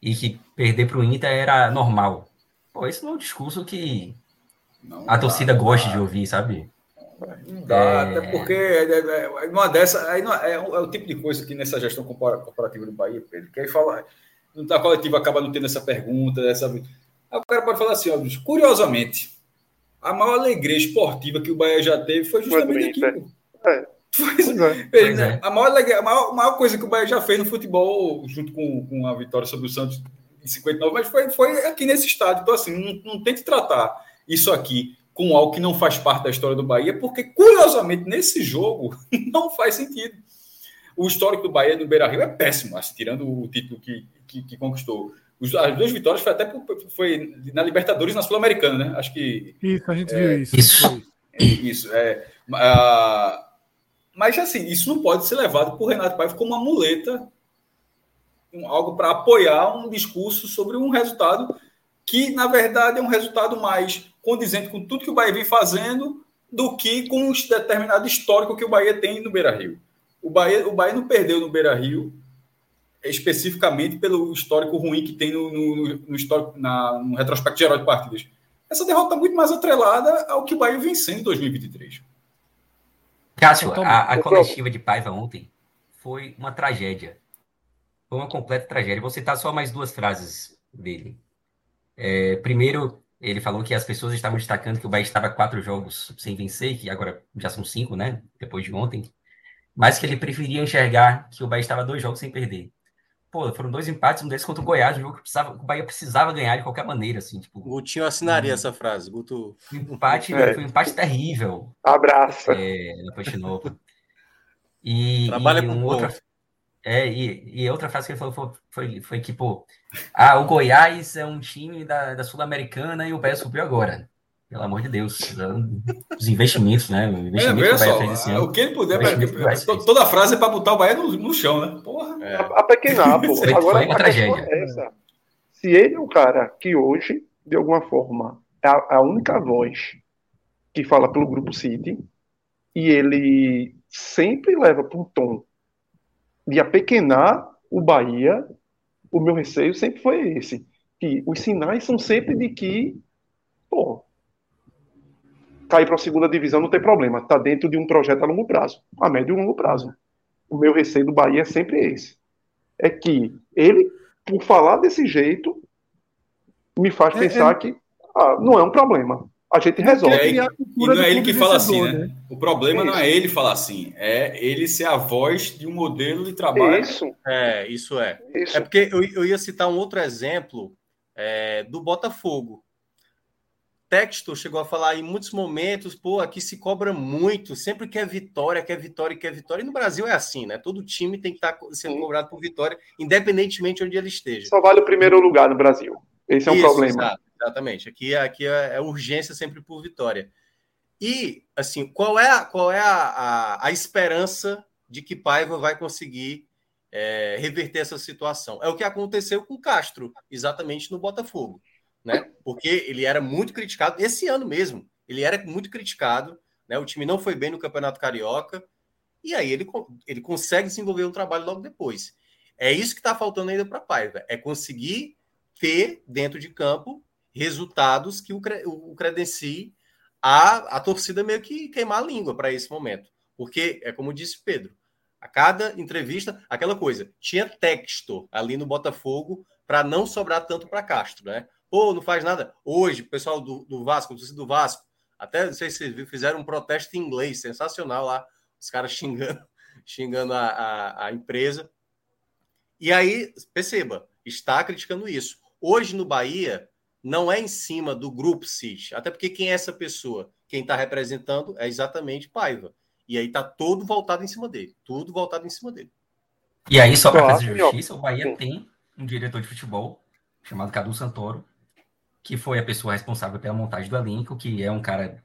E que perder para o Inter era normal. Pô, isso não é um discurso que não a torcida gosta de ouvir, sabe? Não dá, é... até porque é, é, é, numa dessa, aí não, é, é, o tipo de coisa que nessa gestão corporativa do Bahia, Pedro, que aí fala, a coletiva acaba não tendo essa pergunta, essa. Aí o cara pode falar assim, ó, curiosamente, a maior alegria esportiva que o Bahia já teve foi justamente aqui. É. É. Né? A, maior, a, maior, maior coisa que o Bahia já fez no futebol, junto com, com a vitória sobre o Santos em 59, mas foi, foi aqui nesse estádio. Então, assim, não, não tente tratar isso aqui com algo que não faz parte da história do Bahia, porque, curiosamente, nesse jogo, não faz sentido. O histórico do Bahia no Beira Rio é péssimo, assim, tirando o título que, que, que conquistou. As duas vitórias foi até foi na Libertadores na Sul-Americana, né? Acho que. Isso, a gente é, viu isso. Isso. Isso. É, uh, mas, assim, isso não pode ser levado por Renato Paiva como uma muleta, um, algo para apoiar um discurso sobre um resultado que, na verdade, é um resultado mais condizente com tudo que o Bahia vem fazendo do que com um determinado histórico que o Bahia tem no Beira-Rio. O Bahia, o Bahia não perdeu no Beira-Rio especificamente pelo histórico ruim que tem no, no, no histórico, na, no retrospecto geral de partidas. Essa derrota está muito mais atrelada ao que o Bahia vem sendo em 2023. Cássio, a, a coletiva de Paiva ontem foi uma tragédia. Foi uma completa tragédia. Vou citar só mais duas frases dele. É, primeiro, ele falou que as pessoas estavam destacando que o Bahia estava quatro jogos sem vencer, que agora já são cinco, né? Depois de ontem. Mas que ele preferia enxergar que o Bahia estava dois jogos sem perder. Pô, foram dois empates, um deles contra o Goiás, um jogo que precisava, o Bahia precisava ganhar de qualquer maneira, assim, tipo. O Gutinho assinaria um, essa frase, Guto. Um empate, é. Foi um empate terrível. Abraço. É, na Ponte E, Trabalha e com um outra, é, e, e outra frase que ele falou foi, foi, foi que, pô, ah, o Goiás é um time da, da Sul-Americana e o Bahia subiu agora. Pelo amor de Deus. Os investimentos, né? O investimento é, que só, o que ele puder, toda frase é para botar o Bahia no, no chão, né? Porra. É. Pô. Foi, Agora, foi uma tragédia. É essa. Se ele é um cara que hoje, de alguma forma, é a, a única voz que fala pelo Grupo City, e ele sempre leva para um tom de apequenar o Bahia, o meu receio sempre foi esse. Que os sinais são sempre de que, pô, cair para a segunda divisão não tem problema, está dentro de um projeto a longo prazo, a médio e longo prazo. O meu receio do Bahia é sempre esse. É que ele, por falar desse jeito, me faz é, pensar é... que ah, não é um problema a gente resolve. É, e, e não é ele que fala assim, né? né? O problema é não é ele falar assim, é ele ser a voz de um modelo de trabalho. Isso. É, isso é. Isso. É porque eu, eu ia citar um outro exemplo é, do Botafogo. Texto chegou a falar em muitos momentos, pô, aqui se cobra muito, sempre quer vitória, quer vitória, quer vitória. E no Brasil é assim, né? Todo time tem que estar tá sendo cobrado por vitória, independentemente de onde ele esteja. Só vale o primeiro lugar no Brasil. Esse é um Isso, problema. Exato. Exatamente. Aqui, aqui é, é, urgência sempre por vitória. E, assim, qual é, a, qual é a, a, a esperança de que Paiva vai conseguir é, reverter essa situação? É o que aconteceu com Castro, exatamente no Botafogo. Né? Porque ele era muito criticado, esse ano mesmo, ele era muito criticado, né? o time não foi bem no Campeonato Carioca, e aí ele, ele consegue desenvolver um trabalho logo depois. É isso que está faltando ainda para Paiva, é conseguir ter dentro de campo resultados que o, o credencie a, a torcida meio que queimar a língua para esse momento. Porque, é como disse Pedro, a cada entrevista, aquela coisa, tinha texto ali no Botafogo para não sobrar tanto para Castro, né? Pô, não faz nada. Hoje, o pessoal do, do Vasco, do do Vasco, até não sei se fizeram um protesto em inglês, sensacional lá, os caras xingando, xingando a, a, a empresa. E aí, perceba, está criticando isso. Hoje no Bahia, não é em cima do grupo City, até porque quem é essa pessoa? Quem está representando é exatamente Paiva. E aí está todo voltado em cima dele, tudo voltado em cima dele. E aí, só para fazer justiça, o Bahia tem um diretor de futebol chamado Cadu Santoro, que foi a pessoa responsável pela montagem do elenco, que é um cara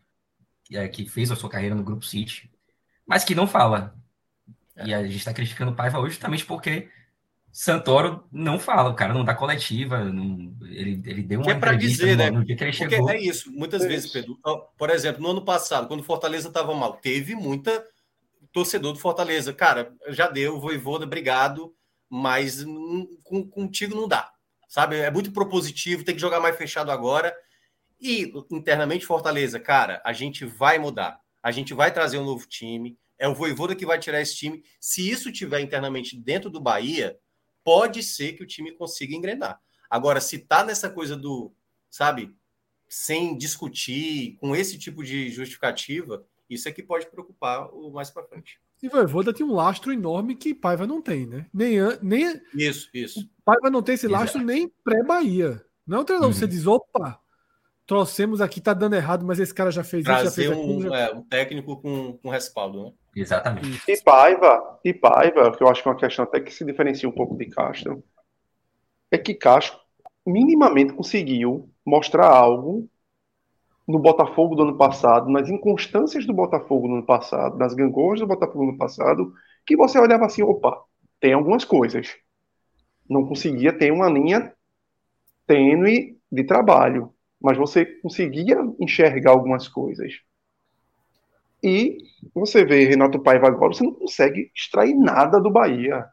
é, que fez a sua carreira no Grupo City, mas que não fala. É. E a gente está criticando o Paiva hoje justamente porque Santoro não fala, o cara não dá coletiva, não, ele, ele deu uma que é para dizer, no, né? No dia que ele Porque chegou. é isso, muitas é vezes, isso. Pedro. Por exemplo, no ano passado, quando o Fortaleza estava mal, teve muita torcedor do Fortaleza. Cara, já deu, voivoda, obrigado, mas com, contigo não dá. Sabe? É muito propositivo, tem que jogar mais fechado agora. E internamente, Fortaleza, cara, a gente vai mudar. A gente vai trazer um novo time. É o Voivoda que vai tirar esse time. Se isso tiver internamente dentro do Bahia, pode ser que o time consiga engrenar. Agora, se tá nessa coisa do, sabe, sem discutir, com esse tipo de justificativa, isso é que pode preocupar o mais para frente. E Voivoda tem um lastro enorme que Paiva não tem, né? Nem, nem isso, isso. Paiva não tem esse lastro Exato. nem pré-Bahia. Não é um treinador, uhum. você diz, opa, trouxemos aqui, tá dando errado, mas esse cara já fez Trazer isso, já fez um, já... É, um técnico com, com respaldo, né? Exatamente. E Paiva, e Paiva, que eu acho que é uma questão até que se diferencia um pouco de Castro, é que Castro minimamente conseguiu mostrar algo no Botafogo do ano passado, nas inconstâncias do Botafogo no ano passado, nas gangorras do Botafogo no ano passado, que você olhava assim, opa, tem algumas coisas. Não conseguia ter uma linha tênue de trabalho, mas você conseguia enxergar algumas coisas. E você vê Renato Paiva agora, você não consegue extrair nada do Bahia.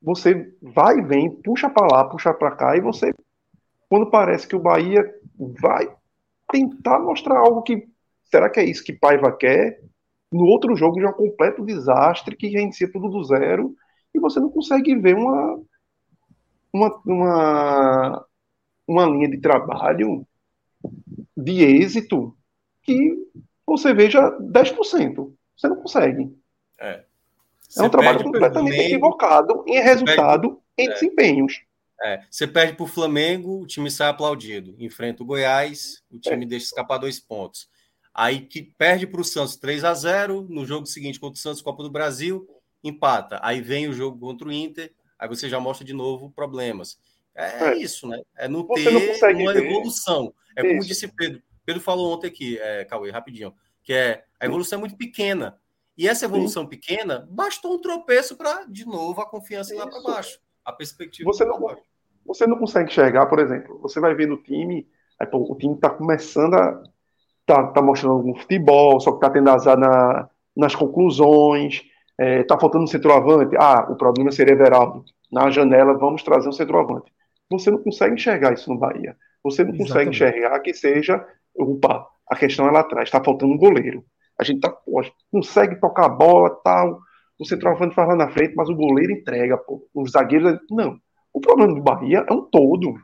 Você vai e vem, puxa para lá, puxa para cá, e você, quando parece que o Bahia vai tentar mostrar algo que. Será que é isso que Paiva quer? no outro jogo já é um completo desastre que reinicia tudo do zero e você não consegue ver uma, uma, uma, uma linha de trabalho de êxito que você veja 10%. Você não consegue. É. é um trabalho completamente Flamengo, equivocado em resultado, perde, em é. desempenhos. É. Você perde para o Flamengo, o time sai aplaudido. Enfrenta o Goiás, o time é. deixa escapar dois pontos. Aí que perde para o Santos 3 a 0 no jogo seguinte contra o Santos Copa do Brasil, empata. Aí vem o jogo contra o Inter, aí você já mostra de novo problemas. É, é. isso, né? É não você ter uma ver. evolução. É como isso. disse Pedro. Pedro falou ontem aqui, é, Cauê, rapidinho, que é a evolução é muito pequena. E essa evolução Sim. pequena bastou um tropeço para, de novo, a confiança ir lá para baixo. A perspectiva. Você não, baixo. você não consegue enxergar, por exemplo, você vai ver no time, aí, pô, o time está começando a. Tá, tá mostrando algum futebol, só que está tendo azar na, nas conclusões, é, tá faltando um centroavante. Ah, o problema seria Everaldo. Na janela, vamos trazer um centroavante. Você não consegue enxergar isso no Bahia. Você não Exatamente. consegue enxergar que seja. Opa, a questão é lá atrás, está faltando um goleiro. A gente tá, pô, consegue tocar a bola, tal. O centroavante faz lá na frente, mas o goleiro entrega, pô. Os zagueiros. Não. O problema do Bahia é um todo.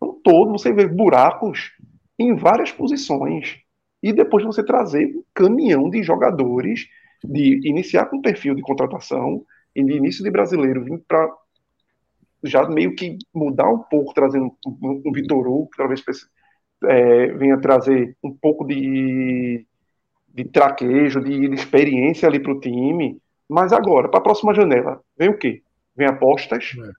É um todo. Você vê buracos em várias posições. E depois você trazer um caminhão de jogadores, de iniciar com perfil de contratação, e de início de brasileiro, vir para já meio que mudar um pouco, trazendo um, um Vitor Hugo, que talvez é, venha trazer um pouco de de traquejo, de, de experiência ali para o time. Mas agora, para a próxima janela, vem o quê? Vem apostas é.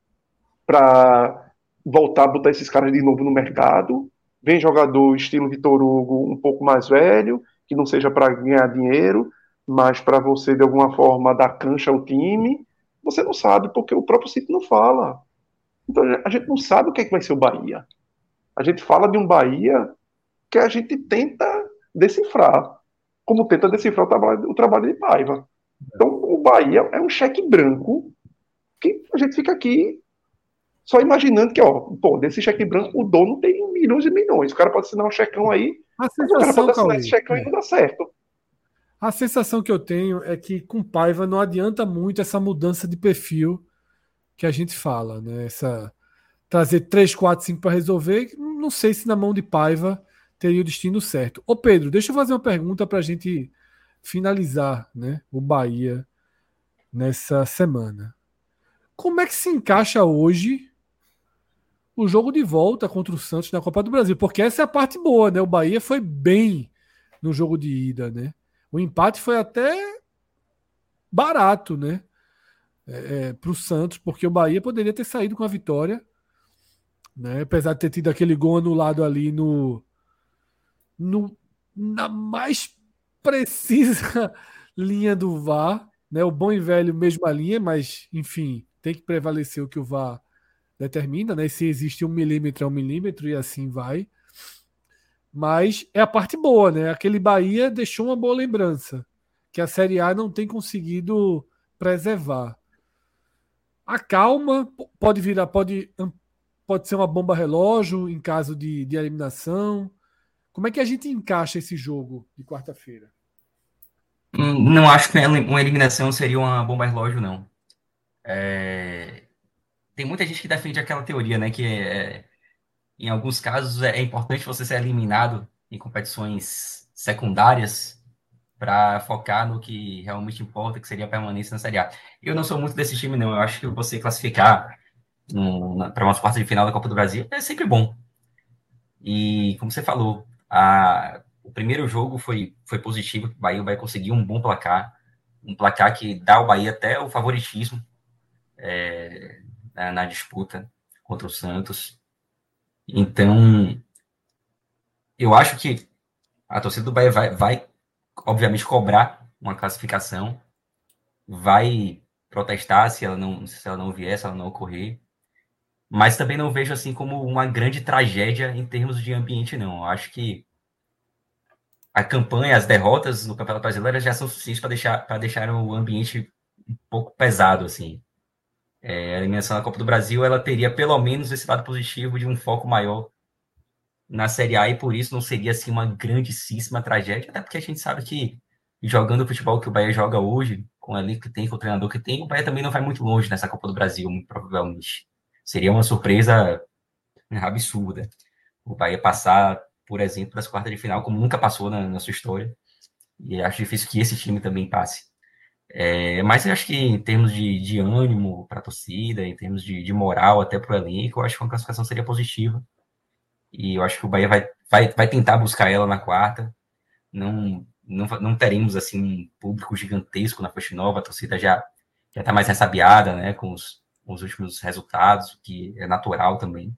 para voltar a botar esses caras de novo no mercado. Vem jogador estilo Vitor Hugo um pouco mais velho, que não seja para ganhar dinheiro, mas para você de alguma forma dar cancha ao time. Você não sabe, porque o próprio sítio não fala. Então a gente não sabe o que, é que vai ser o Bahia. A gente fala de um Bahia que a gente tenta decifrar como tenta decifrar o trabalho, o trabalho de Paiva. Então, o Bahia é um cheque branco que a gente fica aqui só imaginando que, ó, pô, desse cheque branco o dono tem milhões e milhões. O cara pode assinar um checão aí, o cara pode assinar esse checão é. e não dá certo. A sensação que eu tenho é que com Paiva não adianta muito essa mudança de perfil que a gente fala, né? Essa trazer 3, 4, 5 para resolver, não sei se na mão de Paiva teria o destino certo. Ô Pedro, deixa eu fazer uma pergunta para a gente finalizar né, o Bahia nessa semana. Como é que se encaixa hoje o jogo de volta contra o Santos na Copa do Brasil? Porque essa é a parte boa, né? O Bahia foi bem no jogo de ida, né? O empate foi até barato, né? É, é, para o Santos, porque o Bahia poderia ter saído com a vitória, né? Apesar de ter tido aquele gol anulado ali no no, na mais precisa linha do VAR, né? O bom e velho mesma linha, mas enfim, tem que prevalecer o que o VAR determina, né? Se existe um milímetro é um milímetro e assim vai. Mas é a parte boa, né? Aquele Bahia deixou uma boa lembrança que a Série A não tem conseguido preservar. A calma pode virar, pode, pode ser uma bomba relógio em caso de, de eliminação. Como é que a gente encaixa esse jogo de quarta-feira? Hum, não acho que uma eliminação seria uma bomba relógio, não. É... Tem muita gente que defende aquela teoria, né? Que é... em alguns casos é importante você ser eliminado em competições secundárias para focar no que realmente importa, que seria a permanência na Série A. Eu não sou muito desse time, não. Eu acho que você classificar para umas quartas de final da Copa do Brasil é sempre bom. E, como você falou, a, o primeiro jogo foi, foi positivo, o Bahia vai conseguir um bom placar, um placar que dá ao Bahia até o favoritismo é, na, na, disputa contra o Santos. Então, eu acho que a torcida do Bahia vai, vai obviamente, cobrar uma classificação, vai protestar se ela não, se ela não vier, se ela não ocorrer, mas também não vejo assim como uma grande tragédia em termos de ambiente, não. Eu acho que a campanha, as derrotas no Campeonato Brasileiro já são suficientes para deixar, deixar o ambiente um pouco pesado, assim. É, a eliminação da Copa do Brasil, ela teria pelo menos esse lado positivo de um foco maior na Série A e por isso não seria assim uma grandíssima tragédia, até porque a gente sabe que jogando o futebol que o Bahia joga hoje, com o elenco que tem, com o treinador que tem, o Bahia também não vai muito longe nessa Copa do Brasil, muito provavelmente. Seria uma surpresa absurda. O Bahia passar, por exemplo, das quartas de final, como nunca passou na, na sua história. E acho difícil que esse time também passe. É, mas eu acho que em termos de, de ânimo para a torcida, em termos de, de moral até para o elenco, eu acho que uma classificação seria positiva. E eu acho que o Bahia vai, vai, vai tentar buscar ela na quarta. Não, não, não teremos assim um público gigantesco na Fonte Nova, a torcida já já está mais ressabiada, né, com os, com os últimos resultados, o que é natural também.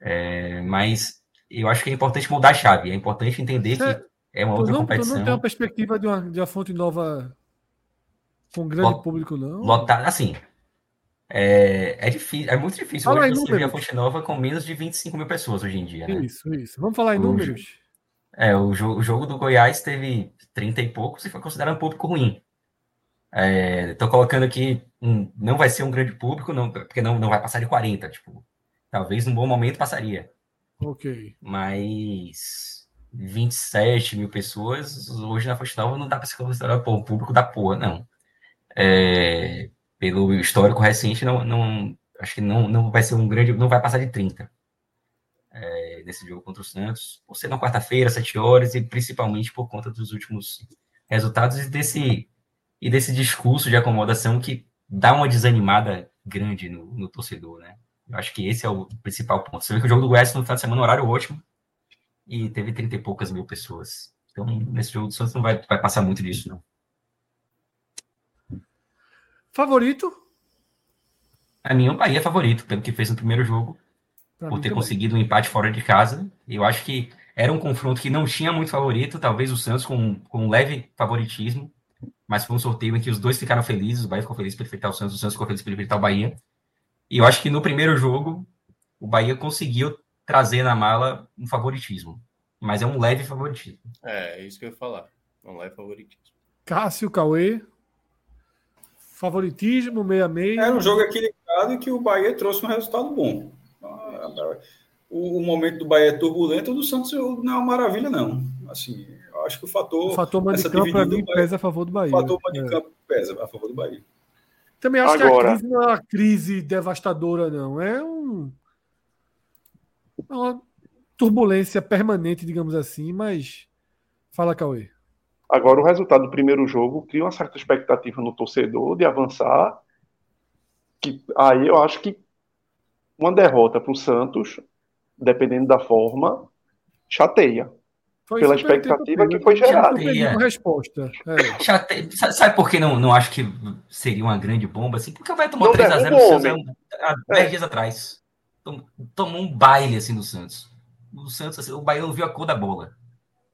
É, mas eu acho que é importante mudar a chave, é importante entender que é uma outra não, competição. Tu não tem uma perspectiva de uma, de uma Fonte Nova com grande Lot, público, não? Lotar, assim. É, é difícil, é muito difícil Fala hoje você números. ver a Fonte Nova com menos de 25 mil pessoas hoje em dia. Né? Isso, isso. Vamos falar em O números. É, o jogo, o jogo do Goiás teve 30 e poucos e foi considerado um público ruim. Estou colocando aqui, um, não vai ser um grande público, não, porque não, não vai passar de 40. Tipo, talvez num bom momento passaria. Ok. Mas 27 mil pessoas, hoje na Fonte Nova não dá para se considerar pô, um público da porra, não. É, pelo histórico recente, não, não, acho que não, não vai ser um grande, não vai passar de 30 é, nesse jogo contra o Santos, por ser na quarta-feira, 7 horas, e principalmente por conta dos últimos resultados e desse, e desse discurso de acomodação que dá uma desanimada grande no, no torcedor, né? Eu acho que esse é o principal ponto. Você vê que o jogo do Goiás no final de semana, horário ótimo, e teve 30 e poucas mil pessoas. Então, nesse jogo do Santos não vai, vai passar muito disso, não. Favorito? A mim, o Bahia é favorito, pelo que fez no primeiro jogo, Pra por ter conseguido um empate fora de casa. Eu acho que era um confronto que não tinha muito favorito, talvez o Santos com, com um leve favoritismo, mas foi um sorteio em que os dois ficaram felizes, o Bahia ficou feliz por enfrentar o Santos, o Santos ficou feliz por enfrentar o Bahia. E eu acho que no primeiro jogo, o Bahia conseguiu trazer na mala um favoritismo, mas é um leve favoritismo. É, é isso que eu ia falar. Não é favoritismo. Cássio, Cauê. Favoritismo, meia É, meia. Era um jogo equilibrado e que o Bahia trouxe um resultado bom. O, o momento do Bahia é turbulento, o do Santos não é uma maravilha, não. Assim, eu acho que o fator. O fator mando de essa campo, para mim, pesa a favor do Bahia. O fator de É. campo pesa a favor do Bahia. Também acho Agora- que a crise não é uma crise devastadora, não. É um. é uma turbulência permanente, digamos assim, mas. Fala, Cauê. Agora, o resultado do primeiro jogo cria uma certa expectativa no torcedor de avançar. Que aí eu acho que uma derrota para o Santos, dependendo da forma, chateia. Foi Pela expectativa que foi gerada. resposta. É. Chate- sa- Sabe por que não, não acho que seria uma grande bomba assim? Porque tomou Não 3x0 derruba do o Santos há, um- há 10 dias atrás. Tom- Tomou um baile assim do Santos. O Santos, assim, o Bahia não viu a cor da bola.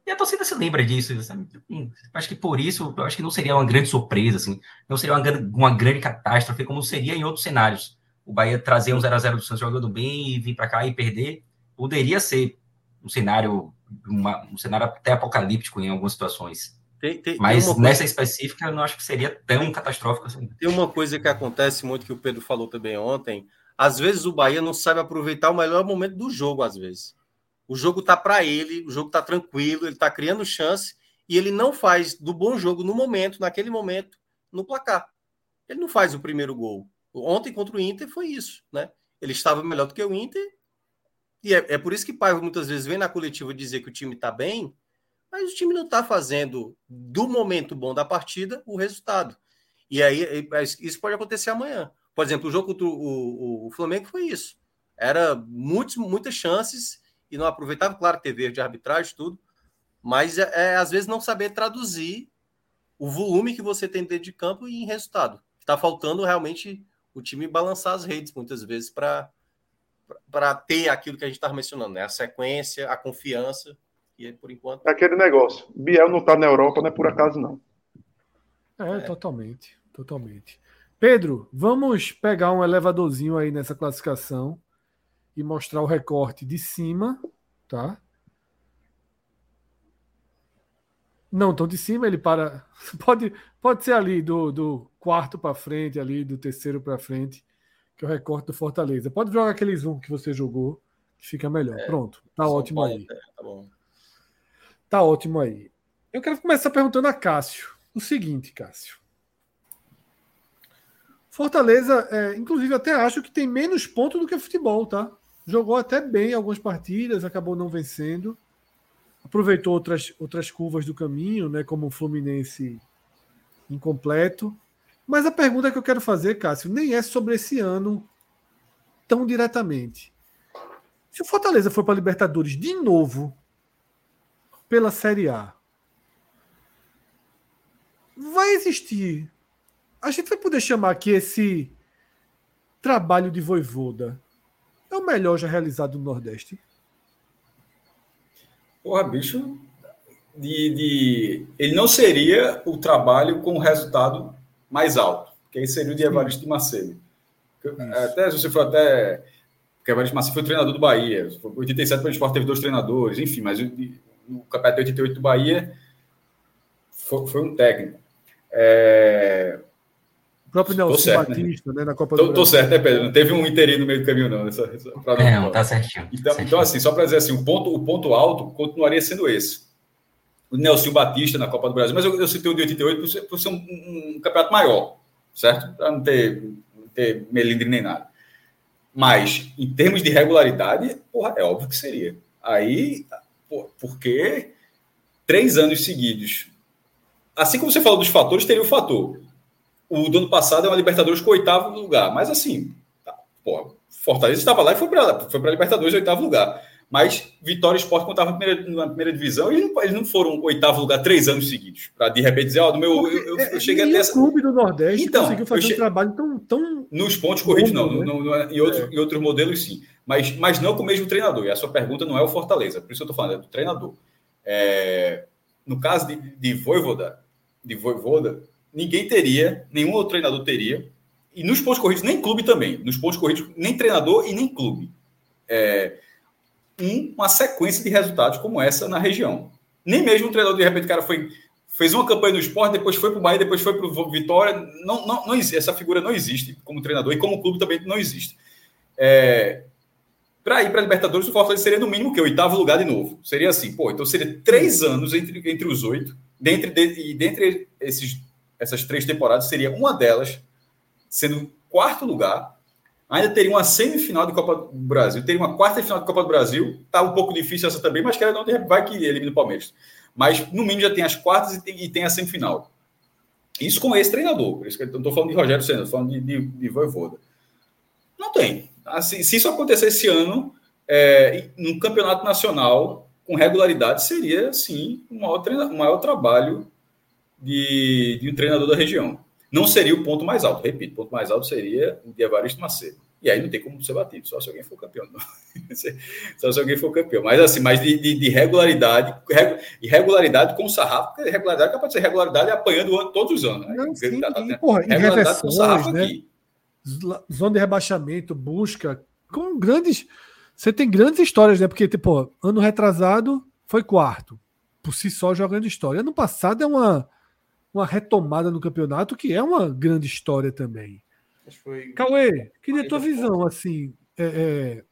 E a torcida se lembra disso. Sabe? Hum, Acho que por isso, eu acho que não seria uma grande surpresa, assim. Não seria uma, uma grande catástrofe, como seria em outros cenários. O Bahia trazer um 0x0 do Santos jogando bem e vir para cá e perder. Poderia ser um cenário, uma- um cenário até apocalíptico em algumas situações. Tem, tem, Mas tem nessa específica, eu não acho que seria tão catastrófico assim. tem uma coisa que acontece muito que o Pedro falou também ontem. Às vezes o Bahia não sabe aproveitar o melhor momento do jogo, às vezes. O jogo tá para ele, o jogo tá tranquilo, ele tá criando chance e ele não faz do bom jogo no momento, naquele momento, no placar. Ele não faz o primeiro gol. Ontem contra o Inter foi isso, né? Ele estava melhor do que o Inter e é, é por isso que Paiva muitas vezes vem na coletiva dizer que o time tá bem, mas o time não tá fazendo do momento bom da partida o resultado. E aí isso pode acontecer amanhã. Por exemplo, o jogo contra o, o, o Flamengo foi isso. Era muitos, muitas chances e não aproveitava. Claro, teve erro de arbitragem, tudo. Mas é, é, às vezes não saber traduzir o volume que você tem dentro de campo em resultado. Está faltando realmente o time balançar as redes muitas vezes para para ter aquilo que a gente estava mencionando, né? A sequência, a confiança. E aí, por enquanto. É aquele negócio. Biel não tá na Europa, não é por acaso, não. É, totalmente. Totalmente. Pedro, vamos pegar um elevadorzinho aí nessa classificação e mostrar o recorte de cima, tá? Não, então de cima ele para. Pode, pode ser ali do, do quarto para frente, ali do terceiro para frente, que é o recorte do Fortaleza. Pode jogar aquele zoom que você jogou, que fica melhor. Pronto, tá ótimo Paulo, aí. é, tá bom. Tá ótimo aí. Eu quero começar perguntando a Cássio o seguinte, Cássio. Fortaleza, é, inclusive, até acho que tem menos pontos do que futebol, tá? Jogou até bem algumas partidas, acabou não vencendo. Aproveitou outras, outras curvas do caminho, né? Como o Fluminense incompleto. Mas a pergunta que eu quero fazer, Cássio, nem é sobre esse ano tão diretamente. Se o Fortaleza for para a Libertadores de novo pela Série A, vai existir. A gente vai poder chamar que esse trabalho de voivoda é o melhor já realizado no Nordeste? Porra, bicho, de, de, ele não seria o trabalho com o resultado mais alto, que aí seria o de Evaristo de Macedo. Até se você for até. Porque Evaristo Macedo foi o treinador do Bahia. 87 para o esporte teve dois treinadores, enfim, mas no campeonato de 88 do Bahia foi, foi um técnico. É... O próprio Nelson certo, né? Batista, né? na Copa tô, do Brasil. Tô certo, né, Pedro? Não teve um interino no meio do caminho, não. Essa, essa, não, não, tá certinho. Então, certinho. então, assim, só para dizer assim, o ponto, o ponto alto continuaria sendo esse. O Nelson Batista na Copa do Brasil, mas eu, eu citei o de 88 por ser, por ser um, um, campeonato maior, certo? Para não ter, não ter melindre nem nada. Mas, em termos de regularidade, porra, é óbvio que seria. Aí, por, porque três anos seguidos assim como você falou dos fatores, teria o fator. O do ano passado é uma Libertadores com oitavo lugar. Mas assim, tá, pô, Fortaleza estava lá e foi para foi a Libertadores oitavo lugar. Mas Vitória e Sport, estava na primeira, na primeira divisão, eles não, eles não foram oitavo lugar três anos seguidos. Para de repente dizer, ó, oh, meu. Eu, eu, eu cheguei até essa. O clube do Nordeste então, conseguiu fazer che... um trabalho tão. tão nos pontos corridos, não. Né? No, no, em, outros, é. em outros modelos, sim. Mas, mas não com o mesmo treinador. E a sua pergunta não é o Fortaleza. Por isso eu estou falando, é do treinador. É, no caso de, de Voivoda, de Voivoda, ninguém teria, nenhum outro treinador teria, e nos pontos corridos, nem clube também, nos pontos corridos, nem treinador e nem clube. É, um, uma sequência de resultados como essa na região. Nem mesmo um treinador, de repente, o cara foi, fez uma campanha no esporte, depois foi para o Bahia, depois foi para o Vitória. Não, não, não essa figura não existe como treinador e como clube também não existe. É, para ir para a Libertadores, o Fortaleza seria no mínimo que oitavo lugar de novo. Seria assim, pô, então seria três anos entre, entre os oito dentre, de, e dentre esses, essas três temporadas, seria uma delas sendo quarto lugar. Ainda teria uma semifinal de Copa do Brasil, teria uma quarta final de Copa do Brasil. Tá um pouco difícil essa também, mas que não vai que elimina o Palmeiras. Mas no mínimo já tem as quartas e tem, e tem a semifinal. Isso com esse treinador. Por isso que eu não estou falando de Rogério Senna, falando de, de, de Voivoda. Não tem. Assim, se isso acontecer esse ano, é, no campeonato nacional, com regularidade, seria, sim, o o maior trabalho de, de um treinador da região. Não seria o ponto mais alto, repito, o ponto mais alto seria o de Evaristo Macedo. E aí não tem como ser batido, só se alguém for campeão. só se alguém for campeão. Mas assim, mas de, de, de regularidade, regularidade com sarrafo, porque regularidade é capaz de ser regularidade apanhando todos os anos. Né? Não, sim, tá, tá, porra, regularidade com sarrafo né? aqui. Zona de rebaixamento, busca, com grandes você tem grandes histórias, né? Porque, tipo, ano retrasado foi quarto. Por si só, jogando história. Ano passado é uma, uma retomada no campeonato, que é uma grande história também. Foi... Cauê, queria tua visão, assim. É, é...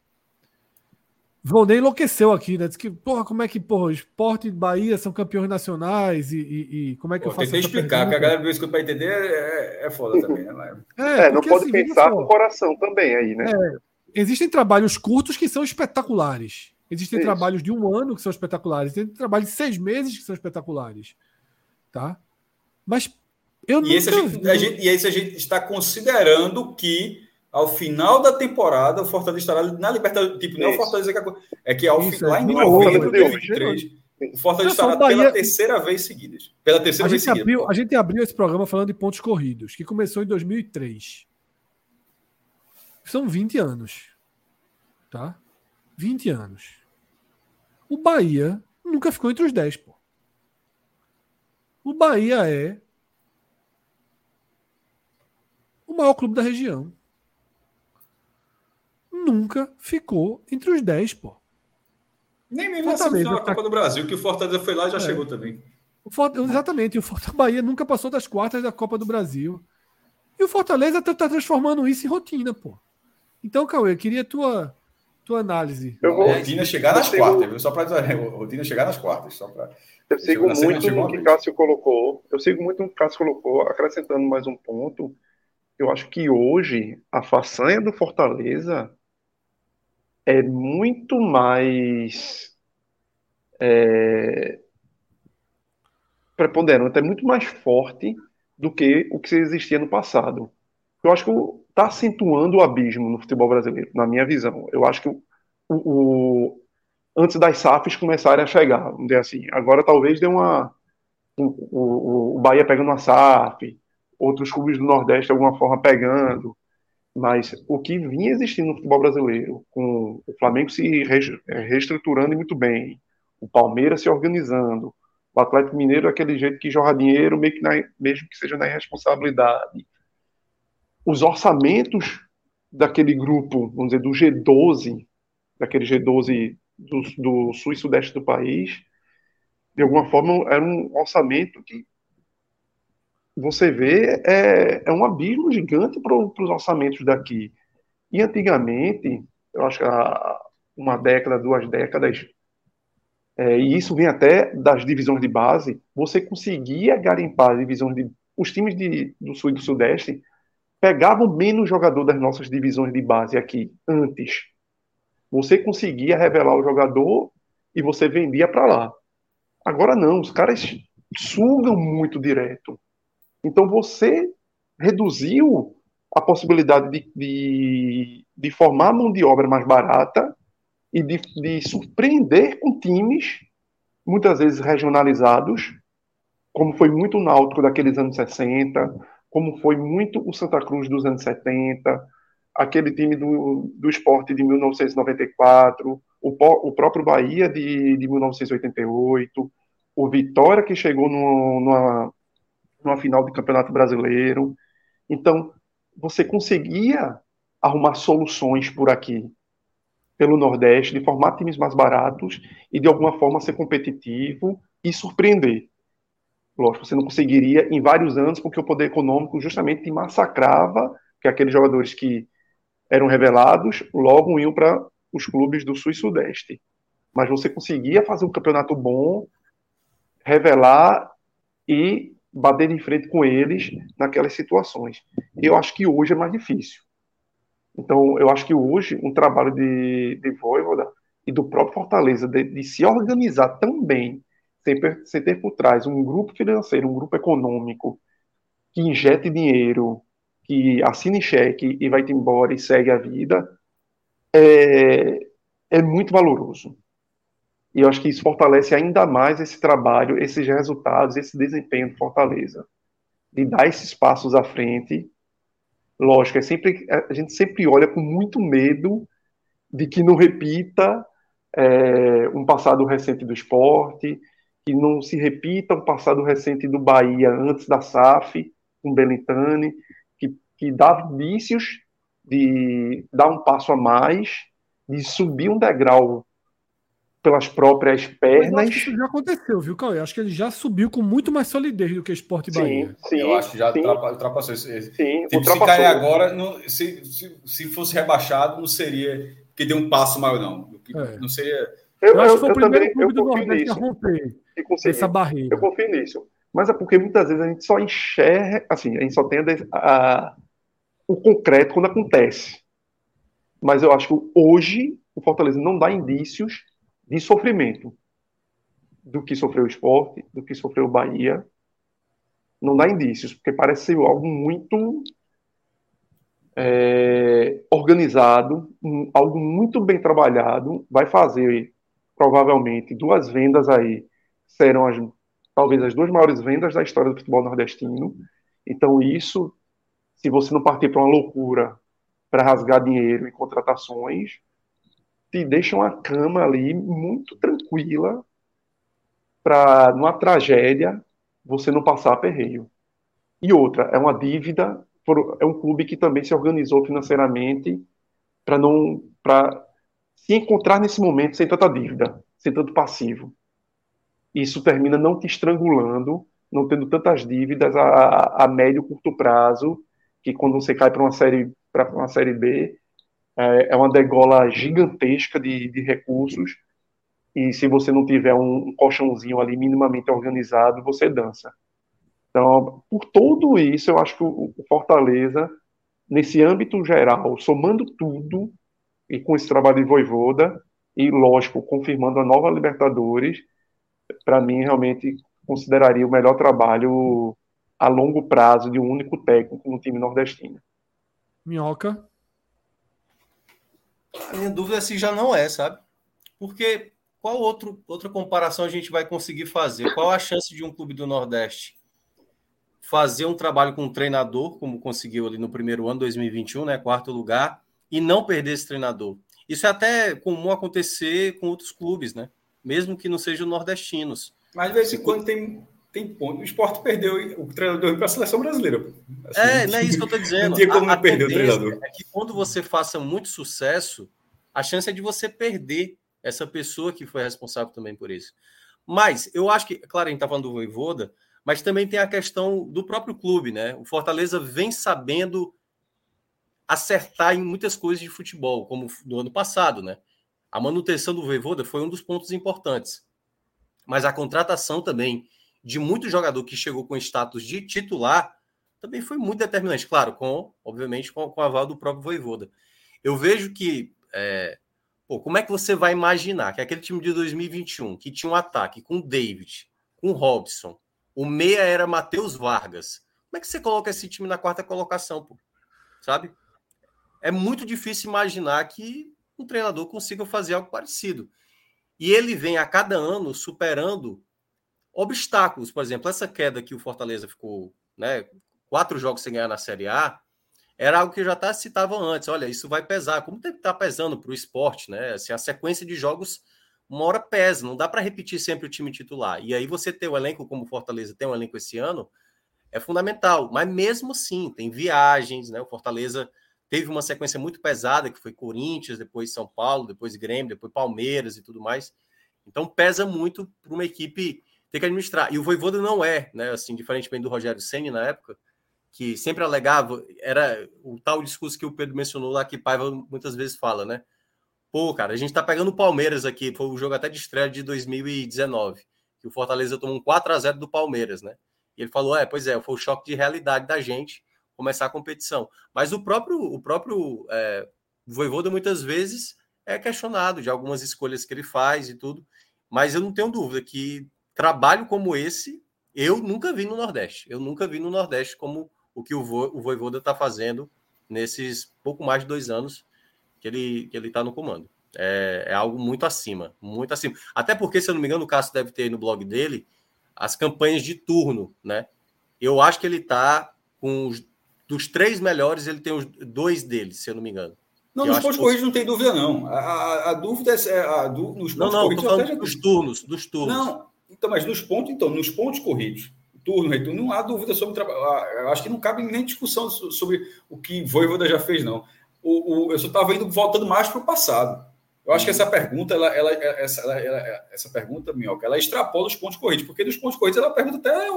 Volney enlouqueceu aqui, né? Diz que, porra, como é que, porra, esporte e Bahia são campeões nacionais e, e, e como é que Pô, eu faço Tentei explicar, que a galera do escuta para entender é, é foda também, né? É, é não pode assim, pensar com o coração também aí, né? É, existem trabalhos curtos que são espetaculares. Existem Isso. trabalhos de um ano que são espetaculares. Existem trabalhos de seis meses que são espetaculares. Tá? Mas eu e esse a gente, a gente, E esse a gente está considerando que ao final da temporada o Fortaleza estará na Libertadores. Tipo, não é o Fortaleza que é que ao Isso, lá em novembro de 2023. O Fortaleza estará Bahia... pela terceira vez seguida. Pela terceira a vez seguida. Abriu, a gente abriu esse programa falando de pontos corridos, que começou em 2003. São 20 anos. Tá? 20 anos. O Bahia nunca ficou entre os 10, pô. O Bahia é o maior clube da região. Nunca ficou entre os 10, pô. Nem mesmo na semifinal da Copa tá... do Brasil, que o Fortaleza foi lá e já é. chegou também. O Fort... Exatamente, o Fortaleza Bahia nunca passou das quartas da Copa do Brasil. E o Fortaleza está transformando isso em rotina, pô. Então, Cauê, eu queria tua, tua análise. Eu vou... Rotina chegar nas quartas, viu? Só para dizer, rotina chegar nas quartas. Só pra... Eu sigo muito no que Cássio colocou. Eu sigo muito no que Cássio colocou, acrescentando mais um ponto. Eu acho que hoje a façanha do Fortaleza é muito mais é, preponderante, é muito mais forte do que o que existia no passado. Eu acho que está acentuando o abismo no futebol brasileiro, na minha visão. Eu acho que o, o antes das SAFs começarem a chegar, vamos dizer assim. Agora talvez dê uma o, o, o Bahia pegando uma SAF, outros clubes do Nordeste de alguma forma pegando, mas o que vinha existindo no futebol brasileiro, com o Flamengo se reestruturando muito bem, o Palmeiras se organizando, o Atlético Mineiro aquele jeito que jorra dinheiro, meio que na, mesmo que seja na irresponsabilidade. Os orçamentos daquele grupo, vamos dizer, do G12, daquele G12 do, do sul e sudeste do país, de alguma forma era um orçamento que você vê é, é um abismo gigante para os orçamentos daqui. E antigamente, eu acho que há uma década, duas décadas, é, e isso vem até das divisões de base, você conseguia garimpar divisões de. Os times de, do Sul e do Sudeste pegavam menos jogador das nossas divisões de base aqui, antes. Você conseguia revelar o jogador e você vendia para lá. Agora não, os caras sugam muito direto. Então você reduziu a possibilidade de, de, de formar mão de obra mais barata e de, de surpreender com times, muitas vezes regionalizados, como foi muito o Náutico daqueles anos 60, como foi muito o Santa Cruz dos anos 70, aquele time do, do esporte de 1994, o, o próprio Bahia de, de 1988, o Vitória que chegou no, numa, numa final de campeonato brasileiro. Então, você conseguia arrumar soluções por aqui pelo Nordeste, de formar times mais baratos e de alguma forma ser competitivo e surpreender. Lógico, você não conseguiria em vários anos, porque o poder econômico justamente massacrava que aqueles jogadores que eram revelados logo iam para os clubes do Sul e Sudeste. Mas você conseguia fazer um campeonato bom, revelar e bater de frente com eles naquelas situações. Eu acho que hoje é mais difícil. Então, eu acho que hoje um trabalho de, de Voivoda e do próprio Fortaleza de, de se organizar tão bem, sem, sem, ter por trás um grupo financeiro, um grupo econômico que injete dinheiro, que assine cheque e vai-te embora e segue a vida, é, é muito valoroso. E eu acho que isso fortalece ainda mais esse trabalho, esses resultados, esse desempenho do Fortaleza. De dar esses passos à frente lógico, é sempre, a gente sempre olha com muito medo de que não repita é, um passado recente do esporte, que não se repita um passado recente do Bahia antes da SAF, com Belintani, que, dá indícios de dar um passo a mais, de subir um degrau pelas próprias pernas. Eu acho que isso já aconteceu, viu, Cauê? Acho que ele já subiu com muito mais solidez do que o Esporte Bahia. Sim, eu acho que já sim, ultrapassou isso. Sim, tipo, ultrapassou. Se cair agora, não, se, se, se, fosse rebaixado, não seria que deu um passo maior, não. É. Não seria. Eu, eu acho que foi o primeiro também, clube do Nordeste a romper essa barreira. Eu confio nisso. Mas é porque muitas vezes a gente só enxerga, assim, a gente só tem a, a, o concreto quando acontece. Mas eu acho que hoje o Fortaleza não dá indícios de sofrimento do que sofreu o esporte, do que sofreu o Bahia. Não dá indícios, porque parece ser algo muito é, organizado, um, algo muito bem trabalhado. Vai fazer, provavelmente, duas vendas aí, serão as, talvez as duas maiores vendas da história do futebol nordestino. Então, isso, se você não partir para uma loucura para rasgar dinheiro em contratações, te deixam a cama ali muito tranquila para, numa tragédia, você não passar aperreio. E outra, é uma dívida, é um clube que também se organizou financeiramente para não para se encontrar nesse momento sem tanta dívida, sem tanto passivo. Isso termina não te estrangulando, não tendo tantas dívidas a, a médio curto prazo, que quando você cai para uma série para uma série B, é, é uma degola gigantesca de, de recursos e se você não tiver um, colchãozinho ali minimamente organizado, você dança. Então, por tudo isso, eu acho que o Fortaleza, nesse âmbito geral, somando tudo, e com esse trabalho de Voivoda, e lógico, confirmando a nova Libertadores, para mim realmente consideraria o melhor trabalho a longo prazo de um único técnico no time nordestino. Minhoca? A minha dúvida é se já não é, sabe? Porque qual outro, outra comparação a gente vai conseguir fazer? Qual a chance de um clube do Nordeste fazer um trabalho com um treinador, como conseguiu ali no primeiro ano, 2021, né? Quarto lugar, e não perder esse treinador? Isso é até comum acontecer com outros clubes, né? Mesmo que não sejam nordestinos. Mas de vez em quando tem, tem ponto. O esporte perdeu o treinador para a seleção brasileira. Assim, é, não é isso que eu estou dizendo. Não tinha como a, não perder o treinador. É que quando você faça muito sucesso, a chance é de você perder essa pessoa que foi responsável também por isso. Mas eu acho que, claro, a gente está falando do Voivoda, mas também tem a questão do próprio clube, né? O Fortaleza vem sabendo acertar em muitas coisas de futebol, como no ano passado, né? A manutenção do Voivoda foi um dos pontos importantes. Mas a contratação também de muito jogador que chegou com status de titular também foi muito determinante, claro, com obviamente com, com o aval do próprio Voivoda. Eu vejo que é, pô, como é que você vai imaginar que aquele time de 2021 que tinha um ataque com David, com Robson, o meia era Matheus Vargas. Como é que você coloca esse time na quarta colocação, pô? Sabe? É muito difícil imaginar que um treinador consiga fazer algo parecido. E ele vem a cada ano superando obstáculos. Por exemplo, essa queda que o Fortaleza ficou, né, quatro jogos sem ganhar na Série A, era algo que eu já tá, citava antes. Olha, isso vai pesar. Como deve estar tá pesando para o esporte, né? Assim, a sequência de jogos uma hora pesa, não dá para repetir sempre o time titular. E aí você ter o elenco como o Fortaleza tem um elenco esse ano é fundamental. Mas mesmo assim, tem viagens, né? O Fortaleza teve uma sequência muito pesada, que foi Corinthians, depois São Paulo, depois Grêmio, depois Palmeiras e tudo mais. Então pesa muito para uma equipe ter que administrar. E o Voivoda não é, né? Assim, diferentemente do Rogério Ceni na época, que sempre alegava, era o tal discurso que o Pedro mencionou lá, que Paiva muitas vezes fala, né? Pô, cara, a gente tá pegando o Palmeiras aqui, foi o jogo até de estreia de 2019, que o Fortaleza tomou um 4 a 0 do Palmeiras, né? E ele falou: é, pois é, foi o choque de realidade da gente começar a competição. Mas o próprio, o próprio é, Voivoda muitas vezes é questionado de algumas escolhas que ele faz e tudo. Mas eu não tenho dúvida que trabalho como esse eu nunca vi no Nordeste. Eu nunca vi no Nordeste como o que o, Vo, o Voivoda está fazendo nesses pouco mais de dois anos que ele que ele está no comando. É, é, algo muito acima, muito acima. Até porque, se eu não me engano, o Cássio deve ter aí no blog dele as campanhas de turno, né? Eu acho que ele está com os dos três melhores, ele tem os dois deles, se eu não me engano. Não, nos pontos corridos não tem dúvida, não. A, a, a dúvida é. A, do, nos não, não, estou falando dos turnos, dos turnos. Não, então, mas nos pontos, então, nos pontos corridos, turno, retorno, não há dúvida sobre o trabalho. Eu acho que não cabe nem discussão sobre o que Voivoda já fez, não. O, o eu só estava indo voltando mais para o passado. Eu acho que essa pergunta, ela, ela, essa, ela, essa pergunta, Minhoca, ela extrapola os pontos corridos, porque nos pontos corridos ela pergunta até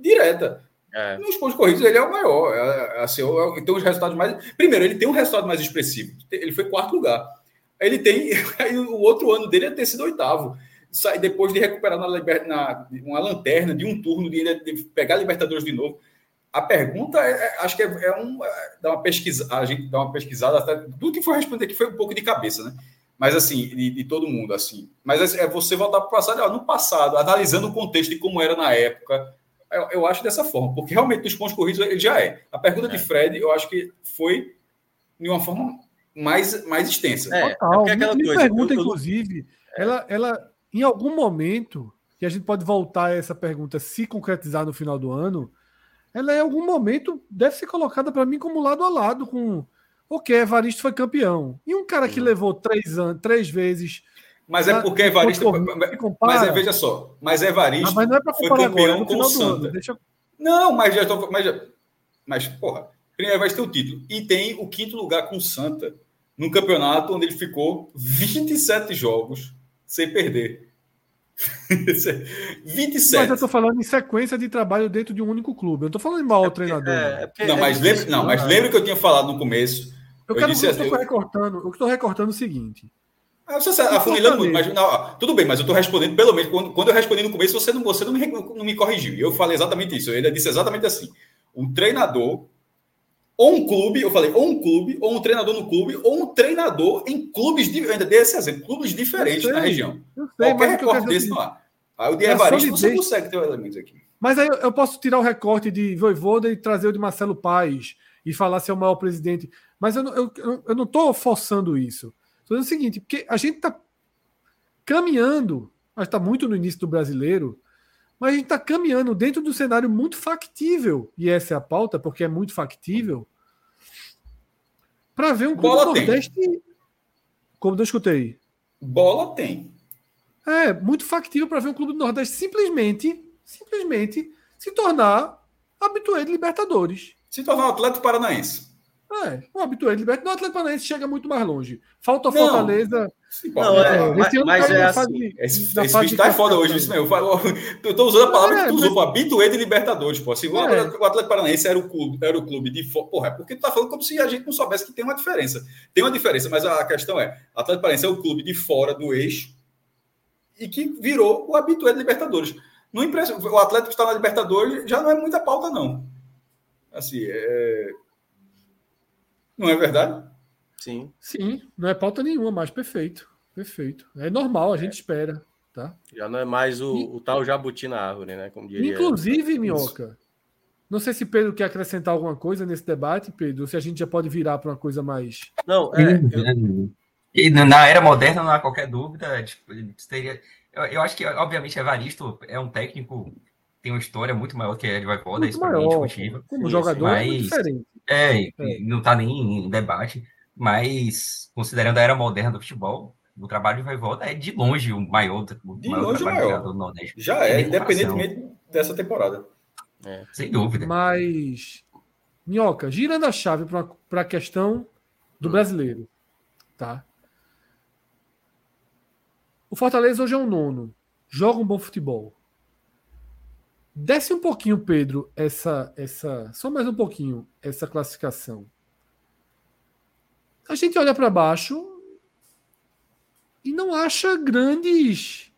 direta. É. Nos pontos corridos ele é o maior. É, é assim, é, tem os resultados mais. Primeiro, ele tem um resultado mais expressivo. Ele foi quarto lugar. Ele tem. O outro ano dele é ter sido oitavo. Sai depois de recuperar na, na uma lanterna de um turno, de, de pegar a Libertadores de novo. A pergunta é, é acho que é, é um. Dá uma pesquisa, a gente dá uma pesquisada, até, tudo que foi responder aqui foi um pouco de cabeça, né? Mas assim, de, de todo mundo, assim. Mas é você voltar para o passado, no passado, analisando o contexto de como era na época, eu, eu, acho dessa forma, porque realmente nos pontos corridos ele já é. A pergunta é. de Fred, eu acho que foi de uma forma mais, mais extensa. É, Total. É aquela coisa, pergunta, eu, eu, inclusive, é. ela, ela, em algum momento, que a gente pode voltar a essa pergunta se concretizar no final do ano, ela em algum momento deve ser colocada para mim como lado a lado com ok, Evaristo foi campeão. E um cara que levou três anos, três vezes mas é porque Evaristo. Mas é, veja só, mas Evaristo ah, mas não é foi campeão agora, com o Santa. Deixa... Não, mas já estou. Mas, mas, porra, primeiro vai ter o título. E tem o quinto lugar com o Santa, num campeonato onde ele ficou 27 jogos sem perder. 27. Mas eu estou falando em sequência de trabalho dentro de um único clube. Eu estou falando em mau é treinador. É, é não, mas lembra, não, mas lembra que eu tinha falado no começo. Eu, eu quero, disse, eu, eu, recortando, eu estou recortando o seguinte. Ah, você afunilando muito, mas não, tudo bem, mas eu estou respondendo, pelo menos, quando, quando eu respondi no começo, você não, você não, me, não me corrigiu. Eu falei exatamente isso. Eu ainda disse exatamente assim. Um treinador, ou um clube, eu falei, ou um clube, ou um treinador no clube, ou um treinador em clubes, eu ainda dei esse exemplo, clubes diferentes sei, na região. Sei, Qualquer recorte desse não há. Aí o de Evaristo você consegue ter elementos aqui. Mas aí eu posso tirar o recorte de Voivoda e trazer o de Marcelo Paes e falar se é o maior presidente. Mas eu, eu, eu não estou forçando isso. Estou dizendo o seguinte, porque a gente está caminhando, mas está muito no início do brasileiro, mas a gente está caminhando dentro do cenário muito factível, e essa é a pauta, porque é muito factível, para ver um clube Bola Nordeste. Tem. Como eu escutei. Bola tem. É, muito factível para ver um clube do Nordeste simplesmente, simplesmente se tornar habitué de Libertadores. Se tornar um Atlético Paranaense. É, um habitué de Libertadores. O Atlético Paranaense chega muito mais longe. Falta o Fortaleza. Não, é, é, mas, mas é assim. esse, esse bicho tá foda hoje, isso mesmo. Eu, falo, eu tô usando a palavra é, que tu usou, mas... habitué de Libertadores, pô. Assim, é. o Atlético Paranaense era o clube, era o clube de porra, é porque tu tá falando como se a gente não soubesse que tem uma diferença. Tem uma diferença, mas a questão é, o Atlético Paranaense é o clube de fora do eixo e que virou o habitué de Libertadores. No impress... O Atlético está na Libertadores já não é muita pauta, não. Assim, é... Não é verdade? Sim. Sim, não é pauta nenhuma, mas perfeito. Perfeito. É normal, a gente espera. Tá? Já não é mais o, e... o tal jabuti na árvore, né? Como diria. Inclusive, Minhoca, não sei se Pedro quer acrescentar alguma coisa nesse debate, Pedro, se a gente já pode virar para uma coisa mais. Não, é. Eu... E na era moderna não há qualquer dúvida. Tipo, teria... eu, eu acho que, obviamente, Evaristo é um técnico tem uma história muito maior que a de Vaivoda, isso para mim é. Como jogador mas, é diferente. É, é. não está nem em debate, mas considerando a era moderna do futebol, o trabalho de Vaivoda é de longe o maior, o de maior longe maior. do Nordeste. Já é, independentemente dessa temporada. É. Sem dúvida. Mas, Minhoca, girando a chave para a questão do hum. brasileiro, tá? O Fortaleza hoje é um nono, joga um bom futebol. Desce um pouquinho, Pedro, essa, essa, só mais um pouquinho, essa classificação. A gente olha para baixo e não acha grandes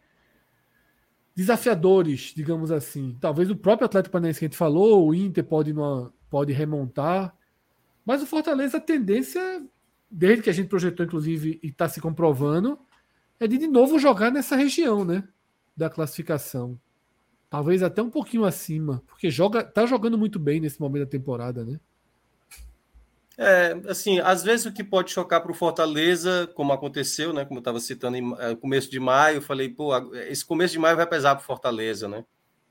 desafiadores, digamos assim. Talvez o próprio Atlético Paranaense que a gente falou, o Inter pode, numa, pode remontar. Mas o Fortaleza, a tendência, desde que a gente projetou, inclusive, e está se comprovando, é de de novo jogar nessa região né, da classificação. Talvez até um pouquinho acima, porque joga, tá jogando muito bem nesse momento da temporada, né? É, assim, às vezes o que pode chocar para o Fortaleza, como aconteceu, né? Como eu estava citando em é, começo de maio, eu falei, pô, esse começo de maio vai pesar para o Fortaleza, né?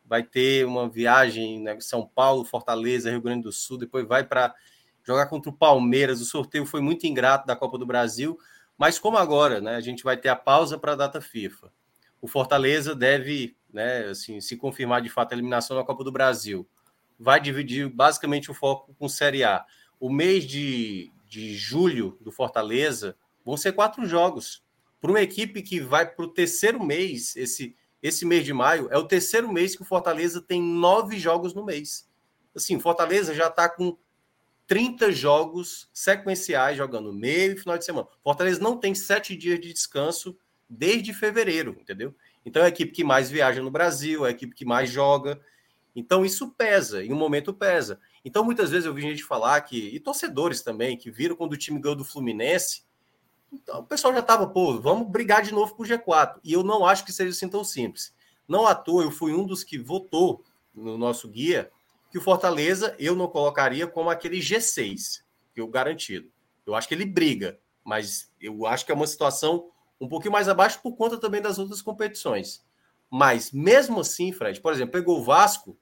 Vai ter uma viagem, né? São Paulo, Fortaleza, Rio Grande do Sul, depois vai para jogar contra o Palmeiras. O sorteio foi muito ingrato da Copa do Brasil, mas como agora, né? A gente vai ter a pausa para a data FIFA. O Fortaleza deve né, assim, se confirmar de fato a eliminação da Copa do Brasil, vai dividir basicamente o foco com Série A. O mês de, de julho do Fortaleza vão ser quatro jogos. Para uma equipe que vai para o terceiro mês, esse, esse mês de maio, é o terceiro mês que o Fortaleza tem nove jogos no mês. Assim, Fortaleza já está com 30 jogos sequenciais jogando meio e final de semana. Fortaleza não tem sete dias de descanso desde fevereiro, entendeu? Então é a equipe que mais viaja no Brasil, é a equipe que mais joga. Então isso pesa, em um momento pesa. Então muitas vezes eu vi gente falar que, e torcedores também, que viram quando o time ganhou do Fluminense, então o pessoal já estava, pô, vamos brigar de novo com o G4. E eu não acho que seja assim tão simples. Não à toa, eu fui um dos que votou no nosso guia que o Fortaleza eu não colocaria como aquele G6, que eu garantido. Eu acho que ele briga, mas eu acho que é uma situação um pouquinho mais abaixo por conta também das outras competições. Mas mesmo assim, Fred, por exemplo, pegou o Vasco,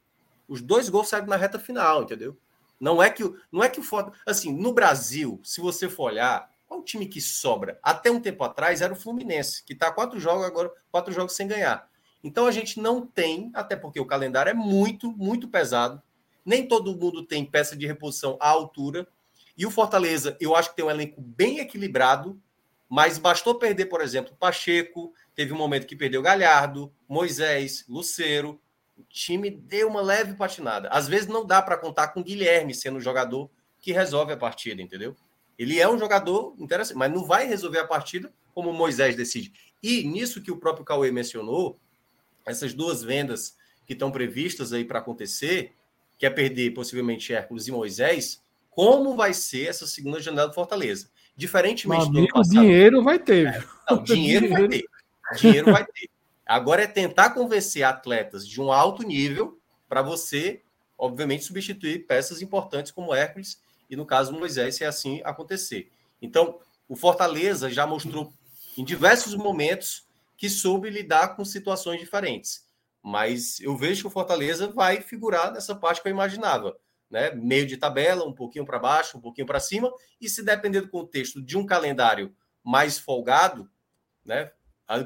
os dois gols saíram na reta final, entendeu? Não é que não é que o Fortaleza, assim, no Brasil, se você for olhar, qual o time que sobra? Até um tempo atrás era o Fluminense, que está quatro jogos agora, quatro jogos sem ganhar. Então a gente não tem, até porque o calendário é muito, muito pesado. Nem todo mundo tem peça de reposição à altura. E o Fortaleza, eu acho que tem um elenco bem equilibrado, mas bastou perder, por exemplo, Pacheco, teve um momento que perdeu Galhardo, Moisés, Luceiro. O time deu uma leve patinada. Às vezes não dá para contar com Guilherme sendo o jogador que resolve a partida, entendeu? Ele é um jogador interessante, mas não vai resolver a partida como Moisés decide. E nisso que o próprio Cauê mencionou, essas duas vendas que estão previstas aí para acontecer, que é perder possivelmente Hércules e Moisés, como vai ser essa segunda janela do Fortaleza? Diferentemente do passado, dinheiro vai ter. É, não, dinheiro vai ter. Dinheiro vai ter. Agora é tentar convencer atletas de um alto nível para você, obviamente, substituir peças importantes como Hércules e, no caso, Moisés, se assim acontecer. Então, o Fortaleza já mostrou em diversos momentos que soube lidar com situações diferentes. Mas eu vejo que o Fortaleza vai figurar nessa parte que eu imaginava. Né? Meio de tabela, um pouquinho para baixo, um pouquinho para cima, e se depender do contexto de um calendário mais folgado, né?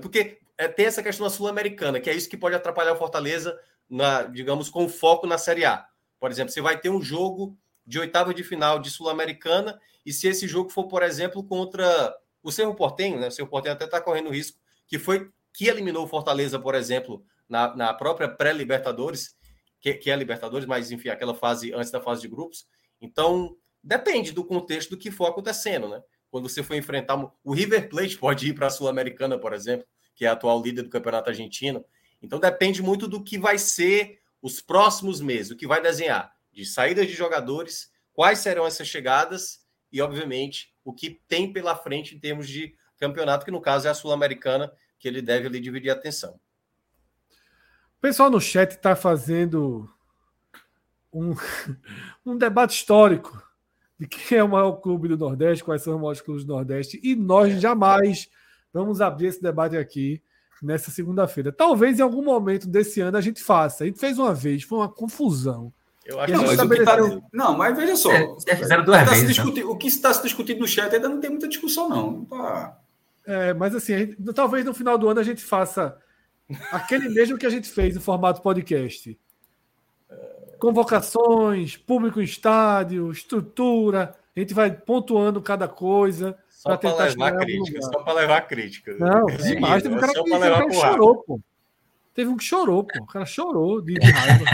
Porque é, tem essa questão da Sul-Americana, que é isso que pode atrapalhar o Fortaleza, na, digamos, com foco na Série A. Por exemplo, você vai ter um jogo de oitava de final de Sul-Americana, e se esse jogo for, por exemplo, contra o Cerro Portenho, né? O Cerro Portenho até está correndo risco, que foi que eliminou o Fortaleza, por exemplo, na, na própria pré-Libertadores, que, que, é a Libertadores, mas enfim, aquela fase antes da fase de grupos. Então, depende do contexto do que for acontecendo, né? Quando você for enfrentar o River Plate, pode ir para a Sul-Americana, por exemplo, que é a atual líder do Campeonato Argentino. Então, depende muito do que vai ser os próximos meses, o que vai desenhar de saídas de jogadores, quais serão essas chegadas e, obviamente, o que tem pela frente em termos de campeonato, que no caso é a Sul-Americana, que ele deve ali dividir a atenção. O pessoal no chat está fazendo um, um debate histórico de quem é o maior clube do Nordeste, quais são os maiores clubes do Nordeste, e nós é. jamais vamos abrir esse debate aqui nessa segunda-feira. Talvez em algum momento desse ano a gente faça. A gente fez uma vez, foi uma confusão. Eu acho não, tá... não, mas veja só. É, é fizeram duas tá vezes. Discutir... O que está se discutindo no chat ainda não tem muita discussão, não. Tá... É, mas assim, gente... talvez no final do ano a gente faça aquele mesmo que a gente fez no formato podcast. Convocações, público em estádio, estrutura. A gente vai pontuando cada coisa. Só para levar crítica, só para levar crítica. Não, demais. Teve um cara, que, um cara que chorou, pô. Teve um que chorou, pô. O cara chorou de raiva.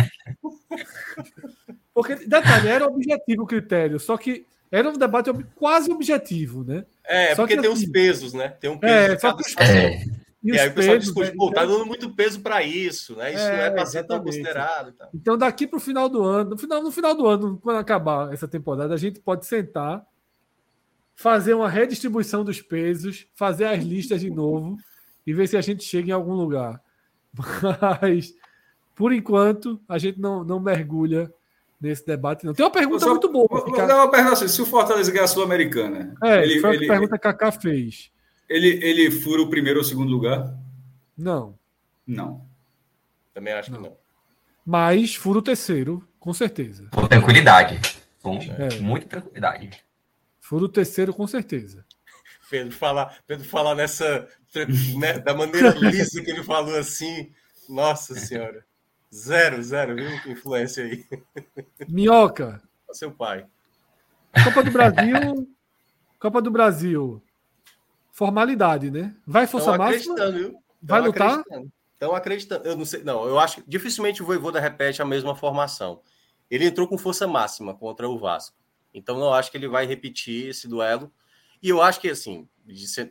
Porque, detalhe, era objetivo o critério, só que era um debate quase objetivo, né? É, só porque que, tem assim, os pesos, né? Tem um peso é, de cada é. E, e aí o pessoal pesos, discute, né? pô, tá então dando muito peso para isso, né? Isso é, não é para ser tão considerado. Então, daqui para o final do ano, no final, no final do ano, quando acabar essa temporada, a gente pode sentar, fazer uma redistribuição dos pesos, fazer as listas de novo e ver se a gente chega em algum lugar. Mas, por enquanto, a gente não, não mergulha nesse debate, não. Tem uma pergunta só, muito boa. Vou, ficar... vou uma pergunta assim: se o Fortaleza ganhar a Sul-Americana. É, ele, foi a ele, pergunta que a Kaká fez. Ele, ele fura o primeiro ou o segundo lugar? Não. Não. Também acho não. que não. Mas fura o terceiro, com certeza. Com tranquilidade. Com é. muita tranquilidade. Fura o terceiro, com certeza. Pedro falar, Pedro falar nessa. Né, da maneira lisa que ele falou assim. Nossa Senhora. Zero, zero, viu? Influência aí. Minhoca. Seu pai. Copa do Brasil. Copa do Brasil. Formalidade, né? Vai força máxima? Vai lutar? Estão acreditando. Eu não sei. Não, eu acho que dificilmente o Voivoda repete a mesma formação. Ele entrou com força máxima contra o Vasco. Então não acho que ele vai repetir esse duelo. E eu acho que assim,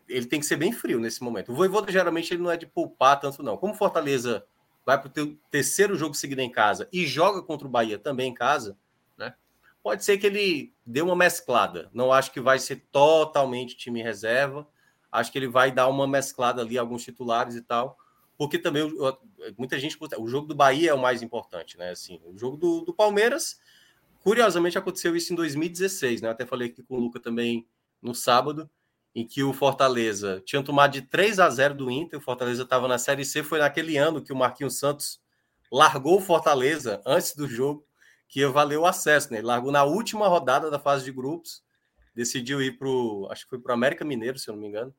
ele tem que ser bem frio nesse momento. O Voivoda geralmente ele não é de poupar tanto não. Como Fortaleza vai para o terceiro jogo seguido em casa e joga contra o Bahia também em casa, né? Pode ser que ele dê uma mesclada. Não acho que vai ser totalmente time reserva. Acho que ele vai dar uma mesclada ali, alguns titulares e tal. Porque também muita gente. O jogo do Bahia é o mais importante, né? Assim, o jogo do, do Palmeiras, curiosamente, aconteceu isso em 2016, né? Eu até falei aqui com o Luca também no sábado, em que o Fortaleza tinha tomado de 3 a 0 do Inter. O Fortaleza estava na Série C. Foi naquele ano que o Marquinhos Santos largou o Fortaleza antes do jogo, que ia valer o acesso, né? Ele largou na última rodada da fase de grupos decidiu ir para o. Acho que foi para o América Mineiro, se eu não me engano.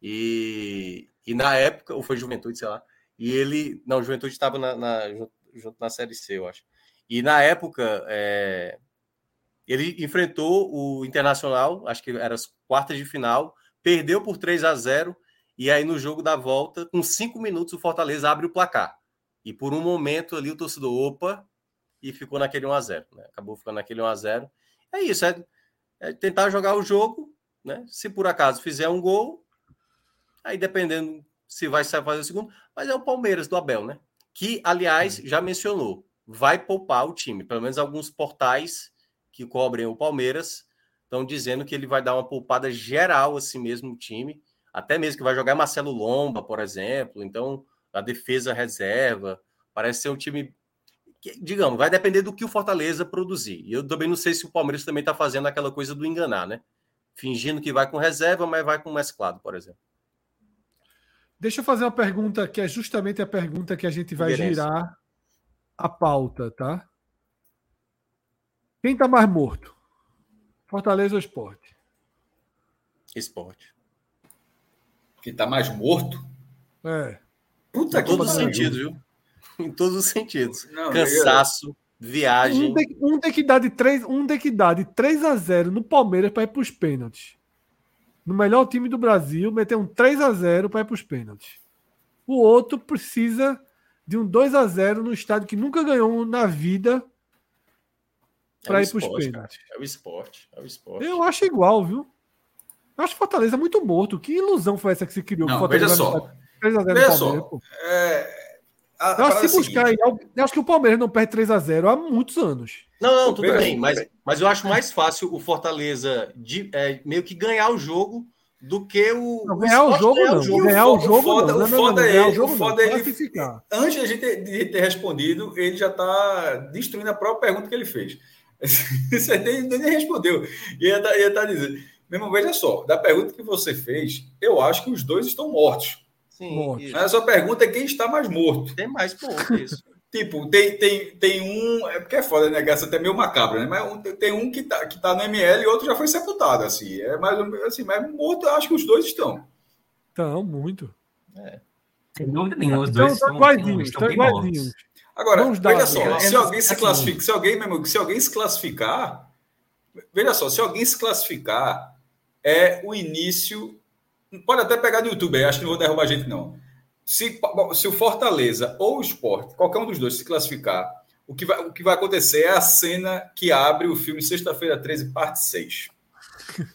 E, e na época, ou foi Juventude, sei lá. E ele. Não, Juventude estava na, na, junto na Série C, eu acho. E na época, é, ele enfrentou o Internacional, acho que era as quartas de final, perdeu por 3 a 0 e aí no jogo da volta, com cinco minutos, o Fortaleza abre o placar. E por um momento ali o torcedor, opa, e ficou naquele 1 a 0 né? Acabou ficando naquele 1 a 0 É isso, é é tentar jogar o jogo, né? Se por acaso fizer um gol, Aí dependendo se vai fazer o segundo, mas é o Palmeiras do Abel, né? Que, aliás, já mencionou, vai poupar o time. Pelo menos alguns portais que cobrem o Palmeiras estão dizendo que ele vai dar uma poupada geral assim mesmo no time. Até mesmo que vai jogar Marcelo Lomba, por exemplo. Então, a defesa reserva. Parece ser um time digamos, vai depender do que o Fortaleza produzir. E eu também não sei se o Palmeiras também está fazendo aquela coisa do enganar, né? Fingindo que vai com reserva, mas vai com mesclado, por exemplo. Deixa eu fazer uma pergunta que é justamente a pergunta que a gente vai girar a pauta, tá? Quem está mais morto? Fortaleza ou esporte? Esporte. Quem está mais morto? É. Puta em todos os sentidos, viu? Em todos os sentidos. Não, Cansaço, eu... viagem. Um tem, um tem, que dar de 3, um tem que dar de 3 a 0 no Palmeiras para ir para os pênaltis no melhor time do Brasil, meter um 3 a 0 para ir para os pênaltis. O outro precisa de um 2 a 0 no estádio que nunca ganhou na vida para é ir para os pênaltis. É o esporte, é o esporte. Eu acho igual, viu? Eu acho Fortaleza muito morto. Que ilusão foi essa que se criou? Não, veja só. 3 a 0 veja só. É, a, eu acho, se buscar, eu acho que o Palmeiras não perde 3 a 0 há muitos anos. Não, não, tudo bem, mas, mas eu acho mais fácil o Fortaleza de, é, meio que ganhar o jogo do que o. Não, ganhar o, jogo, ganhar não. O jogo, ganhar o jogo, foda, não. O foda é ele. O foda é ele antes de ter, de ter respondido, ele já está destruindo a própria pergunta que ele fez. Você nem, nem respondeu. E ele está tá dizendo. Meu irmão, veja só, da pergunta que você fez, eu acho que os dois estão mortos. Sim. A sua pergunta é quem está mais morto. Tem mais morto, isso. Tipo, tem, tem, tem um. É porque é foda, né? Essa até meio macabra, né? Mas um, tem um que tá, que tá no ML e outro já foi sepultado, assim. É mais assim, mas morto, acho que os dois estão. Estão, muito. É. Sem dúvida nenhuma, os dois estão igualdinhos, estão igualdinhos. Agora, veja só, é, se alguém se assim, classifica, se alguém, mesmo, se alguém se classificar, veja só, se alguém se classificar, é o início. Pode até pegar no YouTube, acho que não vou derrubar a gente, não se, se o Fortaleza ou o Sport, qualquer um dos dois, se classificar, o que vai, o que vai acontecer é a cena que abre o filme Sexta-feira 13, parte 6.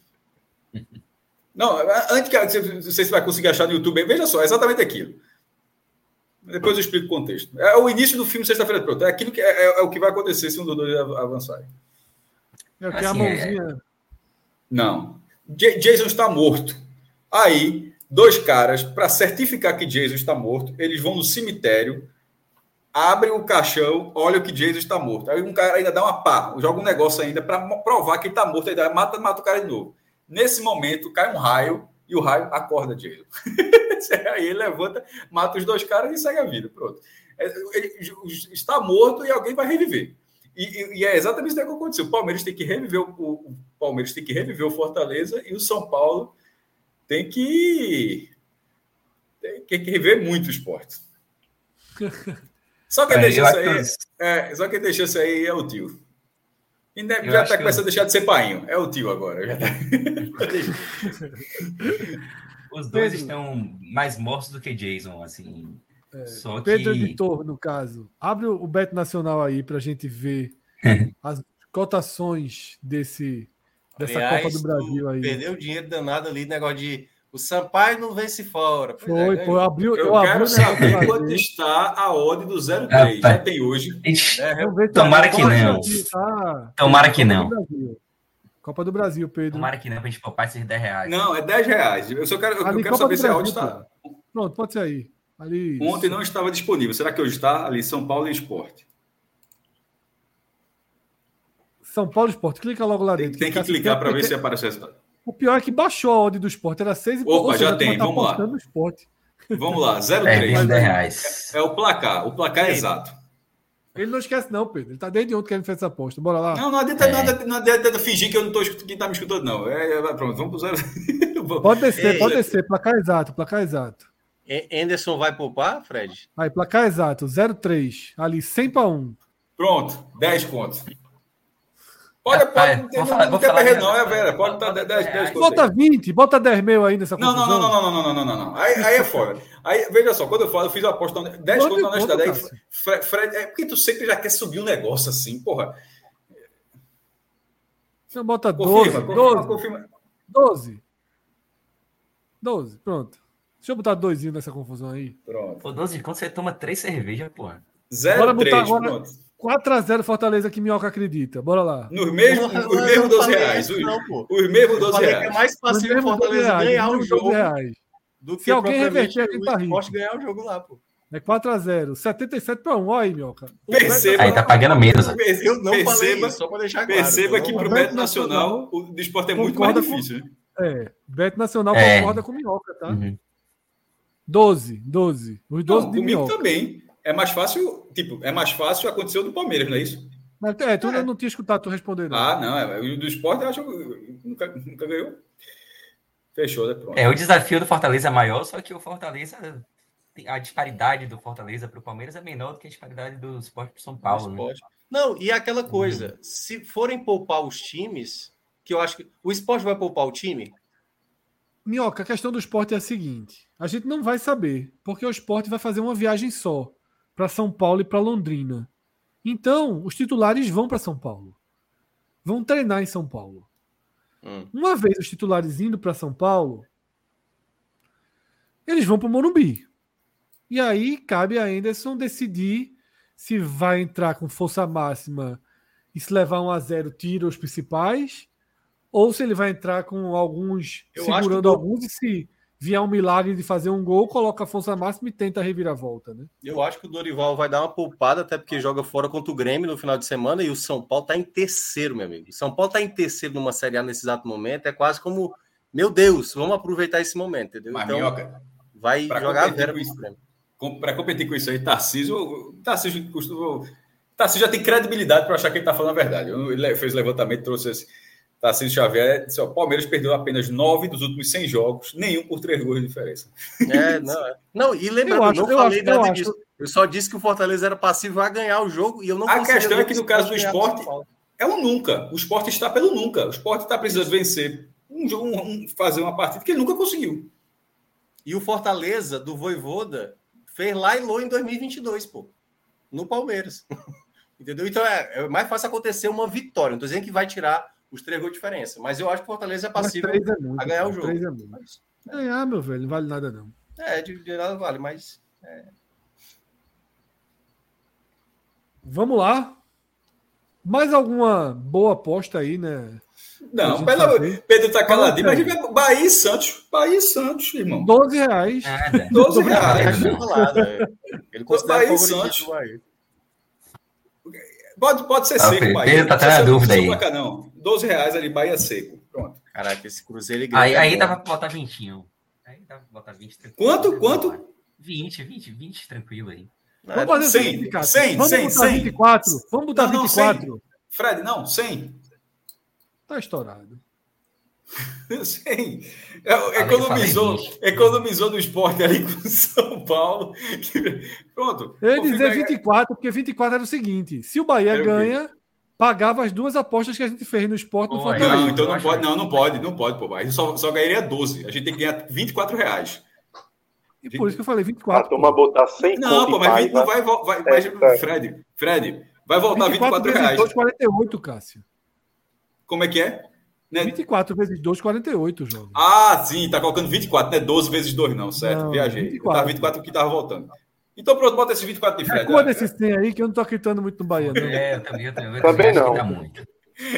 Não, antes que não sei se vai conseguir achar no YouTube, veja só, é exatamente aquilo. Depois eu explico o contexto. É o início do filme Sexta-feira Pronto. É aquilo que é, é, é, o que vai acontecer se um dos dois avançar. É o que assim, a mãozinha. É... Não. J Jason está morto. Aí dois caras, para certificar que Jesus está morto, eles vão no cemitério, abrem o caixão, olham que Jesus está morto. Aí um cara ainda dá uma pá, joga um negócio ainda para provar que está morto, ainda mata, mata o cara de novo. Nesse momento, cai um raio e o raio acorda Jesus. Aí ele levanta, mata os dois caras e segue a vida. Pronto. É, ele está morto e alguém vai reviver. E, e, é exatamente isso que aconteceu. O Palmeiras tem que reviver o, o Palmeiras tem que reviver o Fortaleza e o São Paulo tem que tem que rever muito o esporte. Só quem é, deixa isso aí, é, só quem deixa isso aí é o tio. E já está começando a deixar de ser painho. É o tio agora. Tá... Os dois Pedro, estão mais mortos do que Jason, assim. É, Só Pedro que... Editor, no caso. Abre o Beto Nacional aí para a gente ver as cotações desse dessa Aliás, Copa do Brasil aí. Perdeu dinheiro danado ali, negócio de o Sampaio não vence fora. Pois foi, é, foi, abriu, eu, eu quero saber quanto está a odd do 03. Já tem hoje. É, Tomara que não. Tá... Tomara que não. Copa do Brasil, Pedro. Tomara que não, para a gente poupar esses 10 reais. Não, é 10 reais. Eu só quero, eu quero saber se a odd está. Pronto, pode ser aí. Ali... Ontem não estava disponível. Será que hoje está? Ali, São Paulo e Esporte. São Paulo Esporte, clica logo lá dentro. Tem, tem que clicar para ver se aparece o resultado. O pior é que baixou a odd do esporte, era 6 e Opa, já tem, tá vamos lá. Vamos lá, 0,3. É, reais. É, é, o placar, o placar é exato. Ele não esquece, não, Pedro. Ele tá desde ontem que ele fez essa aposta. Bora lá. Não, não adianta, é. não, adianta, não adianta fingir que eu não tô escutando, quem tá me escutando, não. É, é, pronto, vamos pro zero. pode descer, Ei, pode descer. Placar exato, placar exato. Anderson vai poupar, Fred? Aí, placar exato, 0,3. Ali, 100 para 1. Pronto, 10 pontos. Olha, pode, não, tem, falar, não tem perreiro, não, é Vera. Pode estar 10, 10, 10 Bota 20, bota 10 mil aí nessa não, não, não, não, não, não, não, não, não. Aí, aí é fora. Aí, veja só, quando eu falo, eu fiz uma aposta 10 conto na honestidade. Aí, Fred, Fred, é porque tu sempre já quer subir um negócio assim, porra. Então bota 12. Confirma, 12. Confirma. 12. 12, pronto. Deixa eu botar doisinho nessa confusão aí. Pronto. Pô, 12 de conto você toma três cervejas, porra. Bora 0 botar 3, agora- pronto. 4x0 Fortaleza que Minhoca acredita. Bora lá. Nos mesmos, os não mesmos 12 falei reais. isso Os, não, pô. os mesmos Eu 12 falei que é reais. mais fácil o Fortaleza 12 reais, ganhar o 12 jogo reais. do que Se alguém reverter, a gente tá o rico. esporte ganhar o jogo lá, pô. É 4x0. 77 para 1. Olha aí, Minhoca. Perceba- Aí tá pagando menos. Eu não falei perceba, isso, só para deixar claro. perceba eu que não- para o Beto Nacional o do esporte é muito mais concorda com- difícil. né? É, Beto Nacional É. concorda com Minhoca, tá? Uhum. 12, 12. Os 12 Não, de comigo Minhoca. também. É mais fácil, tipo, é mais fácil acontecer o do Palmeiras, não é isso? Mas, é, tu É. eu não tinha escutado tu responder, não. Ah, não. É, o do esporte eu acho que nunca, nunca ganhou. Fechou, né? Pronto. É, o desafio do Fortaleza é maior, só que o Fortaleza. A disparidade do Fortaleza para o Palmeiras é menor do que a disparidade do Sport para São Paulo. né? Esporte. Não, e aquela coisa, se forem poupar os times, que eu acho que o esporte vai poupar o time, Minhoca, a questão do esporte é a seguinte: a gente não vai saber, porque o esporte vai fazer uma viagem só para São Paulo e para Londrina. Então, os titulares vão para São Paulo. Vão treinar em São Paulo. Hum. Uma vez os titulares indo para São Paulo, eles vão para o Morumbi. E aí cabe a Anderson decidir se vai entrar com força máxima e se levar um a zero tira os principais, ou se ele vai entrar com alguns Eu segurando do- alguns e se vier um milagre de fazer um gol, coloca a força máxima e tenta a reviravolta, né? eu acho que o Dorival vai dar uma poupada, até porque joga fora contra o Grêmio no final de semana e o São Paulo tá em terceiro, meu amigo. O São Paulo tá em terceiro numa Série A nesse exato momento, é quase como, meu Deus, vamos aproveitar esse momento, entendeu? Mas, então, Minhoca, vai jogar a Vera pro Grêmio. para competir com isso aí, Tarcísio, Tarcísio costuma. Tarcísio já tem credibilidade para achar que ele está falando a verdade. Ele fez levantamento, trouxe esse. Tarcísio Xavier disse: ó, Palmeiras perdeu apenas nove dos últimos 100 jogos, nenhum por três gols de diferença. É, não, é. não, e lembrando, Eu eu, acho- não eu falei acho- eu nada acho- disso. Eu só disse que o Fortaleza era passivo a ganhar o jogo e eu não A questão é que no caso do esporte-. É o nunca. O esporte está pelo nunca. O esporte está precisando vencer um jogo, um- um- fazer uma partida que ele nunca conseguiu. E o Fortaleza do Voivoda fez lá em Lô em 2022, pô. No Palmeiras. Entendeu? Então é, é mais fácil acontecer uma vitória. Não tô dizendo que vai tirar os três gols de diferença. Mas eu acho que o Fortaleza é passível é muito, a ganhar o jogo. três é muito. Ganhar, meu velho, não vale nada não. É, de, de nada vale, mas. Vamos lá. Mais alguma boa aposta aí, né? Não, fazer. Pedro está caladinho, mas a gente vai- Bahia e Santos. Bahia e Santos, irmão. 12 reais. Nada. 12 É, reais. tinha falado, é. Ele considera Bahia e Santos. Bahia. Pode, pode ser Ah, seco, Pedro Bahia. tá Não precisa na dúvida aí. não. 12 reais ali, Bahia seco. Pronto. Caraca, esse Cruzeiro ele Aí, grita aí bom. dava pra botar 20. Aí dava pra botar 20. tranquilo. Quanto? Quanto? 20, 20, 20, tranquilo aí. Vamos fazer o 100, seguinte, cara. 100, Vamos 100, botar 100. 24. Vamos botar Não, não, 24. Fred, não, 100. Tá estourado. 100. É, Economizou, falei 20. economizou no esporte ali com o São Paulo. Pronto. Eu ia dizer aí. 24, porque 24 era o seguinte: se o Bahia É ganha, pagava as duas apostas que a gente fez no esporte no Pô, Fortaleza. Não, então não pode, não, não pode, não pode, pô. A gente só, só ganharia 12. A gente tem que ganhar 24 reais. E por isso que eu falei A 24. turma pô. botar 100 Não, pô, mas 20 não Paiva. vai, vai mas, É, Fred, Fred, vai voltar 24 vezes reais. 2, 48, Cássio. Como é que é? Né? 24 vezes 2, 48, jovem. Ah, sim, tá colocando 24, não é 12 vezes 2, não, certo? Não, Viajei. 24. Eu tava 24 que tava voltando. Então pronto, bota esse 24 de Fred. Recua né? desse 100 aí que eu não tô acreditando muito no Bahia, não. É, eu também, eu também. eu Também não.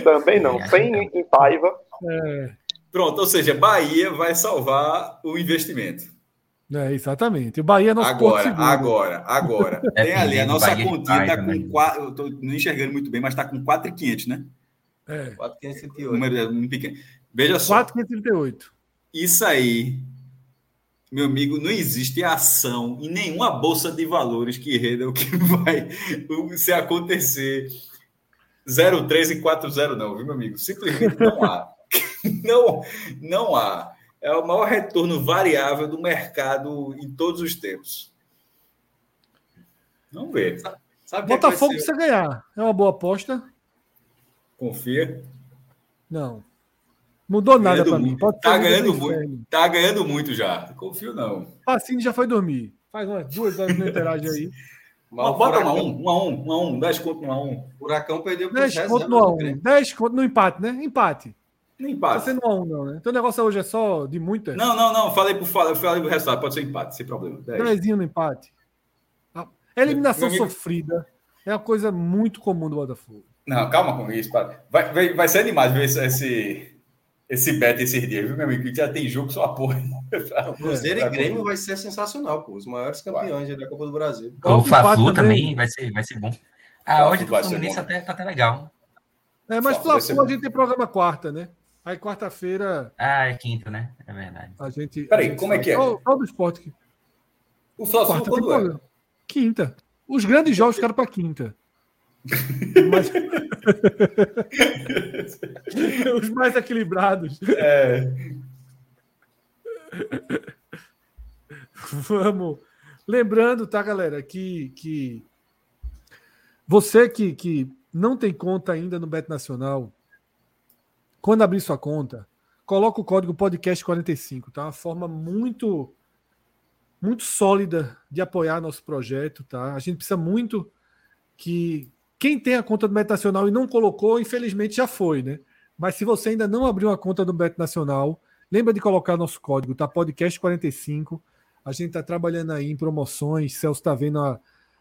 Também não. 100 em Paiva. É, Pronto, ou seja, Bahia vai salvar o investimento. é, exatamente. O Bahia é nosso Agora, agora, agora. É Tem ali a nossa Bahia continha, tá com né? 4. Eu tô não enxergando muito bem, mas tá com 4,500, né? É. 438. Número é muito pequeno. Veja só. 4,538. Isso aí, meu amigo, não existe ação em nenhuma bolsa de valores que renda o que vai se acontecer 03 e 40 não, viu, meu amigo? Simplesmente não há. Não, não há. É o maior retorno variável do mercado em todos os tempos. Vamos ver. Sabe que Botafogo precisa ganhar. É uma boa aposta? Confia. Não. Mudou nada pra mim. Pode Tá ganhando do muito. inferno. Tá ganhando muito já. Confio não. Pacini já foi dormir. Faz umas duas horas não interage aí. Mas o Bota um a Furacão- um, um a um, um a um, 10 conto um a um. O Furacão perdeu pro 10 César, conto né, no do Grêmio. A1. 10 conto no empate, né? Empate. Tá empate. sendo um a um, não, né? Então o negócio hoje é só de muita. Não, não, não. Falei pro, falei, falei pro resultado. Pode ser empate, sem problema. É isso. Dezinho no empate. A eliminação amigo- sofrida é uma coisa muito comum do Botafogo. Não, calma com isso. para. Vai, vai, vai ser demais ver esse, esse, esse bet esses dias, viu, meu amigo? Que Já tem jogo só a porra. Cruzeiro É, e Grêmio vai ser sensacional, pô. Os maiores campeões da Copa do Brasil. O Fla-Flu também. vai ser, vai ser bom. A odd do Fluminense até, tá até legal. É, mas Fla-Flu a gente tem programa quarta, né? Aí quarta-feira Ah, é quinta, né? É verdade. a gente. Peraí, a gente como é que é? Qual, qual do esporte? O Fla-Flu quando é? Quinta. Os grandes jogos ficaram para quinta. Mas... Os mais equilibrados. É, Vamos. Lembrando, tá, galera, que, que você que, que não tem conta ainda no Bet Nacional, quando abrir sua conta, coloca o código podcast45, tá? Uma forma muito muito sólida de apoiar nosso projeto, tá? A gente precisa muito que quem tem a conta do Bet Nacional e não colocou, infelizmente já foi, né? Mas se você ainda não abriu a conta do Bet Nacional, lembra de colocar nosso código, tá? Podcast45. A gente está trabalhando aí em promoções. Celso está vendo a,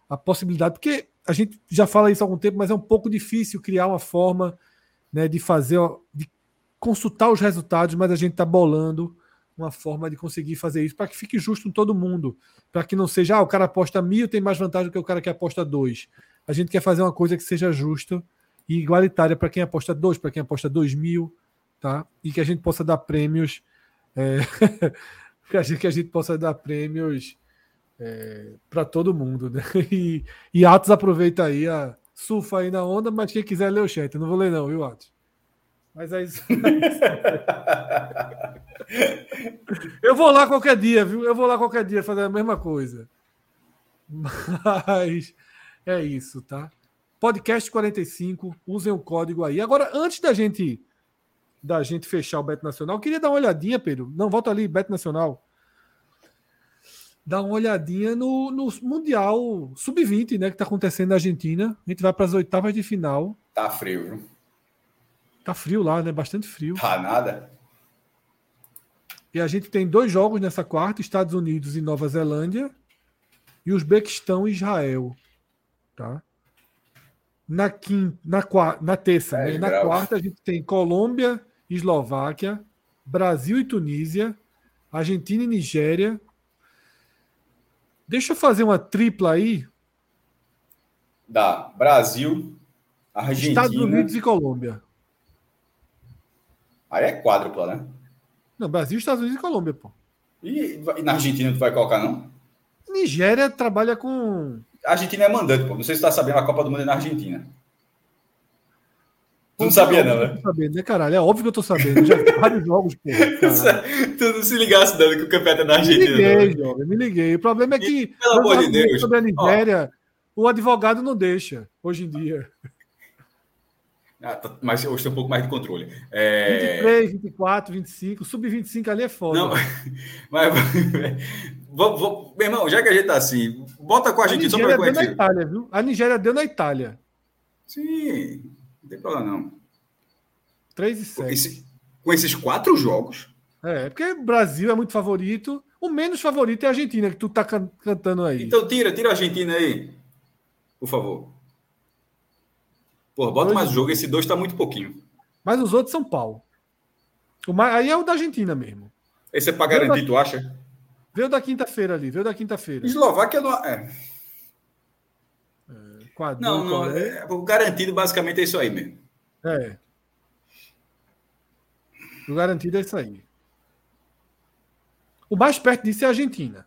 a possibilidade, porque a gente já fala isso há algum tempo, mas é um pouco difícil criar uma forma né, de fazer, de consultar os resultados, mas a gente está bolando uma forma de conseguir fazer isso para que fique justo em todo mundo, para que não seja, ah, o cara aposta mil tem mais vantagem do que o cara que aposta dois. A gente quer fazer uma coisa que seja justa e igualitária para quem aposta dois, para quem aposta dois mil, tá? E que a gente possa dar prêmios. É... que, a gente, que a gente possa dar prêmios é, para todo mundo, né? E, e Atos aproveita aí, a, surfa aí na onda, mas quem quiser ler o chat, eu não vou ler não, viu, Atos? Mas é isso. eu vou lá qualquer dia, viu? Eu vou lá qualquer dia fazer a mesma coisa. Mas é isso, tá? Podcast 45, usem o código aí. Agora, antes da gente da gente fechar o Beto Nacional, eu queria dar uma olhadinha, Pedro. Não, volta ali, Beto Nacional. Dá uma olhadinha no, no Mundial Sub-20, né? Que tá acontecendo na Argentina. A gente vai para as oitavas de final. Tá frio, viu? Tá frio lá, né? Bastante frio. Tá nada. E a gente tem dois jogos nessa quarta: Estados Unidos e Nova Zelândia. E Uzbequistão e Israel. Tá? Na, quinta, na, na terça, né? Na quarta, a gente tem Colômbia Eslováquia, Brasil e Tunísia, Argentina e Nigéria. Deixa eu fazer uma tripla aí: Dá Brasil, Argentina. Estados Unidos e Colômbia. Aí é quádrupla, né? Não, Brasil, Estados Unidos e Colômbia, pô. E, e na Argentina tu vai colocar, não? Nigéria trabalha com. A Argentina é mandante, pô. Não sei se tu tá sabendo, a Copa do Mundo é na Argentina. Tu não sabia, não, né? sabendo, né, caralho? É óbvio que eu tô sabendo. Já vi vários jogos, pô. tu não se ligasse, não, que o campeonato é na Me Argentina. liguei, não. jovem, me liguei. O problema é que. pelo amor de Deus, Sobre a Nigéria, o advogado não deixa, hoje em dia. Ah, tá- mas hoje tem um pouco mais de controle. É... 23, 24, 25, sub-25 ali é foda. Não, mas. Vou, vou- meu irmão, já que a gente tá assim, bota com a a Argentina só Nigéria pra deu na conhecer. Itália, viu? A Nigéria deu na Itália. Sim, não tem problema não. 3 e Com, 7. esse- com esses quatro jogos, É, porque o Brasil é muito favorito. O menos favorito é a Argentina, que tu tá can- cantando aí. então tira, tira a Argentina aí, por favor. Porra, bota Dois- mais o jogo, esse dois tá muito pouquinho. Mas os outros são pau. O mais, aí é o da Argentina mesmo. Esse é pra garantir, tu acha? Veio da quinta-feira ali, veio da quinta-feira. Eslováquia não. É. Quadro, Não, não. Coreia. É, o garantido basicamente é isso aí mesmo. É. O garantido é isso aí. O mais perto disso é a Argentina.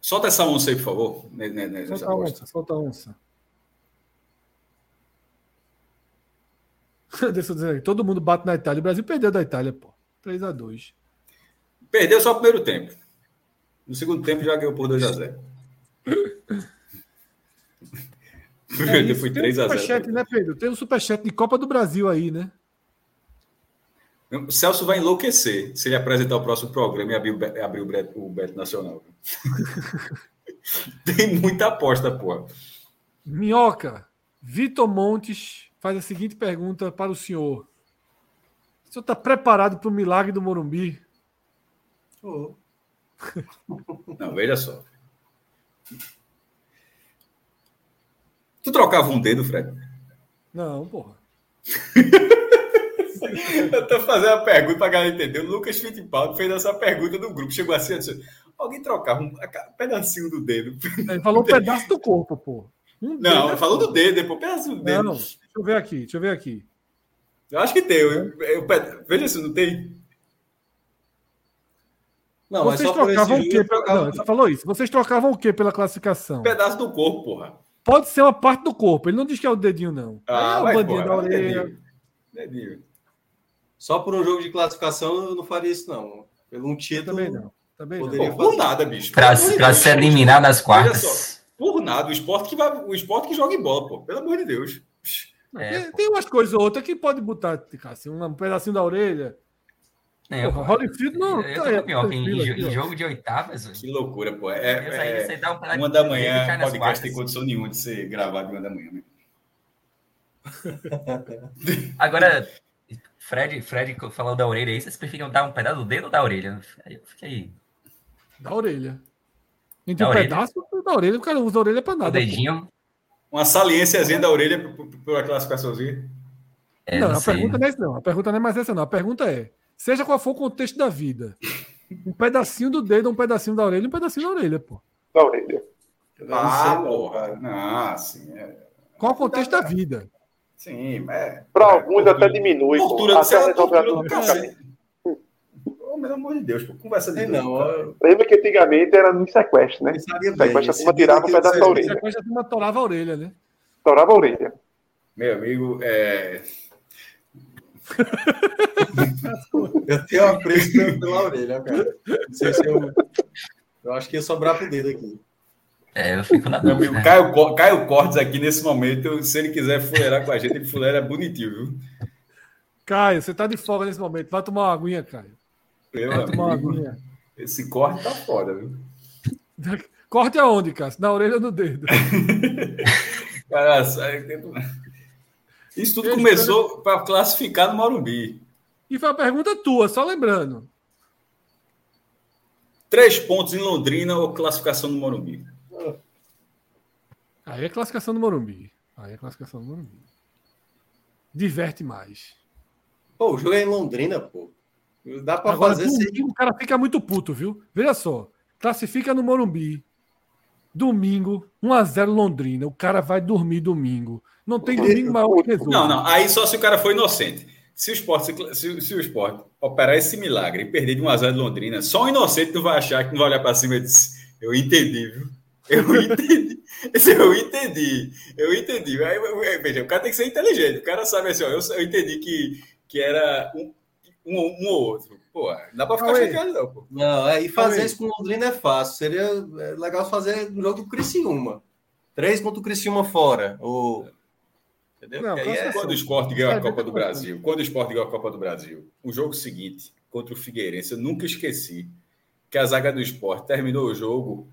Solta essa onça aí, por favor. ne- nessa Solta a onça, solta a onça. Deixa eu dizer aqui, todo mundo bate na Itália. O Brasil perdeu da Itália, pô. 3x2. Perdeu só o primeiro tempo. No segundo tempo já ganhou por 2x0. É isso. foi Tem um 3x0. superchat, né, Pedro? Tem um superchat de Copa do Brasil aí, né? O Celso vai enlouquecer se ele apresentar o próximo programa e abrir o, Bet- abrir o, Bet- o Beto Nacional. Tem muita aposta, pô. Minhoca, Vitor Montes faz a seguinte pergunta para o senhor. O senhor está preparado para o milagre do Morumbi? Ô, Não, veja só. Tu trocava um dedo, Fred? Não, porra. Eu tô fazendo a pergunta pra galera entender. O Lucas Fittipaldi fez essa pergunta no grupo. Chegou assim disse: Alguém trocava um pedacinho do dedo? Ele falou um pedaço do corpo, pô. Um Não, é falou do dedo, depois pedacinho do dedo. Não, deixa eu ver aqui, deixa eu ver aqui. Eu acho que tem. Eu- eu- veja se não tem. Não, mas Vocês só por esse trocavam o quê? trocava- Não, você falou isso. Vocês trocavam o quê pela classificação? Um pedaço do corpo, porra. Pode ser uma parte do corpo. Ele não diz que é o dedinho, não. Ah, é vai, o bandinho porra. da orelha. Dedinho. Dedinho. Só por um jogo de classificação eu não faria isso, não. Pelo um Eu título. também não. Também não. Poderia- Pô, por nada, bicho. Pra, pra Deus. ser eliminado nas Olha quartas. só, por nada. O esporte que, vai, o esporte que joga em bola, pô. Pelo amor de Deus. É, tem, tem umas coisas ou outras que pode botar, assim, um pedacinho da orelha. É, pô. Holyfield não. Eu aí, tô em, em jogo de oitavas. Que loucura, pô. É, é- você dá um uma da e manhã, o podcast tem condição nenhuma de ser gravado uma da manhã. né? Agora, Fred, Fred falou da orelha aí, vocês preferem dar um pedaço do dedo ou da orelha? Aí eu fiquei. Da orelha. Entre Da um orelha. pedaço da orelha, o cara usa a orelha pra O nada. pô. dedinho. Uma saliênciazinha da orelha p- p- pela classificaçãozinha. É, não, não a pergunta não é essa, não. A pergunta não é mais essa, não. A pergunta é: seja qual for o contexto da vida, um pedacinho do dedo, um pedacinho da orelha, um pedacinho da orelha, pô. Da orelha. Eu não Ah, sei, não, porra. Não, sim. É, Qual o contexto da vida? sim, é. Para é, alguns até diminui. pô. Tortura, você Até é resolver a tortura pelo amor de Deus, pô, conversa de doido, não, cara. Lembra que antigamente era no sequestro, né? Sequestra a turma tirava um pedaço da orelha. Sequência de uma torava a orelha, né? Estourava a orelha. Meu amigo, é. Eu tenho apreço pela, pela orelha, cara. Não sei se eu. Eu acho que ia sobrar pro dedo aqui. É, eu fico na dúvida. Caio, Caio Cortes aqui nesse momento, se ele quiser fuleirar com a gente, ele fuleira bonitinho, viu? Caio, você tá de folga nesse momento. Vai tomar uma aguinha, Caio. Meu Vai tomar uma aguinha. esse corte tá foda, viu? Corte aonde, Cássio? Na orelha ou no dedo? Cara, sai- isso tudo começou para classificar no Morumbi. E foi uma pergunta tua, só lembrando. Três pontos em Londrina ou classificação no Morumbi? Aí é classificação do Morumbi. Aí é classificação do Morumbi. Diverte mais. Pô, o jogo é em Londrina, pô. Dá pra Agora, fazer sem. domingo, o cara fica muito puto, viu? Veja só. Classifica no Morumbi. Domingo, 1x0 Londrina. O cara vai dormir domingo. Não tem domingo maior que Jesus. Não, não. Aí só se o cara for inocente. Se o esporte, se, se, o esporte operar esse milagre e perder de 1 a 0 de Londrina, só um inocente não vai achar que não vai olhar para cima e dizer, eu entendi, viu? Eu entendi. Eu entendi. Eu entendi. Aí, veja, o cara tem que ser inteligente. O cara sabe assim, ó, eu, eu entendi que, que era um, um, um ou outro. Pô, não dá para ficar Cauê. chateado, não, pô. Não, aí fazer Calma aí. isso com o Londrina é fácil. Seria é, legal fazer no jogo do Criciúma. Três contra o Criciúma fora. Ou... Entendeu? Não, aí é... Quando o esporte ganhou a É, Copa do bem Brasil, quando o esporte ganhou a Copa do Brasil, o jogo seguinte, contra o Figueirense, eu nunca esqueci que a zaga do esporte terminou o jogo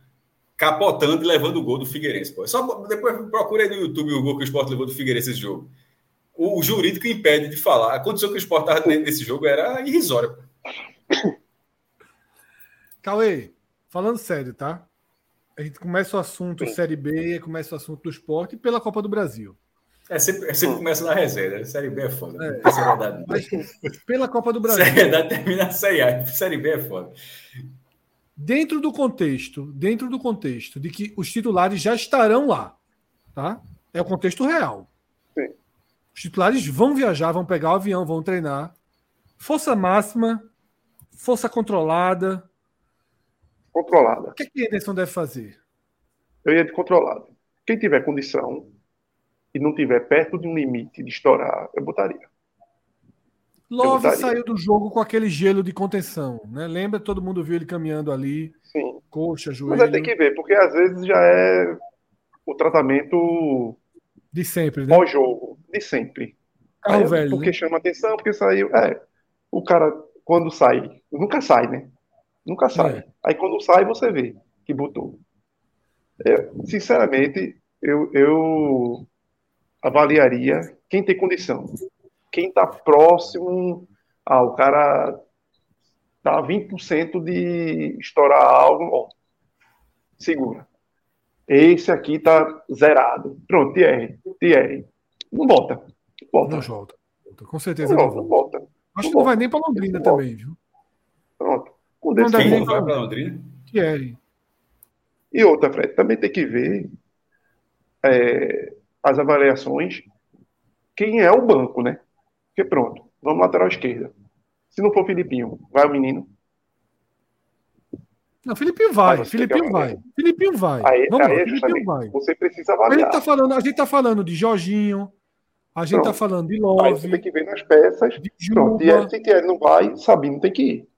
capotando e levando o gol do Figueirense. Pô. Só depois procura aí no YouTube o gol que o esporte levou do Figueirense esse jogo. O, o jurídico impede de falar. A condição que o esporte estava nesse jogo era irrisória. pô. Cauê, falando sério, tá? A gente começa o assunto Série B, começa o assunto do esporte pela Copa do Brasil. É sempre, é sempre começa na reserva. A Série B é foda. É. Não tem seriedade, não. Mas pela Copa do Brasil. Seriedade termina a Série A. Série B é foda. Dentro do contexto, dentro do contexto de que os titulares já estarão lá, tá? É o contexto real. Sim. Os titulares vão viajar, vão pegar o avião, vão treinar. Força máxima, força controlada. Controlada. O que, é que Anderson deve fazer? Eu ia de controlada. Quem tiver condição e não tiver perto de um limite de estourar, eu botaria. Love botaria. saiu do jogo com aquele gelo de contenção, né? Lembra? Todo mundo viu ele caminhando ali, Sim. coxa, Mas joelho, aí tem que ver, porque às vezes já é o tratamento de sempre, né? pós-jogo, de sempre. Carro Aí, velho. Porque né? chama atenção, porque saiu. É, o cara, quando sai, nunca sai, né? Nunca sai. É. Aí quando sai, você vê que botou. Eu, sinceramente, eu, eu avaliaria quem tem condição. Quem está próximo Ah, o cara tá 20% de estourar algo, ó, segura. Esse aqui tá zerado. Pronto, Thierry, Thierry. Não volta. Volta. Não volta. Com certeza não, não, não volta. Acho Não que não vai nem para Londrina Não também, viu? Pronto. O Não deve nem vai para Londrina? Thierry. E outra, Fred, também tem que ver é, as avaliações, quem é o banco, né? Porque pronto, vamos lateral esquerda. Se não for Filipinho, vai o menino. Não, Filipinho vai. Ah, Filipinho vai. avaliar. Filipinho vai. Aí, Vamos aí lá, é Filipinho vai. você precisa A gente, avaliar. tá falando, a gente tá falando de Jorginho, a gente tá Pronto. falando de Aí você Love, tem que ver nas peças. de Pronto, Juba. e se Thierry não vai, Sabino tem que ir.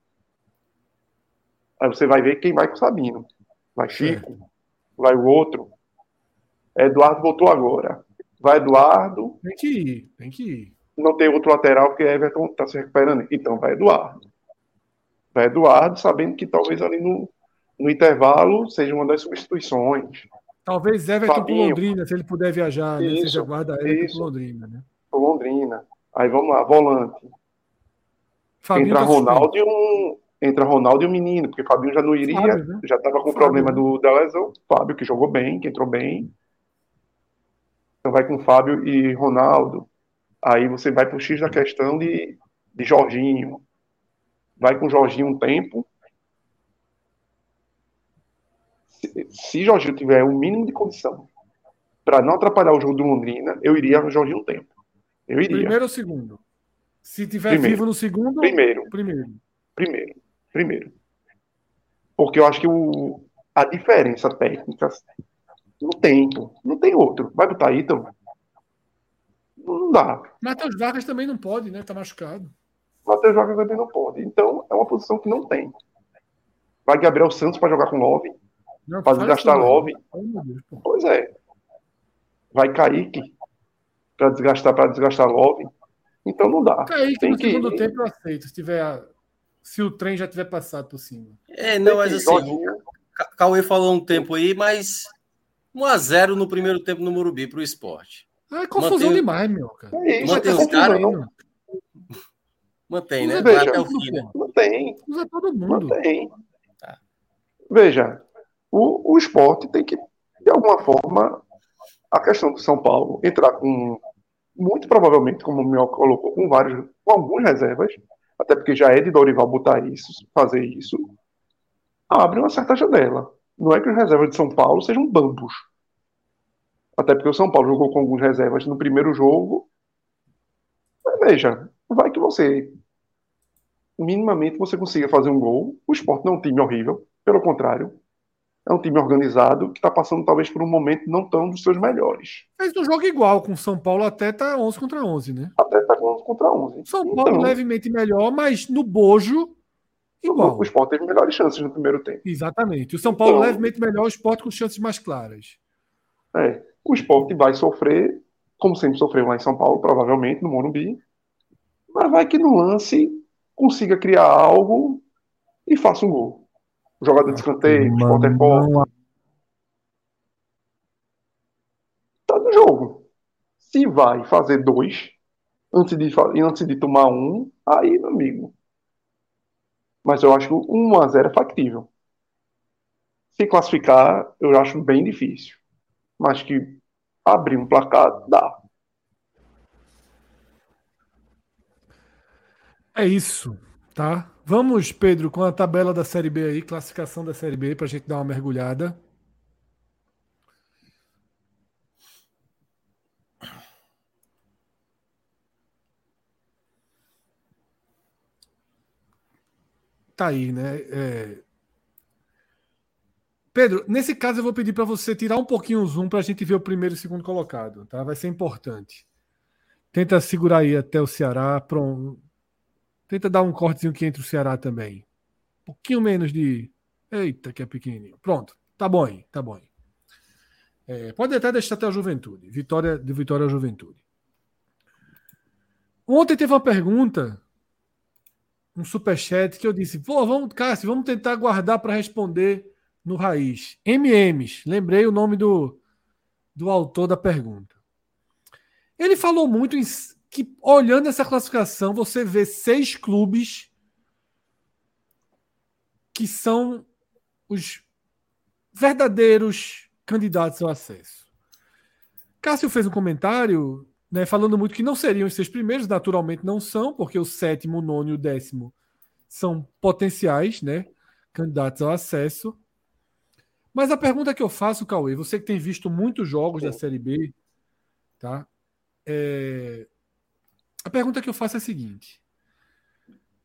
Aí você vai ver quem vai com Sabino. Vai Chico, vai o outro. Eduardo voltou agora. Vai Eduardo, Tem que ir, tem que ir. não tem outro lateral porque Everton está se recuperando. Então vai Eduardo. Vai Eduardo, sabendo que talvez ali no, no intervalo seja uma das substituições. Talvez Everton Fabinho. Londrina, se ele puder viajar, né? Isso, Seja guarda Everton pro Londrina, né? Pro Londrina. Aí vamos lá, volante. Fabinho entra tá. Ronaldo e um. Entra Ronaldo e um menino, porque Fabinho já não iria, Fábio, né? já estava com Fábio, problema né? do, da lesão. Fábio, que jogou bem, que entrou bem. Então vai com Fábio e Ronaldo. Aí você vai pro X da questão de, de Jorginho. Vai com Jorginho um tempo. Se, se Jorginho tiver o mínimo de condição para não atrapalhar o jogo do Londrina, eu iria com Jorginho um tempo. Eu iria. Primeiro ou segundo? Se tiver Primeiro. vivo no segundo, Primeiro. primeiro. Primeiro. Primeiro. Porque eu acho que o, a diferença técnica não tem, pô. Não tem outro. Vai botar Ítalo? Não dá. Matheus Vargas também não pode, né? Tá machucado. Matheus Vargas também não pode. Então, é uma posição que não tem. Vai Gabriel Santos para jogar com Love. Não, Pra fala desgastar isso não. Love. Oh, meu Deus, pô. Pois é. Vai Kaique para desgastar, para desgastar Love. Então não dá. Kaique Tem no que- segundo tempo eu aceito, se tiver a- se o trem já tiver passado por cima. É, não, mas assim, Jorginho, Cauê falou um tempo aí, mas 1x0 no primeiro tempo no Morumbi pro esporte. Ah, é confusão Mantém- demais, meu, cara. É isso, Mantém é os caras- Mantém, né? Veja, até o fim, né? Não tem. Usa todo Não mundo. tem. Tá. Veja, o, o esporte tem que, de alguma forma, a questão do São Paulo entrar com, muito provavelmente, como o Mioca colocou, com vários, com algumas reservas, até porque já é de Dorival botar isso, fazer isso, abre uma certa janela. Não é que os reservas de São Paulo sejam bambos. Até porque o São Paulo jogou com algumas reservas no primeiro jogo. Mas veja, vai que você minimamente você consiga fazer um gol. O esporte não é um time horrível, pelo contrário. É um time organizado que está passando talvez por um momento não tão dos seus melhores. Fez um jogo igual com o São Paulo até tá 11 contra 11, né? Até está contra 11. São Paulo Então, levemente melhor, mas no bojo igual. o esporte teve melhores chances no primeiro tempo. Exatamente. O São Paulo Então- levemente melhor, o esporte com chances mais claras. É, o esporte vai sofrer, como sempre sofreu lá em São Paulo, provavelmente, no Morumbi. Mas vai que no lance consiga criar algo e faça um gol. Jogada de escanteio, o esporte é forte. Tá no jogo. Se vai fazer dois, antes de, antes de tomar um, aí, meu amigo. Mas eu acho que o 1x0 é factível. Se classificar, eu acho bem difícil. Mas que abrir um placar, dá. É isso, tá? Vamos, Pedro, com a tabela da Série B aí, classificação da Série B, para a gente dar uma mergulhada. Tá aí, né? É... Pedro, nesse caso eu vou pedir para você tirar um pouquinho o zoom para a gente ver o primeiro e o segundo colocado, tá? Vai ser importante. Tenta segurar aí até o Ceará. Pronto. Tenta dar um cortezinho aqui entre o Ceará também. Um pouquinho menos de. Eita, que é pequenininho. Pronto. Tá bom aí, tá bom aí. É, pode até deixar até a Juventude. Vitória de Vitória à Juventude. Ontem teve uma pergunta, um superchat, que eu disse: pô, vamos, Cássio, vamos tentar guardar para responder no Raiz. MMs. Lembrei o nome do, do autor da pergunta. Ele falou muito em que, olhando essa classificação, você vê seis clubes que são os verdadeiros candidatos ao acesso. Cássio fez um comentário né, falando muito que não seriam os seis primeiros, naturalmente não são, porque o sétimo, o nono e o décimo são potenciais né, candidatos ao acesso. Mas a pergunta que eu faço, Cauê, você que tem visto muitos jogos da Série B, tá? É... A pergunta que eu faço é a seguinte: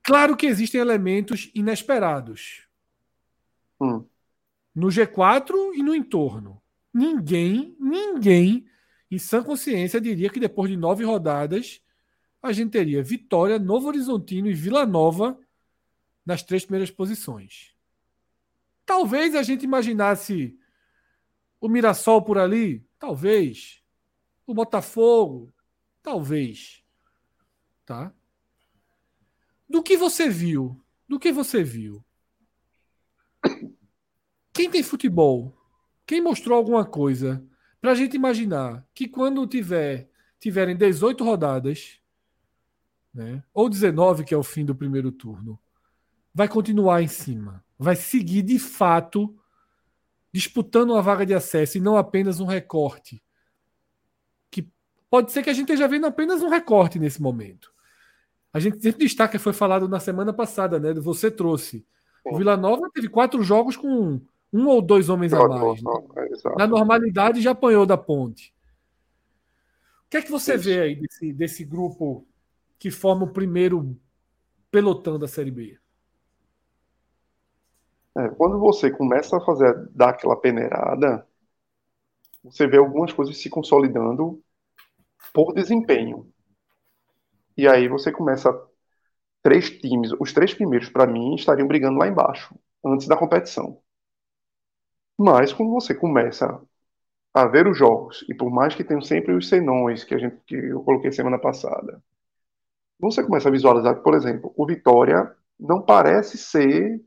claro que existem elementos inesperados Hum. no G4 e no entorno. Ninguém, ninguém, em sã consciência, diria que depois de nove rodadas a gente teria Vitória, Novo Horizontino e Vila Nova nas três primeiras posições. Talvez a gente imaginasse o Mirassol por ali, talvez. O Botafogo, talvez. Tá? Do que você viu? Do que você viu? Quem tem futebol? Quem mostrou alguma coisa para a gente imaginar que quando tiver tiverem 18 rodadas, né, ou 19, que é o fim do primeiro turno, vai continuar em cima, vai seguir de fato disputando uma vaga de acesso e não apenas um recorte. Que pode ser que a gente esteja vendo apenas um recorte nesse momento. A gente sempre destaca, foi falado na semana passada, né? Você trouxe. O Vila Nova teve quatro jogos com um ou dois homens a mais. Né? Exato. Na normalidade já apanhou da ponte. O que é que você Isso. vê aí desse, desse grupo que forma o primeiro pelotão da Série B? É, quando você começa a fazer, dar aquela peneirada, você vê algumas coisas se consolidando por desempenho. E aí você começa três times, os três primeiros para mim estariam brigando lá embaixo, antes da competição. Mas quando você começa a ver os jogos, e por mais que tenham sempre os senões que a gente que eu coloquei semana passada, você começa a visualizar que, por exemplo, o Vitória não parece ser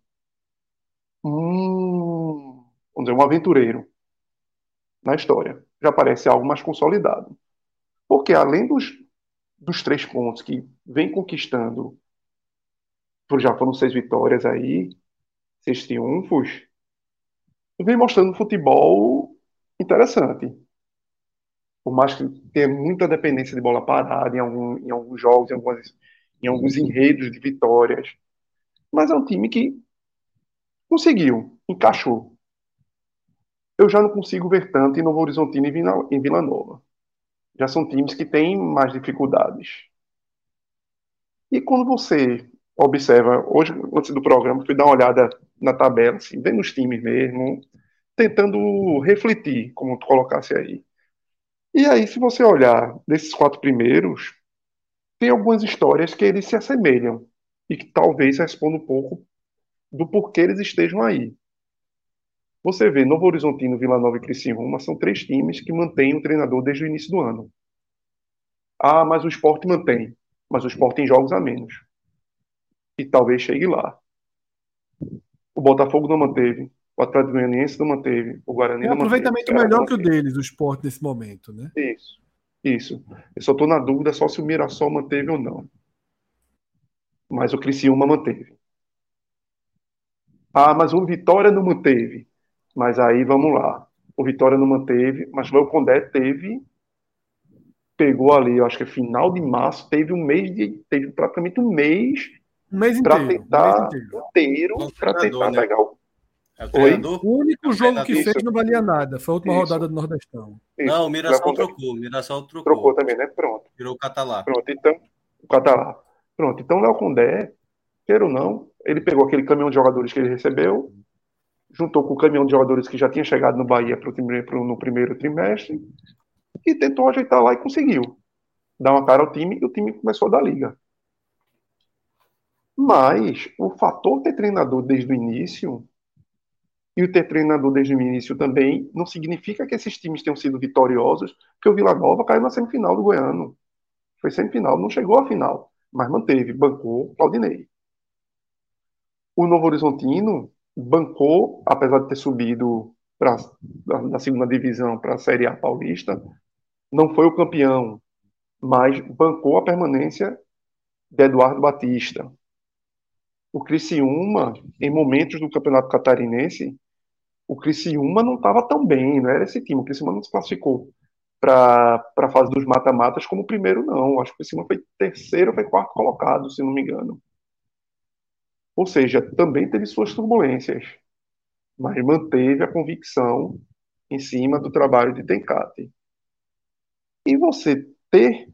um, vamos dizer, um aventureiro na história. Já parece algo mais consolidado. Porque além dos, dos três pontos que vem conquistando, já foram seis vitórias aí, seis triunfos, vem mostrando um futebol interessante. Por mais que tenha muita dependência de bola parada em, algum, em alguns jogos, em, algumas, em alguns enredos de vitórias. Mas é um time que conseguiu, encaixou. Eu já não consigo ver tanto em Novo Horizontino e em Vila Nova. Já são times que têm mais dificuldades. E quando você observa, hoje, antes do programa, fui dar uma olhada na tabela, assim, vendo os times mesmo, tentando refletir, como tu colocasse aí. E aí, se você olhar desses quatro primeiros, tem algumas histórias que eles se assemelham e que talvez respondam um pouco do porquê eles estejam aí. Você vê Novo Horizontino, Vila Nova e Criciúma são três times que mantêm o treinador desde o início do ano. Ah, mas o esporte mantém. Mas o esporte tem jogos a menos. E talvez chegue lá. O Botafogo não manteve. O Atlético Goianiense não manteve. O Guarani Tem um não manteve. aproveitamento melhor que o deles, o esporte, nesse momento, né? Isso. Isso. Eu só estou na dúvida só se o Mirassol manteve ou não. Mas o Criciúma manteve. Ah, mas o Vitória não manteve. Mas aí vamos lá. O Vitória não manteve, mas o Condé teve. Pegou ali, eu acho que é final de março, teve um mês de. Teve praticamente um mês Um mês inteiro. um tentar mês inteiro. inteiro Não, para tentar né? pegar o. É o? O único jogo que fez não valia nada. Foi a última Isso. rodada do Nordestão. Isso, Não, o Mirassol trocou. O Mirassol trocou. Trocou também, né? Pronto. Virou o Catalá. Pronto, então, o Catalá. Pronto, então o Léo Condé, queira ou não, ele pegou aquele caminhão de jogadores que ele recebeu, juntou com o caminhão de jogadores que já tinha chegado no Bahia pro, pro- no primeiro trimestre e tentou ajeitar lá e conseguiu. Dar uma cara ao time e o time começou a dar liga. Mas o fator ter treinador desde o início e o ter treinador desde o início também não significa que esses times tenham sido vitoriosos, porque o Vila Nova caiu na semifinal do Goiano. Foi semifinal, não chegou à final, mas manteve, bancou Claudinei. O Novo Horizontino bancou, apesar de ter subido pra, da, da segunda divisão para a Série A paulista, não foi o campeão. mas bancou a permanência de Eduardo Batista. O Criciúma, em momentos do Campeonato Catarinense, o Criciúma não estava tão bem, não era esse time. O Criciúma não se classificou para a fase dos mata-matas como primeiro, não. Acho que o Criciúma foi terceiro, foi quarto colocado, se não me engano. Ou seja, também teve suas turbulências, mas manteve a convicção em cima do trabalho de Tencate. E você ter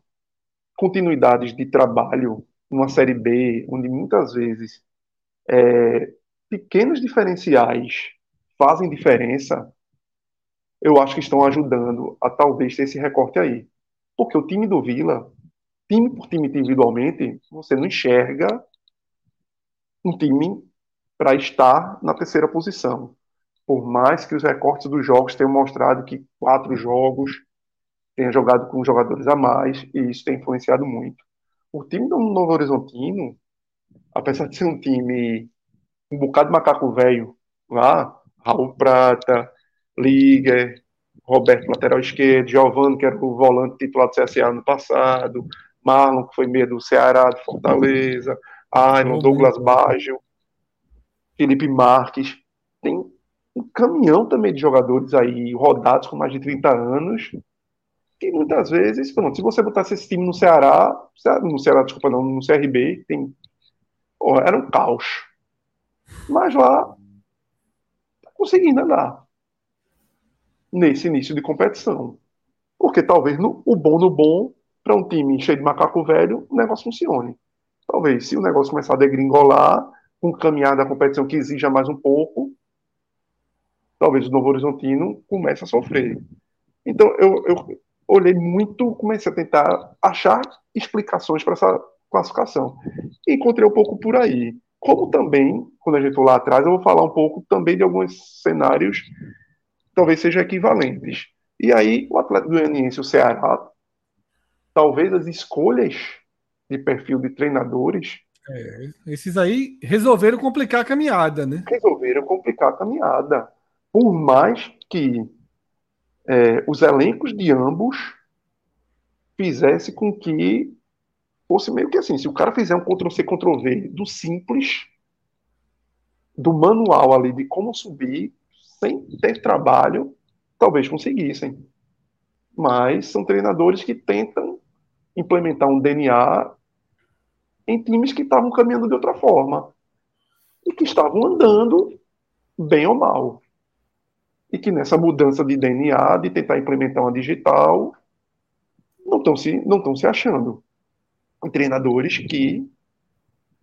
continuidades de trabalho numa Série B, onde muitas vezes é, pequenos diferenciais fazem diferença, eu acho que estão ajudando a talvez ter esse recorte aí. Porque o time do Vila, time por time individualmente, você não enxerga um time para estar na terceira posição. Por mais que os recortes dos jogos tenham mostrado que quatro jogos tenha jogado com jogadores a mais, e isso tem influenciado muito. O time do Novo Horizontino, apesar de ser um time um bocado de macaco velho lá, Raul Prata, Liga, Roberto, lateral esquerdo, Giovanni, que era o volante titular do CSA no passado, Marlon, que foi meio do Ceará, de Fortaleza, Ailon, Douglas Baggio, Felipe Marques. Tem um caminhão também de jogadores aí rodados com mais de 30 anos. Que muitas vezes, pronto, se você botasse esse time no Ceará, no Ceará, desculpa, não, no CRB, tem, pô, era um caos. Mas lá, tá conseguindo andar nesse início de competição. Porque talvez no, o bom no bom, para um time cheio de macaco velho, o negócio funcione. Talvez, se o negócio começar a degringolar, com caminhar da competição que exija mais um pouco, talvez o Novo Horizontino comece a sofrer. Então, eu, eu olhei muito, comecei a tentar achar explicações para essa classificação. Encontrei um pouco por aí. Como também, quando a gente for lá atrás, eu vou falar um pouco também de alguns cenários talvez sejam equivalentes. E aí, o Atlético Goianiense o Ceará, talvez as escolhas de perfil de treinadores. É, esses aí resolveram complicar a caminhada, né? Resolveram complicar a caminhada. Por mais que é, os elencos de ambos fizesse com que fosse meio que assim, se o cara fizer um Ctrl-C, Ctrl-V do simples, do manual ali de como subir, sem ter trabalho, talvez conseguissem. Mas são treinadores que tentam implementar um DNA em times que estavam caminhando de outra forma e que estavam andando bem ou mal. E que nessa mudança de DNA, de tentar implementar uma digital, não estão se, não se achando. Treinadores que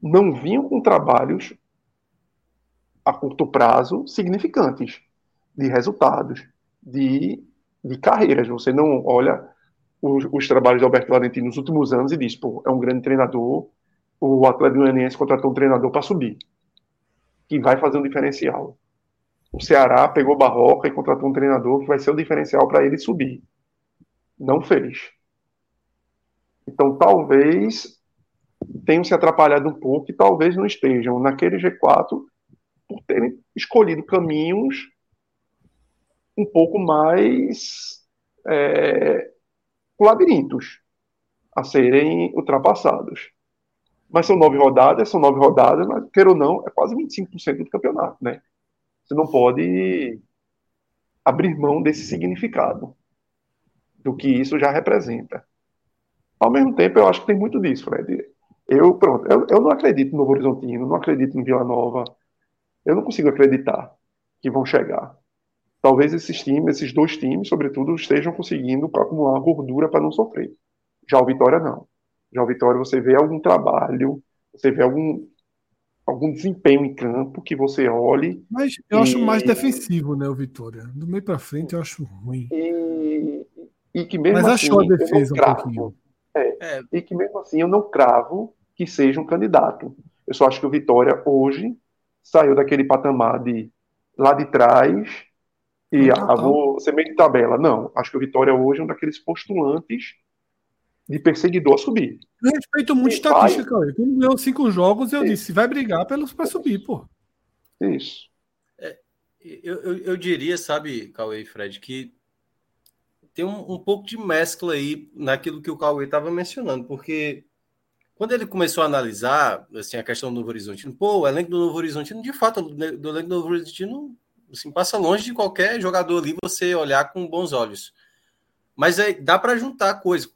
não vinham com trabalhos a curto prazo significantes de resultados, de, de carreiras. Você não olha os, os trabalhos de Alberto Valentino nos últimos anos e diz, pô, é um grande treinador, o Atlético Goianiense contratou um treinador para subir, que vai fazer um diferencial. O Ceará pegou Barroca e contratou um treinador que vai ser o diferencial para ele subir. Não fez. Então, talvez tenham se atrapalhado um pouco e talvez não estejam naquele G4 por terem escolhido caminhos um pouco mais é, labirintos a serem ultrapassados. Mas são nove rodadas, são nove rodadas, mas, queira ou não, é quase 25% do campeonato, né? Você não pode abrir mão desse significado, do que isso já representa. Ao mesmo tempo, eu acho que tem muito disso, Fred. Eu, pronto, eu, eu não acredito no Novo Horizontino, não acredito em Vila Nova. Eu não consigo acreditar que vão chegar. Talvez esses times, esses dois times, sobretudo, estejam conseguindo acumular gordura para não sofrer. Já o Vitória não. Já o Vitória você vê algum trabalho, você vê algum, algum desempenho em campo que você olhe. Mas eu e... acho mais defensivo, né, o Vitória. Do meio para frente eu acho ruim. E, e que mesmo Mas assim, achou a defesa um pouquinho. É, é. E que mesmo assim eu não cravo que seja um candidato. Eu só acho que o Vitória hoje saiu daquele patamar de lá de trás e ah, vou ser meio de tabela. Não, acho que o Vitória hoje é um daqueles postulantes de perseguidor a subir. Eu respeito muito e estatística, vai... Cauê. Quando ganhou cinco jogos, eu Isso. disse, vai brigar para subir, pô. Isso. É, eu, eu, eu, diria, sabe, Cauê e Fred, que tem um, um pouco de mescla aí naquilo que o Cauê estava mencionando, porque quando ele começou a analisar assim, a questão do Novo Horizontino, pô, o elenco do Novo Horizontino, de fato, do elenco do Novo Horizontino assim, passa longe de qualquer jogador ali você olhar com bons olhos. Mas é, dá para juntar coisas.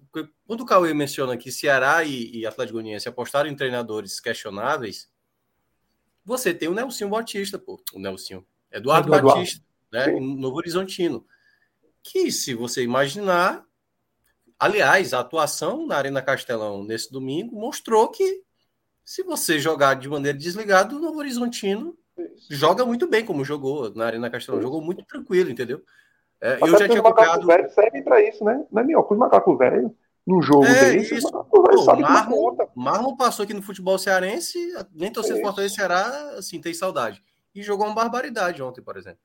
Quando o Cauê menciona que Ceará e, e Atlético Goianiense apostaram em treinadores questionáveis, você tem o Nelson Batista, pô, o Nelson, Eduardo, Eduardo. Batista, né, Novo Horizontino, que se você imaginar, aliás, a atuação na Arena Castelão nesse domingo mostrou que se você jogar de maneira desligada, o Novo Horizontino joga muito bem como jogou na Arena Castelão, jogou muito tranquilo, entendeu? É, eu já tinha acompanhado... velho serve para isso, né? Não é melhor que o macaco velho no jogo é, desse, isso. Pô, Marlon, Marlon passou aqui no futebol cearense, nem torcedor é Fortaleza Ceará, assim, tem saudade. E jogou uma barbaridade ontem, por exemplo.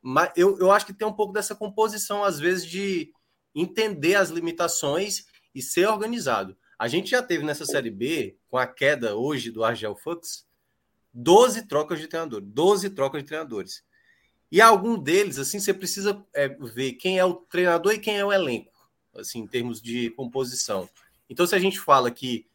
Mas eu, eu acho que tem um pouco dessa composição, às vezes, de entender as limitações e ser organizado. A gente já teve nessa Série B, com a queda hoje do Argel Fux, 12 trocas de treinador, 12 trocas de treinadores. E algum deles, assim, você precisa é, ver quem é o treinador e quem é o elenco assim, em termos de composição. Então, se a gente fala que,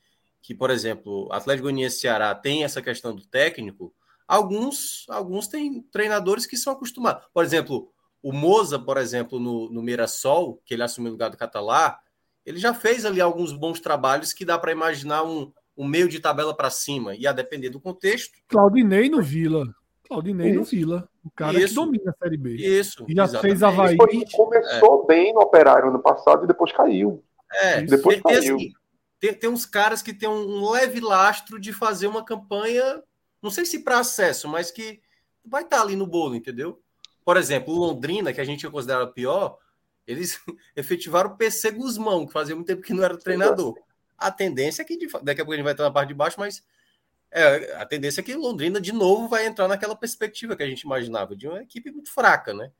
que por exemplo, Atlético Goianiense Ceará tem essa questão do técnico, alguns alguns têm treinadores que são acostumados. Por exemplo, o Moza, por exemplo, no, no Mirassol, que ele assumiu o lugar do Catalá, ele já fez ali alguns bons trabalhos que dá para imaginar um, um meio de tabela para cima, e a depender do contexto. Claudinei no Vila. Claudinei Isso. no Vila. O cara Isso. que domina a Série B. Isso. E já exatamente. fez Havaí. Foi, começou é. bem no Operário ano passado e depois caiu. É, depois tem, caiu. Assim, tem, tem, uns caras que tem um leve lastro de fazer uma campanha, não sei se para acesso, mas que vai estar tá ali no bolo, entendeu? Por exemplo, o Londrina, que a gente considera pior, eles efetivaram o PC Guzmão, que fazia muito tempo que não era treinador. A tendência é que daqui a pouco a gente vai estar na parte de baixo, mas é, a tendência é que Londrina de novo vai entrar naquela perspectiva que a gente imaginava de uma equipe muito fraca, né?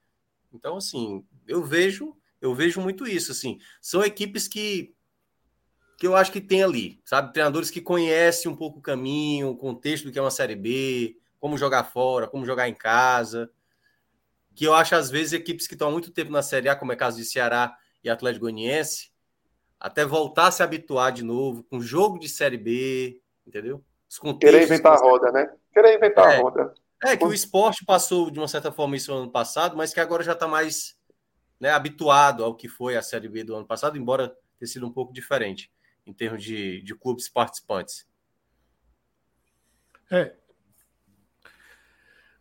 Então, assim, eu vejo, eu vejo muito isso, assim, são equipes que que eu acho que tem ali, sabe, treinadores que conhecem um pouco o caminho, o contexto do que é uma série B, como jogar fora, como jogar em casa, que eu acho às vezes equipes que estão há muito tempo na série A, como é o caso de Ceará e Atlético Goianiense, até voltar a se habituar de novo com jogo de série B, entendeu? Querer inventar a roda, né? Querer inventar é, a roda. É, que o esporte passou de uma certa forma isso no ano passado, mas que agora já está mais né, habituado ao que foi a Série B do ano passado, embora tenha sido um pouco diferente em termos de, de clubes participantes. É.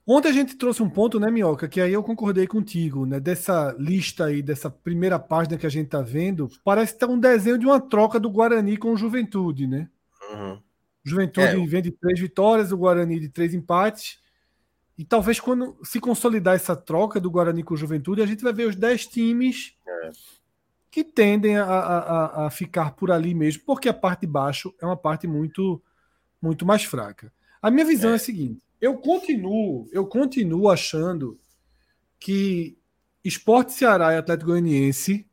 Ontem a gente trouxe um ponto, né, Minhoca, que aí eu concordei contigo, né? Dessa lista aí, dessa primeira página que a gente tá vendo, parece que tá um desenho de uma troca do Guarani com o Juventude, né? Uhum. Juventude é. vem de três vitórias, o Guarani de três empates. E talvez quando se consolidar essa troca do Guarani com o Juventude, a gente vai ver os dez times é. Que tendem a, a, a, ficar por ali mesmo, porque a parte de baixo é uma parte muito, muito mais fraca. A minha visão é, é a seguinte: eu continuo, eu continuo achando que Esporte Ceará e Atlético Goianiense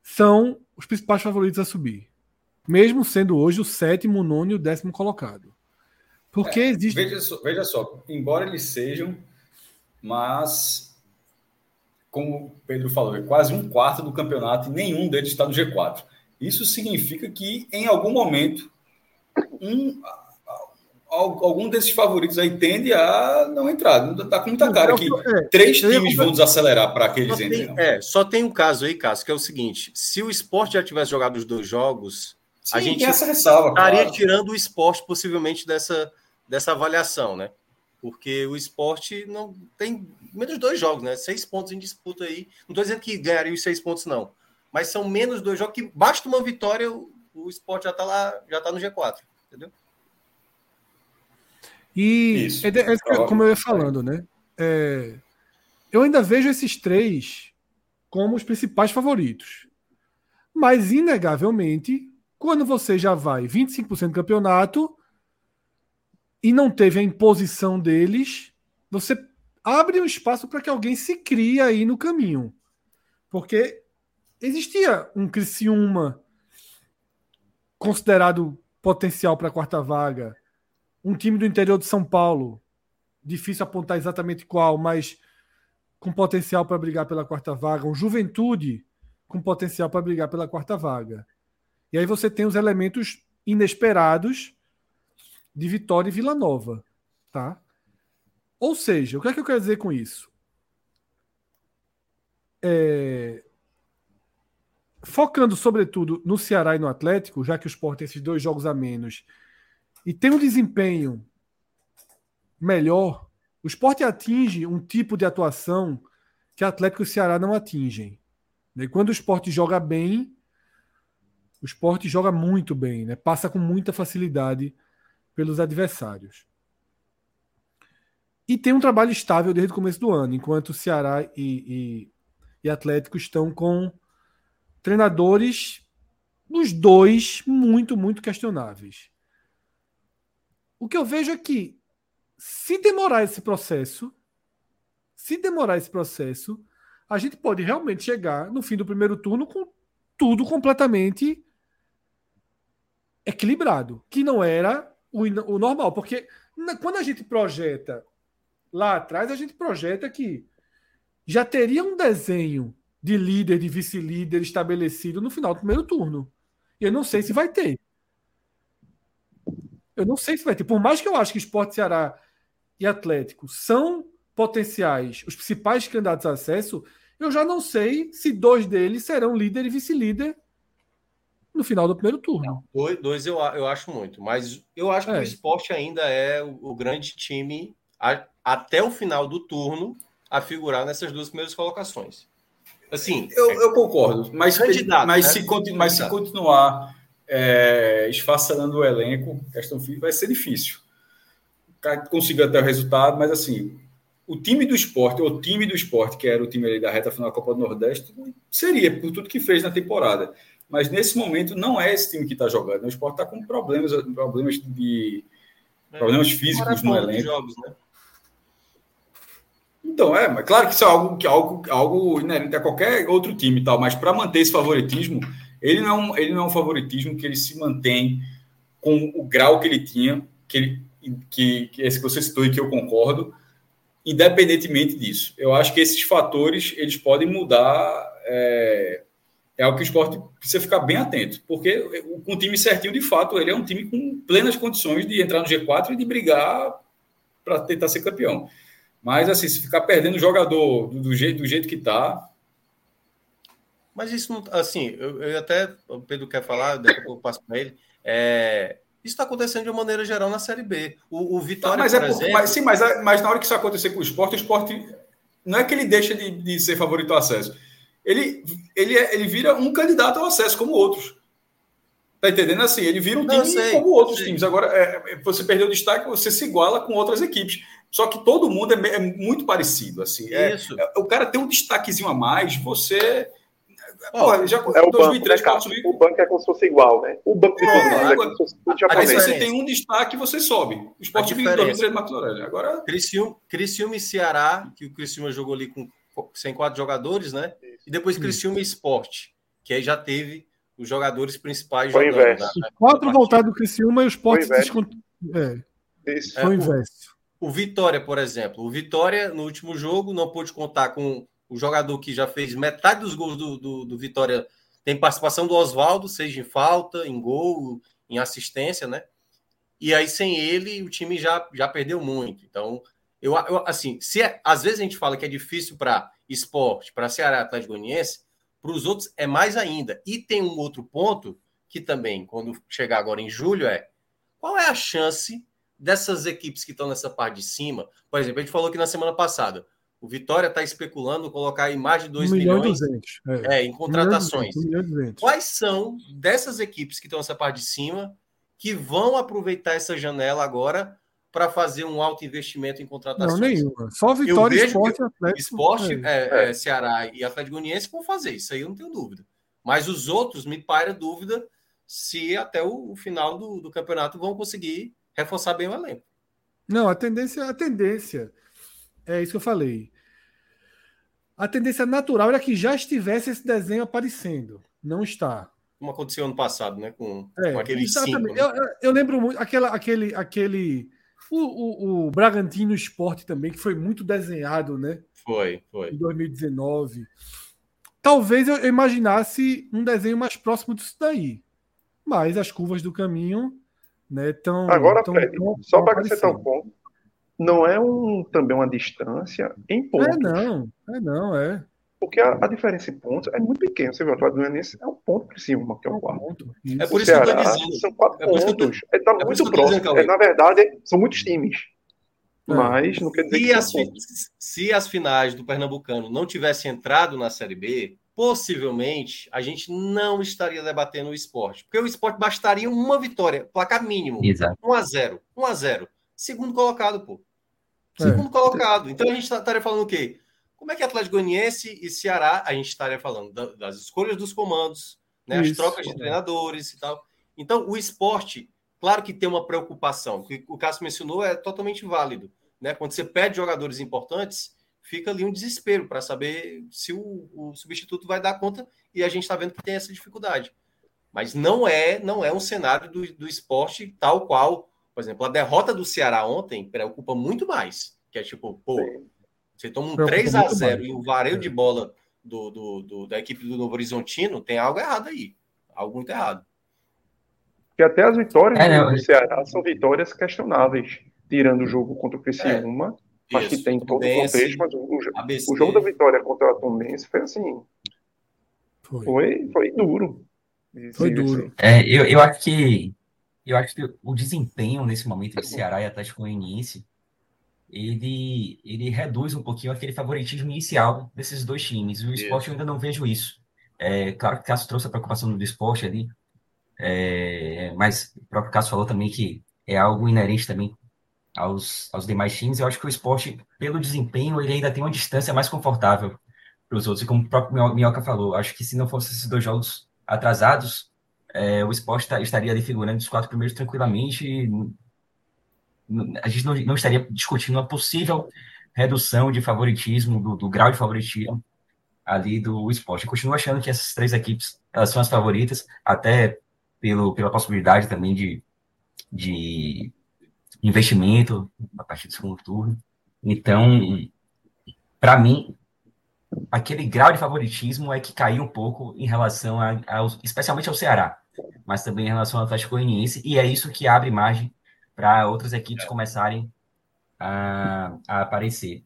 são os principais favoritos a subir mesmo sendo hoje o sétimo, o nono e o décimo colocado. Porque é, existe. Veja só, veja só, embora eles sejam, mas, como o Pedro falou, é quase um quarto do campeonato e nenhum deles está no G4. Isso significa que, em algum momento, um, algum desses favoritos aí tende a não entrar. Está com muita cara que é, três times vão desacelerar para que eles entrem. É, só tem um caso aí, Cássio, que é o seguinte: se o esporte já tivesse jogado os dois jogos Sim, a gente essa ressalva, estaria claro. tirando o esporte possivelmente dessa, dessa avaliação, né? Porque o esporte não tem menos dois jogos, né? Seis pontos em disputa aí. Não estou dizendo que ganharia os seis pontos, não. Mas são menos dois jogos que basta uma vitória, o, o esporte já está lá, já está no G4, entendeu? E Isso. É, é, como eu ia falando, né? É, eu ainda vejo esses três como os principais favoritos. Mas, inegavelmente, quando você já vai 25% do campeonato e não teve a imposição deles, você abre um espaço para que alguém se crie aí no caminho. Porque existia um Criciúma considerado potencial para a quarta vaga, um time do interior de São Paulo, difícil apontar exatamente qual, mas com potencial para brigar pela quarta vaga, um Juventude com potencial para brigar pela quarta vaga. E aí você tem os elementos inesperados de Vitória e Vila Nova, tá? Ou seja, o que é que eu quero dizer com isso? É... Focando sobretudo no Ceará e no Atlético, já que o Sport tem esses dois jogos a menos e tem um desempenho melhor, o Sport atinge um tipo de atuação que Atlético e Ceará não atingem. E quando o Sport joga bem, o esporte joga muito bem, né? passa com muita facilidade pelos adversários. E tem um trabalho estável desde o começo do ano, enquanto Ceará e, e, e Atlético estão com treinadores, os dois, muito, muito questionáveis. O que eu vejo é que, se demorar esse processo, se demorar esse processo, a gente pode realmente chegar no fim do primeiro turno com tudo completamente equilibrado, que não era o, o normal, porque na, quando a gente projeta lá atrás, a gente projeta que já teria um desenho de líder, de vice-líder estabelecido no final do primeiro turno. Eu não sei se vai ter. Eu não sei se vai ter. Por mais que eu acho que Esporte Ceará e Atlético são potenciais, os principais candidatos a acesso, eu já não sei se dois deles serão líder e vice-líder no final do primeiro turno. Dois, dois eu, eu acho muito, mas eu acho que é. o esporte ainda é o, o grande time a, até o final do turno a figurar nessas duas primeiras colocações. Assim, eu, eu concordo, mas, candidato, mas, né? se, continu, mas se continuar é, esfacelando o elenco, questão física, vai ser difícil. O cara conseguiu até o resultado, mas assim, o time do esporte, o time do esporte, que era o time ali da reta final da Copa do Nordeste, seria por tudo que fez na temporada. Mas nesse momento não é esse time que está jogando. O esporte está com problemas, problemas de é, problemas físicos no elenco. Jogos, né? Então, é, mas claro que isso é algo que algo, algo inerente a qualquer outro time tal, mas para manter esse favoritismo, ele não, ele não é um favoritismo que ele se mantém com o grau que ele tinha, que, ele, que, que esse que você citou e que eu concordo, independentemente disso. Eu acho que esses fatores eles podem mudar é, é algo que o esporte precisa ficar bem atento, porque com o time certinho, de fato, ele é um time com plenas condições de entrar no G4 e de brigar para tentar ser campeão. Mas, assim, se ficar perdendo o jogador do, jeito, do jeito que está. Mas isso não. Assim, eu, eu, até. O Pedro quer falar, daqui a pouco eu passo para ele. É, isso está acontecendo de uma maneira geral na Série B. O, o Vitória. mas é por, exemplo... mas, sim, mas, mas na hora que isso acontecer com o esporte, o esporte. Não é que ele deixa de, de ser favorito ao acesso ele, ele, é, ele vira um candidato ao acesso como outros. Tá entendendo? Assim, ele vira um Não, time sei, como outros sei. times. Agora, é, você perdeu o destaque, você se iguala com outras equipes. Só que todo mundo é, é muito parecido. assim. É, Isso. É, o cara tem um destaquezinho a mais, você. Pô, já, é o 2003, banco, né, O banco é como se fosse igual, né? O banco de é, é como se fosse Aí você tem um destaque, você sobe. O Sport 2003 Marcos Aurélio. Agora. Criciúma e Ceará, que o Criciúma jogou ali com sem quatro jogadores, né? E depois Criciúma Esporte, que aí já teve os jogadores principais Foi jogando. Né? Quatro voltados do Criciúma e o Esporte descont... é. Isso. Foi é, inverso. O, o Vitória, por exemplo. O Vitória, no último jogo, não pôde contar com o jogador que já fez metade dos gols do, do, do Vitória. Tem participação do Oswaldo, seja em falta, em gol, em assistência, né? E aí, sem ele, o time já, já perdeu muito. Então, eu, eu assim, se é, às vezes a gente fala que é difícil para esporte, para Ceará Atlético Goianiense, para os outros é mais ainda. E tem um outro ponto que também, quando chegar agora em julho, é qual é a chance dessas equipes que estão nessa parte de cima? Por exemplo, a gente falou que na semana passada o Vitória está especulando colocar aí mais de 2 milhões 200, é. É, em contratações. 200, Quais são dessas equipes que estão nessa parte de cima que vão aproveitar essa janela agora para fazer um alto investimento em contratações. Não, nenhuma. Só Vitória, Esporte, Atlético. Esporte, é. É, é, Ceará e Atlético Goianiense vão fazer, isso aí eu não tenho dúvida. Mas os outros, me paira dúvida se até o, o final do, do, campeonato vão conseguir reforçar bem o elenco. Não, a tendência, a tendência é isso que eu falei. A tendência natural era que já estivesse esse desenho aparecendo. Não está. Como aconteceu ano passado, né? Com, é, com aquele cinco, né? eu, eu, lembro muito aquela, aquele, aquele O, o, o Bragantino Esporte também, que foi muito desenhado, né? Foi, foi. Em 2019. Talvez eu imaginasse um desenho mais próximo disso daí. Mas as curvas do caminho né, tão, Agora, tão, Fred, tão, só para acrescentar um ponto, não é um, também uma distância em pontos. É não, é não, é. Porque a, a diferença em pontos é muito pequena. Você viu, o Atlético Goianiense é um ponto por cima, que é um quarto. É por isso Ceará, que eu tô dizendo. São quatro é pontos. Está é, tá é muito próximo. É, na verdade, são muitos times. É. Mas não quer dizer se que as, se as finais do Pernambucano não tivessem entrado na Série B, possivelmente a gente não estaria debatendo o esporte. Porque o esporte bastaria uma vitória, placar mínimo. Exato. 1 a 0 1 a 0 Segundo colocado, pô. Segundo é. colocado. Então a gente tá, estaria falando o quê? Como é que Atlético Goianiense e Ceará, a gente estaria falando das escolhas dos comandos, né, as trocas de treinadores e tal. Então, o esporte, claro que tem uma preocupação, que o Cássio mencionou é totalmente válido. Né? Quando você pede jogadores importantes, fica ali um desespero para saber se o, o, substituto vai dar conta e a gente está vendo que tem essa dificuldade. Mas não é não é um cenário do, do esporte tal qual, por exemplo, a derrota do Ceará ontem preocupa muito mais. Que é tipo, pô, você toma um 3 a 0 e um vareio de bola do, do, do, da equipe do Novo Horizontino, tem algo errado aí. Algo muito errado. E até as vitórias é, do, do Ceará são vitórias questionáveis, tirando o jogo contra o Criciúma. É. Mas que tem todo o contexto, mas o, o, jogo da vitória contra o Atomense foi assim. Foi, foi, foi duro. Foi duro. É, eu, eu acho que eu acho que o desempenho nesse momento de Ceará e Atlético Goianiense ele, ele reduz um pouquinho aquele favoritismo inicial desses dois times. O esporte eu ainda não vejo isso. É, claro que o Cássio trouxe a preocupação do esporte ali, é, mas o próprio Cássio falou também que é algo inerente também aos, aos demais times. Eu acho que o esporte, pelo desempenho, ele ainda tem uma distância mais confortável para os outros. E como o próprio Minhoca falou, acho que se não fosse esses dois jogos atrasados, é, o esporte tá, estaria ali figurando os quatro primeiros tranquilamente a gente não, não estaria discutindo uma possível redução de favoritismo, do, do, grau de favoritismo ali do esporte. Eu continuo achando que essas três equipes elas são as favoritas, até pelo, pela possibilidade também de, de investimento a partir do segundo turno. Então, para mim, aquele grau de favoritismo é que caiu um pouco em relação a, a, especialmente ao Ceará, mas também em relação ao Atlético Goianiense, e é isso que abre margem para outras equipes é. começarem a, a aparecer.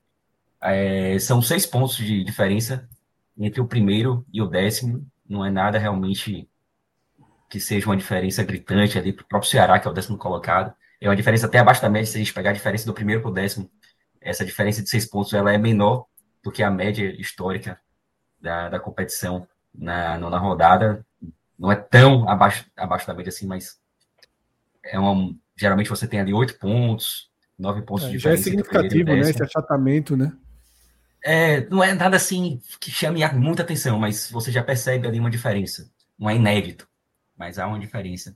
É, são seis pontos de diferença entre o primeiro e o décimo. Não é nada realmente que seja uma diferença gritante ali para o próprio Ceará, que é o décimo colocado. É uma diferença até abaixo da média, se a gente pegar a diferença do primeiro para o décimo. Essa diferença de seis pontos ela é menor do que a média histórica da, da competição na, na rodada. Não é tão abaixo, abaixo da média assim, mas é uma, geralmente você tem ali oito pontos, nove pontos é, de diferença. Já é significativo, né? Esse achatamento, né? É, não é nada assim que chame muita atenção, mas você já percebe ali uma diferença. Não é inédito, mas há uma diferença.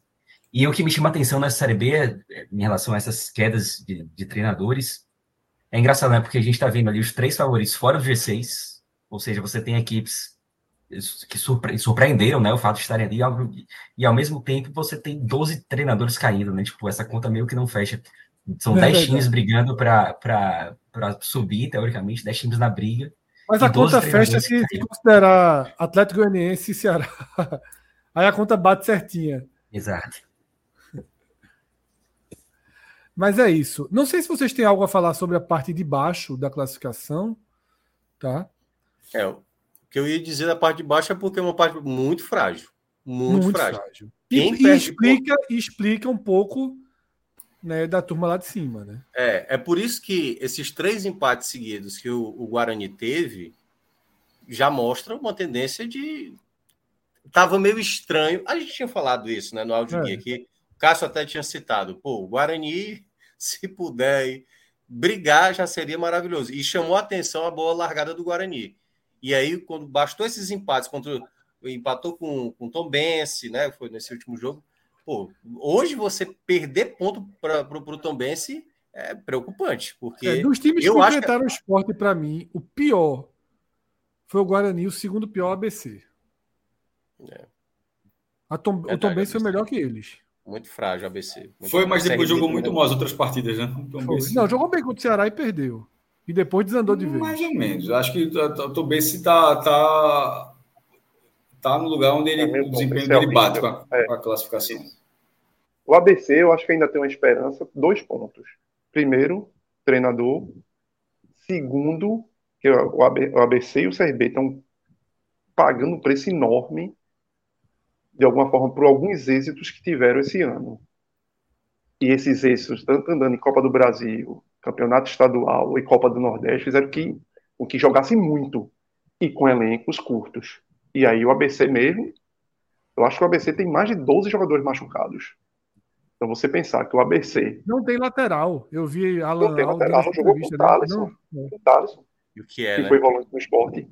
E o que me chama atenção nessa Série B, em relação a essas quedas de, de treinadores, é engraçado, né? Porque a gente está vendo ali os três favoritos fora do G6, ou seja, você tem equipes que surpre surpreenderam, né, o fato de estarem ali, e ao mesmo tempo você tem 12 treinadores caindo, né, tipo, essa conta meio que não fecha. São 10 times brigando para subir, teoricamente, 10 times na briga. Mas a conta fecha se, se considerar Atlético Goianiense e Ceará. Aí a conta bate certinha. Exato. Mas é isso. Não sei se vocês têm algo a falar sobre a parte de baixo da classificação, tá? É, que eu ia dizer da parte de baixo é porque é uma parte muito frágil. Muito, muito frágil. frágil. E, e explica, ponto... explica um pouco né, da turma lá de cima, né? É, é por isso que esses três empates seguidos que o, o Guarani teve já mostram uma tendência de. Tava meio estranho. A gente tinha falado isso, né, no áudio é. aqui. O Cássio até tinha citado. Pô, o Guarani, se puder brigar, já seria maravilhoso. E chamou a atenção a boa largada do Guarani. E aí, quando bastou esses empates contra empatou com, com Tom Bense, né? Foi nesse último jogo. Pô, hoje você perder ponto para o Tom Bense é preocupante, porque é, dos times eu que enfrentaram que... o esporte para mim, o pior foi o Guarani, o segundo pior ABC. É. A Tom, o Tom Bense foi melhor que eles. Muito frágil ABC. Muito Foi, mas depois jogou muito mal as outras partidas, né? Não, jogou bem contra o Ceará e perdeu. E depois desandou de vez. Mais ou menos. Acho que o Tobense está tá, tá no lugar onde ele, é o desempenho dele bate com a, é. com a classificação. O ABC, eu acho que ainda tem uma esperança. Dois pontos. Primeiro, treinador. Segundo, que o ABC e o CRB estão pagando um preço enorme, de alguma forma, por alguns êxitos que tiveram esse ano. E esses êxitos, tanto andando em Copa do Brasil, Campeonato Estadual e Copa do Nordeste, fizeram que, o que jogasse muito e com elencos curtos. E aí o ABC mesmo, eu acho que o ABC tem mais de 12 jogadores machucados. Então você pensar que o ABC. Não tem lateral. Eu vi Alan Não tem lateral, jogou com o Thaleson. Com o Thaleson. E o que é, que né? foi volante no esporte.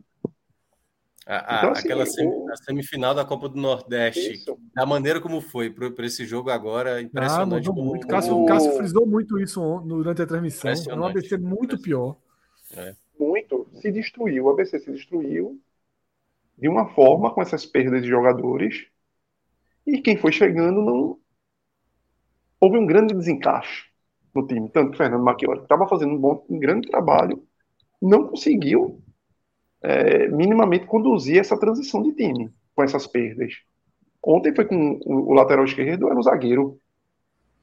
A, então, assim, aquela o... semifinal da Copa do Nordeste, isso. da maneira como foi para esse jogo agora, impressionante. Ah, muito. Cássio, o Cássio frisou muito isso durante a transmissão. É um ABC muito pior. É. Muito. Se destruiu. O ABC se destruiu de uma forma com essas perdas de jogadores. E quem foi chegando não. Houve um grande desencaixe no time. Tanto o Fernando Maquiori, que estava fazendo um, bom, um grande trabalho, não conseguiu é, minimamente conduzir essa transição de time com essas perdas. Ontem foi com o, lateral esquerdo, era o zagueiro,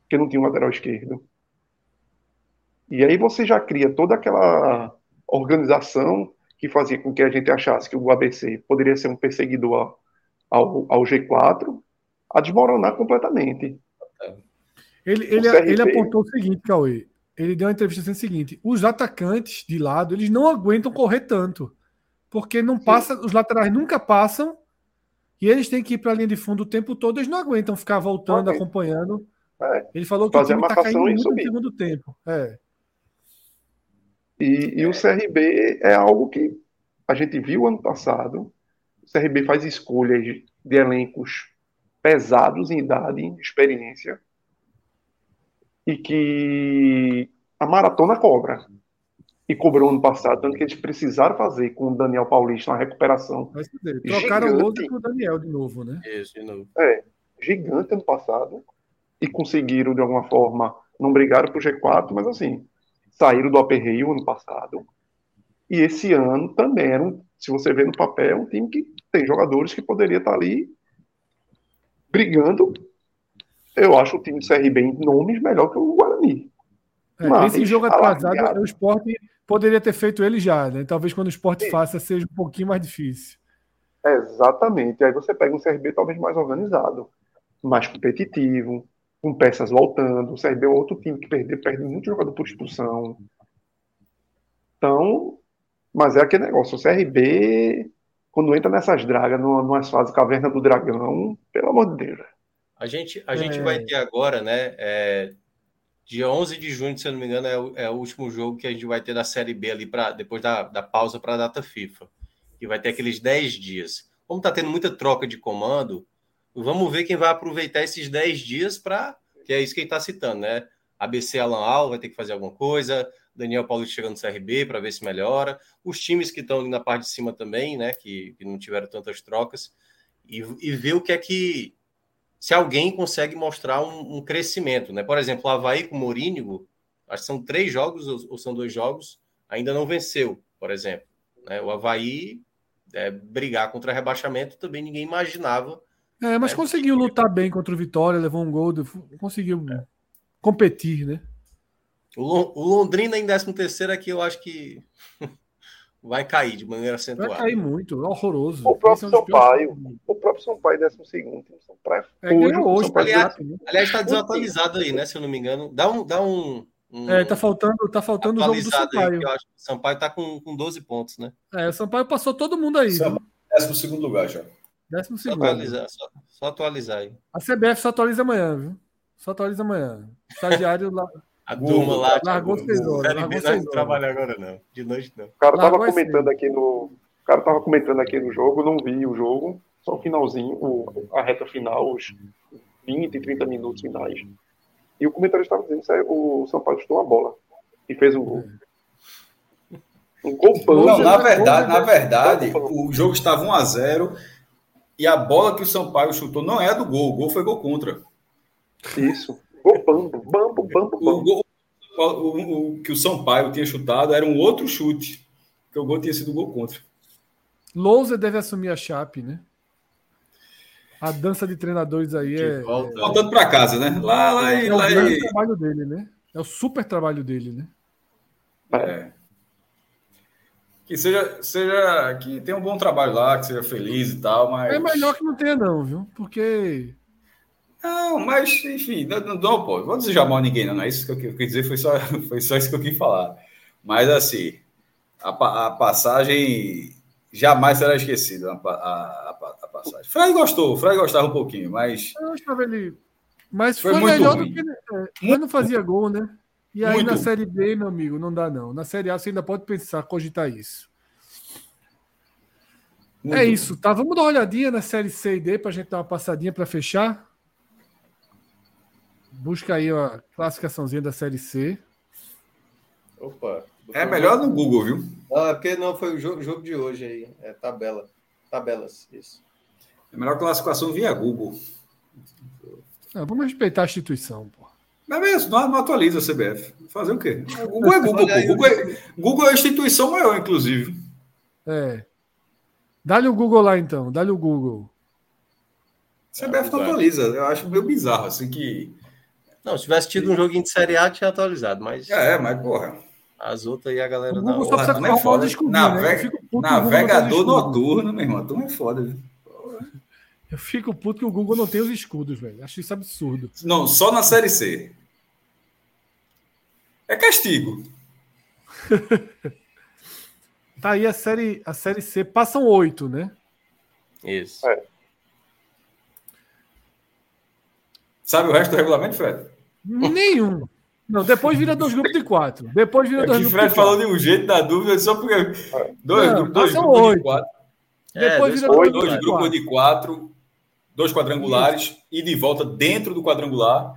que não tinha um lateral esquerdo. E aí você já cria toda aquela organização que fazia com que a gente achasse que o ABC poderia ser um perseguidor ao, ao G4, a desmoronar completamente. Ele, ele, ele apontou o seguinte, Cauê. Ele deu uma entrevista dizendo o seguinte: os atacantes de lado eles não aguentam correr tanto porque não passa, Sim. os laterais nunca passam e eles têm que ir para a linha de fundo o tempo todo, eles não aguentam ficar voltando, okay. acompanhando. É. Ele falou que Fazer o time está caindo muito no segundo tempo. É. E, e, o CRB é algo que a gente viu ano passado. O CRB faz escolhas de elencos pesados em idade, em experiência, e que a maratona cobra e cobrou ano passado, tanto que eles precisaram fazer com o Daniel Paulista uma recuperação. Trocaram o outro com o Daniel de novo, né? Isso, de novo. É, gigante ano passado, e conseguiram, de alguma forma, não brigaram pro G4, mas assim, saíram do aperreio ano passado. E esse ano também era um, se você vê no papel, é um time que tem jogadores que poderia estar ali brigando. Eu acho o time do CRB em nomes melhor que o Guarani. É, mas, esse jogo atrasado, o esporte poderia ter feito ele já, né? Talvez quando o esporte Sim. faça seja um pouquinho mais difícil. Exatamente. Aí você pega um CRB talvez mais organizado, mais competitivo, com peças voltando. O CRB é outro time que perde, perde muito jogador por expulsão. Então, mas é aquele negócio. O CRB, quando entra nessas dragas, numas fases caverna do dragão, pelo amor de Deus. A gente, a é... gente vai ter agora, né? É, Dia 11 de junho, se eu não me engano, é o, é o último jogo que a gente vai ter da Série B ali, pra, depois da, da pausa para a data FIFA. Que vai ter aqueles 10 dias. Como está tendo muita troca de comando, vamos ver quem vai aproveitar esses 10 dias para. Que é isso que ele está citando, né? ABC Alan Al vai ter que fazer alguma coisa, Daniel Paulo chegando no CRB para ver se melhora. Os times que estão ali na parte de cima também, né? Que, que não tiveram tantas trocas. E, e ver o que é que se alguém consegue mostrar um, um, crescimento, né? Por exemplo, o Havaí com o Morínigo, acho que são três jogos ou, ou, são dois jogos, ainda não venceu, por exemplo. Né? O Havaí é, brigar contra rebaixamento também ninguém imaginava. É, mas né? conseguiu lutar bem contra o Vitória, levou um gol, conseguiu é. competir, né? O, Londrina em 13 terceiro aqui eu acho que vai cair de maneira acentuada. Vai cair muito, horroroso. O próprio Sampaio, o próprio Sampaio, décimo segundo. Sampaio, é, hoje, hoje aliás, aliás, está desatualizado aí, né? Se eu não me engano. Dá um. Dá um, um é, tá faltando, tá faltando o jogo do Sampaio. Aí, eu acho que o Sampaio está com, com 12 pontos, né? É, o Sampaio passou todo mundo aí. Décimo segundo lugar já. Décimo segundo. Só atualizar, só, só atualizar aí. A CBF só atualiza amanhã, viu? Só atualiza amanhã. Estagiário lá. A turma lá. Largou seis horas. Largou Não trabalha agora, não. De noite, não. O cara tava comentando aqui no. O cara tava comentando aqui no jogo, não vi o jogo, só o finalzinho, o, a reta final, os 20, 30 minutos finais. E o comentário estava dizendo que o São Paulo chutou uma bola e fez um gol. Um gol Não, na verdade, na verdade, o jogo estava 1 a 0 e a bola que o São Paulo chutou não é do gol, o gol foi gol contra. Isso. Gol bambo, bambo, bambo, bambo. O, gol, o, o, que o São Paulo tinha chutado era um outro chute, que o gol tinha sido gol contra. Lousa deve assumir a chape, né? A dança de treinadores aí é. Volta. é Voltando para casa, né? Lá, lá, é, é lá, o e... trabalho dele, né? É o super trabalho dele, né? É. Que seja, seja. Que tenha um bom trabalho lá, que seja feliz e tal, mas. É melhor que não tenha, não, viu? Porque. Não, mas, enfim, não, não, não pô, vou desejar mal a ninguém, não, não é isso que eu, quis dizer, foi só, foi só isso que eu quis falar. Mas, assim, a, a passagem jamais será esquecida, a, a, a passagem. Frei gostou, Frei gostava um pouquinho, mas. Eu achava ele. Mas foi, foi melhor ruim. do que. É, mas não fazia gol, né? E aí muito. na Série B, meu amigo, não dá não. Na Série A você ainda pode pensar, cogitar isso. Muito. É isso, tá? Vamos dar uma olhadinha na Série C e D para a gente dar uma passadinha para fechar. Busca aí a classificaçãozinha da Série C. Opa. É melhor no Google, viu? Não, é porque não foi o jogo, jogo de hoje aí. É tabela. Tabelas, isso. É melhor classificação via Google. Ah, vamos respeitar a instituição, pô. Não é mesmo, não, não atualiza a CBF. Fazer o quê? Google é Google, pô. Google é, Google é a instituição maior, inclusive. É. Dá-lhe o Google lá, então. Dá-lhe o Google. CBF não atualiza. Eu acho meio bizarro, assim, que... Não, se tivesse tido um joguinho de Série A, tinha atualizado, mas... É, mas, porra... As outras aí a galera o Google não. Só precisa é foda. Descobrir, Navega... né? Navegador noturno, meu irmão. Tu é foda, viu? Eu fico puto que o Google não tem os escudos, velho. Acho isso absurdo. Não, só na série C. É castigo. tá aí a série, a série C. Passam oito, né? Isso. É. Sabe o resto do regulamento, Fred? Nenhum. Não, depois vira dois grupos de quatro. Depois vira é dois grupos Fred de quatro. falou de um jeito na dúvida, só porque. Dois, não, dois grupos oito. de quatro. É, depois vira dois, dois grupos de quatro dois quadrangulares Isso. e de volta dentro do quadrangular.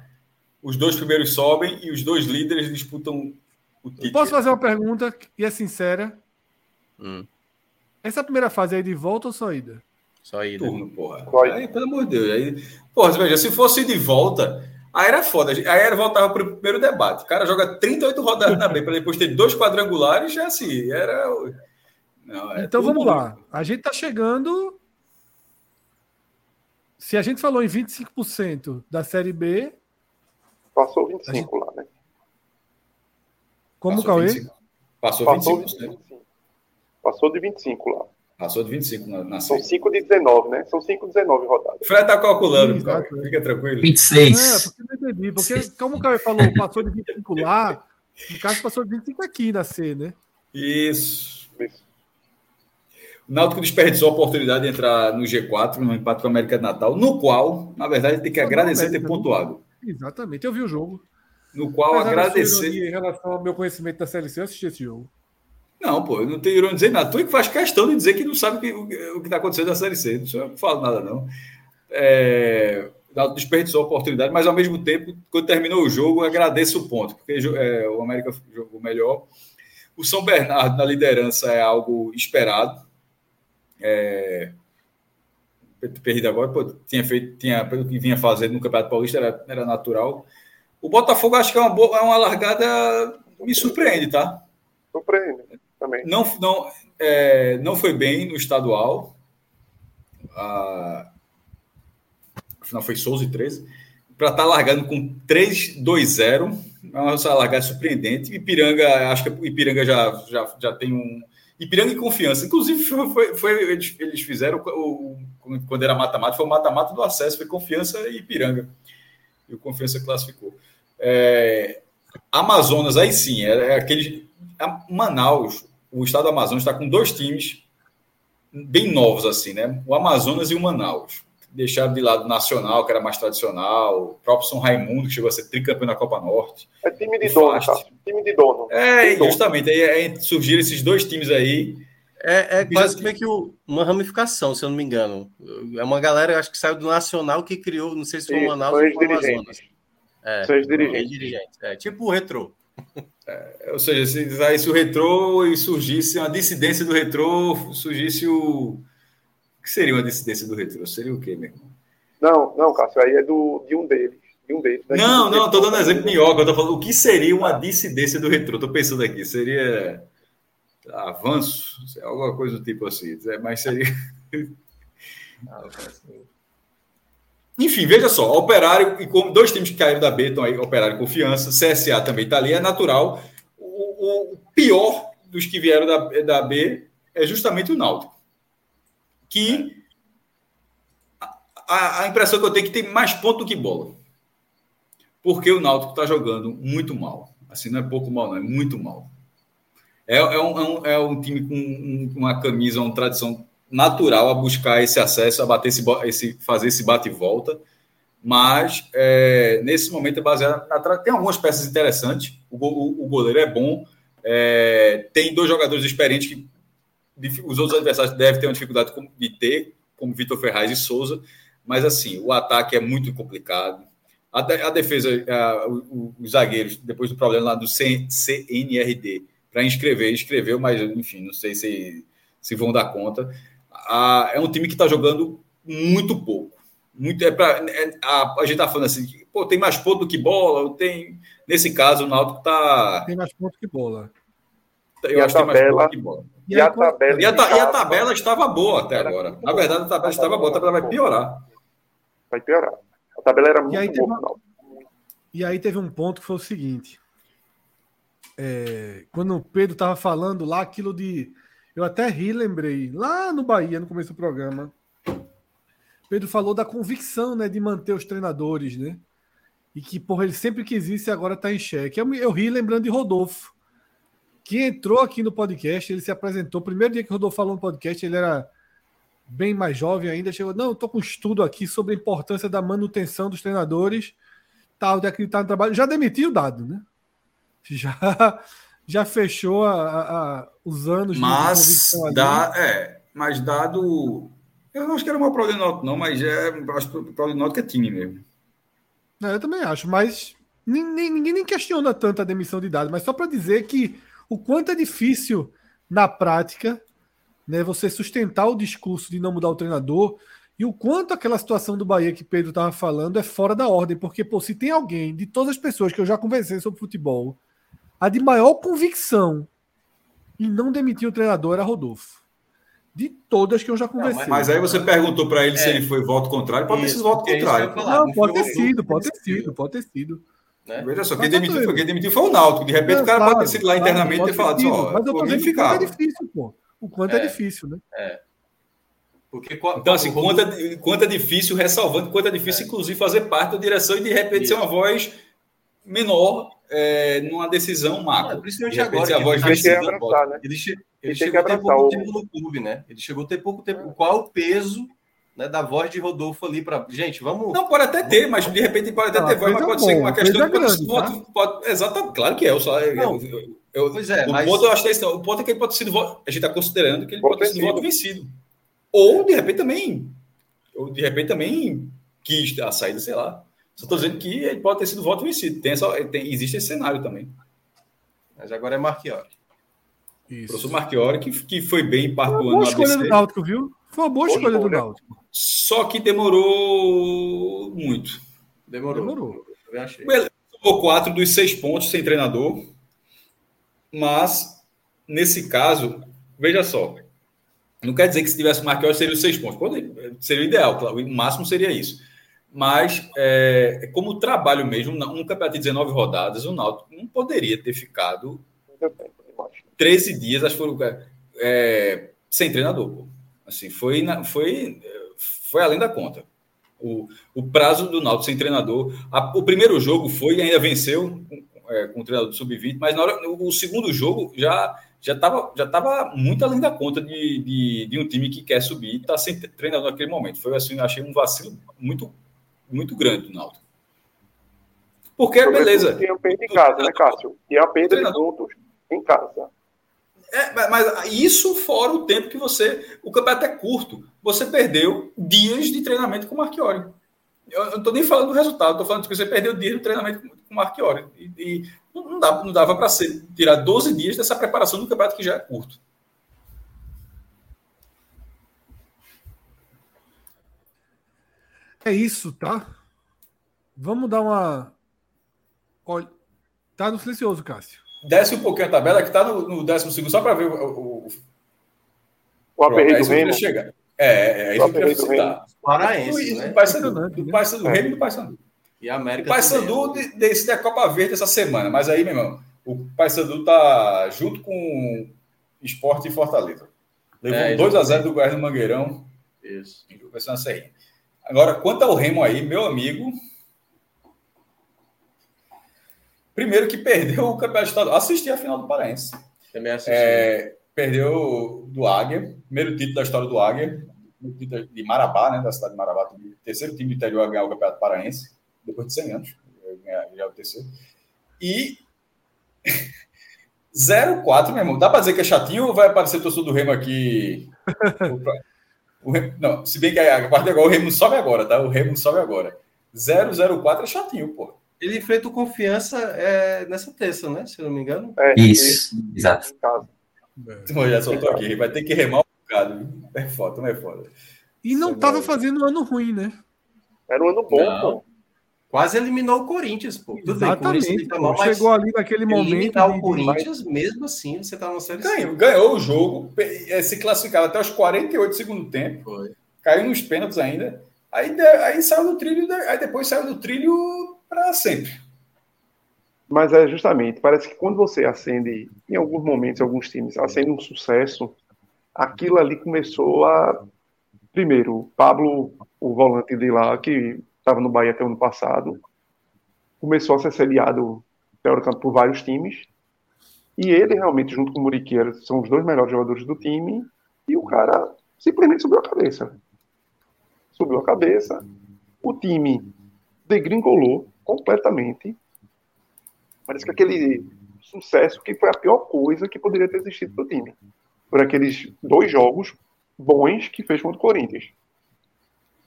Os dois primeiros sobem e os dois líderes disputam o título. Posso fazer uma pergunta e é sincera? Hum. Essa primeira fase é de volta ou só ida? Só ida. Turno, porra. Aí, pelo amor de Deus. Aí, porra, veja, se fosse de volta, aí era foda. Aí era voltava para o primeiro debate. O cara joga 38 rodadas na B para depois ter dois quadrangulares, já assim, era. Não, é então vamos lá. A gente está chegando se a gente falou em 25% da Série B. Passou 25% gente... lá, né? Como, Passou Cauê? 25. Passou, Passou 25%. 25. Passou de 25 lá. Passou de 25 na, na São 5 de 19, né? São 5 de 19 rodadas. O Fred tá calculando, Sim, fica tranquilo. 26. É, porque não entendi. Porque, como o Cauê falou, passou de 25 lá, no caso, passou de 25 aqui na C, né? Isso. Isso. O Náutico desperdiçou a oportunidade de entrar no G4, no empate com a América de Natal, no qual, na verdade, tem que agradecer ter né? pontuado. Exatamente, eu vi o jogo. No qual Mas agradecer. Em relação ao meu conhecimento da CLC, eu assisti esse jogo. Não, pô, eu não tenho ironia dizer nada. Tu é que faz questão de dizer que não sabe o que está acontecendo na Série C. Não falo nada, não. É, desperdiçou a oportunidade, mas ao mesmo tempo, quando terminou o jogo, agradeço o ponto, porque é, o América jogou melhor. O São Bernardo na liderança é algo esperado. É, perdido agora, pô, tinha feito, tinha, pelo que vinha fazendo no Campeonato Paulista, era, era natural. O Botafogo acho que é uma, boa, é uma largada, me surpreende, tá? Surpreende também. Não, não, é, não foi bem no estadual. Afinal, foi Souza e 13. Para estar tá largando com 3-2-0, é uma largada surpreendente. Ipiranga, acho que Ipiranga já, já, já tem um Ipiranga e Confiança. Inclusive, foi, foi eles, eles, fizeram o, o, quando era mata-mata, foi o mata-mata do acesso, foi Confiança e Ipiranga. E o Confiança classificou. É, Amazonas, aí sim, é, é aquele. Manaus, o estado do Amazonas está com dois times bem novos, assim, né? O Amazonas e o Manaus deixaram de lado o Nacional, que era mais tradicional, o próprio São Raimundo, que chegou a ser tricampeão na Copa Norte. É time de dono, tá? Time de dono. É, justamente. Aí, aí surgiram esses dois times aí. É, é quase que meio que uma ramificação, se eu não me engano. É uma galera, acho que saiu do Nacional que criou, não sei se foi o Manaus ou o Amazonas. É, Seis dirigentes. dirigentes. É, tipo o retrô. É, ou seja, se, aí, se o retrô e surgisse uma dissidência do retrô, surgisse o que seria uma dissidência do retrô? Seria o quê, meu irmão? Não, não, Cássio, aí é do, de um deles. Um deles, não, não, estou dando exemplo de. Eu tô falando o que seria uma dissidência do retrô. Estou pensando aqui, seria avanço, alguma coisa do tipo assim. Mas seria. Enfim, veja só, Operário e como dois times que caíram da B estão aí, Operário e Confiança, CSA também está ali, é natural. O, o, pior dos que vieram da, da B é justamente o Náutico. Que a, a, impressão que eu tenho é que tem mais ponto do que bola. Porque o Náutico está jogando muito mal. Assim, não é pouco mal, não, é muito mal. É, é, um, é, um, é um time com um, uma camisa, uma tradição natural a buscar esse acesso, a bater esse, esse fazer esse bate e volta. Mas é, nesse momento é baseado na, tem algumas peças interessantes. O, o, o goleiro é bom. É, tem dois jogadores experientes que os outros adversários devem ter uma dificuldade de ter, como Vitor Ferraz e Souza. Mas assim, o ataque é muito complicado. A, a defesa, a, os zagueiros, depois do problema lá do CNRD, para inscrever, inscreveu, mas enfim, não sei se, se vão dar conta a, é um time que está jogando muito pouco. Muito, é pra, é, a, a gente está falando assim, pô, tem mais ponto do que bola, tem. Nesse caso, o Náutico está. Tem mais ponto que bola. Eu e acho que tem mais ponto que bola. E, e, a, tabela, e, a, e a tabela estava boa até agora. Na verdade, a tabela estava boa, a tabela vai piorar. Vai piorar. A tabela era muito e aí boa. Teve, e aí teve um ponto que foi o seguinte. É, quando o Pedro estava falando lá, aquilo de eu até ri, lembrei, lá no Bahia, no começo do programa. Pedro falou da convicção, né, de manter os treinadores, né? E que, porra, ele sempre quis isso e agora está em xeque. Eu, eu ri lembrando de Rodolfo, que entrou aqui no podcast, ele se apresentou. Primeiro dia que o Rodolfo falou no podcast, ele era bem mais jovem ainda. Chegou, não, estou com um estudo aqui sobre a importância da manutenção dos treinadores, tal, de acreditar no trabalho. Já demitiu o dado, né? Já já fechou a, a, os anos mas de dá, é, mas dado eu não acho que era uma problema não, mas é, acho que o problema é time mesmo. É, eu também acho, mas ninguém, ninguém nem questiona tanto a demissão de dados, mas só para dizer que o quanto é difícil na prática, né, você sustentar o discurso de não mudar o treinador e o quanto aquela situação do Bahia que Pedro estava falando é fora da ordem, porque pô, se tem alguém de todas as pessoas que eu já conversei sobre futebol a de maior convicção em não demitir o treinador era Rodolfo. De todas que eu já conversei. Não, mas, aí você perguntou para ele é. se ele foi voto contrário. Pode ter sido voto é contrário. Não, não pode ter sido, pode ter sido, pode ter sido. Né? Veja só, quem demitiu, foi, quem demitiu foi o Náutico. De repente, o cara claro, pode ter sido lá internamente claro, e ter falado assim, ó, mas eu tô dizendo o quanto é difícil, pô. O quanto é, é difícil, né? É. Porque, então, assim, quanto é, quanto é difícil, ressalvando quanto é difícil, é. inclusive, fazer parte da direção e de repente Isso. ser uma voz menor é, numa decisão macro. Ah, principalmente agora. Que a voz ele, tem abraçar, né? ele, che ele chegou a ter pouco o... tempo no clube, né? Ele chegou a ter pouco tempo. Qual o peso né, da voz de Rodolfo ali para. Gente, vamos. Não, pode até ter, mas de repente pode até ah, ter voz, mas pode bom, ser uma questão que grande, pode, tá? pode, Exatamente, claro que é. Eu só, não, eu, eu, pois é, o mas... ponto eu acho que é, o ponto é que ele pode ter sido. A gente está considerando que ele pode, pode ter sido voto vencido. Ou de repente também. Ou de repente também quis a saída, sei lá. Só estou dizendo que ele pode ter sido voto vencido. Tem essa, tem, existe esse cenário também. Mas agora é Marchiori. Isso. O professor Marchiori, que, que foi bem parte do ano. Boa escolha do Náutico, viu? Foi uma boa, boa escolha, do Náutico. Só que demorou muito. Demorou. Demorou. Eu achei. Ele tomou quatro dos seis pontos sem treinador. Mas, nesse caso, veja só. Não quer dizer que se tivesse Marchiori seria os seis pontos. Seria o ideal, claro. O máximo seria isso. Mas, é, como trabalho mesmo, um campeonato de 19 rodadas, o Náutico não poderia ter ficado 13 dias, acho que foram, é, sem treinador. Pô. Assim, foi, foi, foi além da conta. O, o prazo do Náutico sem treinador. A, o primeiro jogo foi e ainda venceu é, com o treinador do Sub-20, mas na hora, o segundo jogo já já estava já tava muito além da conta de, de, de um time que quer subir e está sem treinador naquele momento. Foi assim, achei um vacilo muito muito grande do Náutico. Porque, beleza. Tinha perda em casa, né, Cássio? Tinha perda de pontos em casa. É, mas isso fora o tempo que você. O campeonato é curto. Você perdeu dias de treinamento com o Marchiori. Eu não estou nem falando do resultado, estou falando que você perdeu dias de treinamento com o Marchiori. E, e não, dava, não dava para tirar 12 dias dessa preparação do campeonato que já é curto. É isso, tá? Vamos dar uma. Olha, tá no silencioso, Cássio. Desce um pouquinho a tabela, que tá no, no décimo segundo, só para ver o. O, o aperreio do Remo. Chegar. É, é, é isso que eu citar. Paraense, né? Do Paysandu, do Paysandu, Remo e do Paysandu. E a América O Paysandu decide a Copa Verde essa semana, mas aí, meu irmão, o Paysandu tá junto com Esporte e Fortaleza. Levou é, 2x0 do Goiás no Mangueirão. Isso. Vai ser uma serrinha. Agora, quanto ao Remo aí, meu amigo. Primeiro que perdeu o campeonato estadual. Assisti a final do Paraense. Também assisti. É, perdeu do Águia, primeiro título da história do Águia, de Marabá, né, da cidade de Marabá, terceiro time do interior a ganhar o Campeonato Paraense, depois de 100 anos, ganhar é o terceiro. E 0-4, meu irmão. Dá para dizer que é chatinho ou vai aparecer o torcedor do Remo aqui? o Remo, não, se bem que a parte agora o Remo sobe agora, tá? O Remo sobe agora. 0-0-4 é chatinho, pô. Ele enfrenta o confiança é, nessa terça, né? Se eu não me engano. É, isso, exato. É. Já soltou aqui, vai ter que remar um bocado. É foda, não é foda. E não estava é fazendo um ano ruim, né? Era um ano bom, não. pô. Quase eliminou o Corinthians, pô. Tudo Exatamente. Bem, pô, chegou ali naquele momento. Eliminar o Corinthians, mesmo assim, você tá na série ganhou, ganhou o jogo, é, se classificava até os 48 do segundo tempo. Foi. Caiu nos pênaltis ainda. Aí, aí saiu do trilho, aí depois saiu do trilho para sempre. Mas é justamente, parece que quando você acende, em alguns momentos, alguns times, acende um sucesso, aquilo ali começou a. Primeiro, Pablo, o volante de lá, que estava no Bahia até o ano passado, começou a ser sediado, teoricamente, por vários times. E ele, realmente, junto com o Muriqueira, são os dois melhores jogadores do time. E o cara simplesmente subiu a cabeça. Subiu a cabeça. O time degringolou completamente. Parece que aquele sucesso que foi a pior coisa que poderia ter existido para o time. Por aqueles dois jogos bons que fez contra o Corinthians.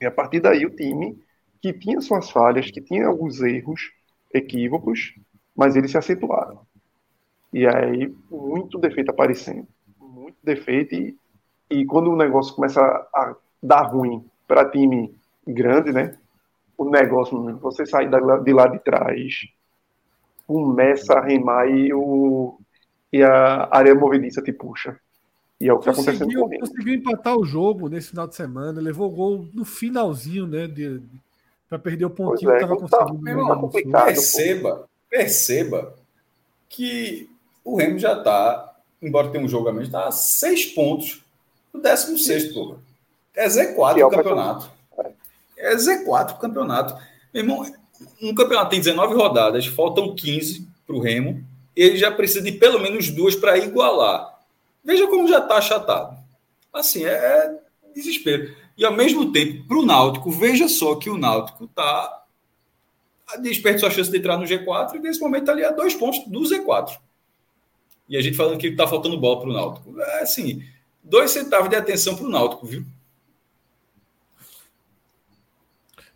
E a partir daí o time que tinha suas falhas, que tinha alguns erros, equívocos, mas eles se acentuaram. E aí, muito defeito aparecendo. Muito defeito. E, e quando o negócio começa a dar ruim para time grande, né? O negócio, você sai de lá de trás, começa a remar e, o, e a área movediça te puxa. E é o que está acontecendo com ele. Conseguiu empatar o jogo nesse final de semana, levou gol no finalzinho, né? De, para perder o pontinho é, que estava conseguindo. Tá perceba, perceba que o Remo já está, embora tenha um jogo a menos, está a seis pontos do 16, porra. É Z4 o campeonato. É Z4 o campeonato. Meu irmão, um campeonato tem 19 rodadas, faltam 15 para o Remo, ele já precisa de pelo menos duas para igualar. Veja como já está achatado. Assim, é, é desespero. E ao mesmo tempo, para o Náutico, veja só que o Náutico está desperdiçou a chance de entrar no G4 e nesse momento está ali a dois pontos do Z4. E a gente falando que está faltando bola para o Náutico. É assim, dois centavos de atenção para o Náutico, viu?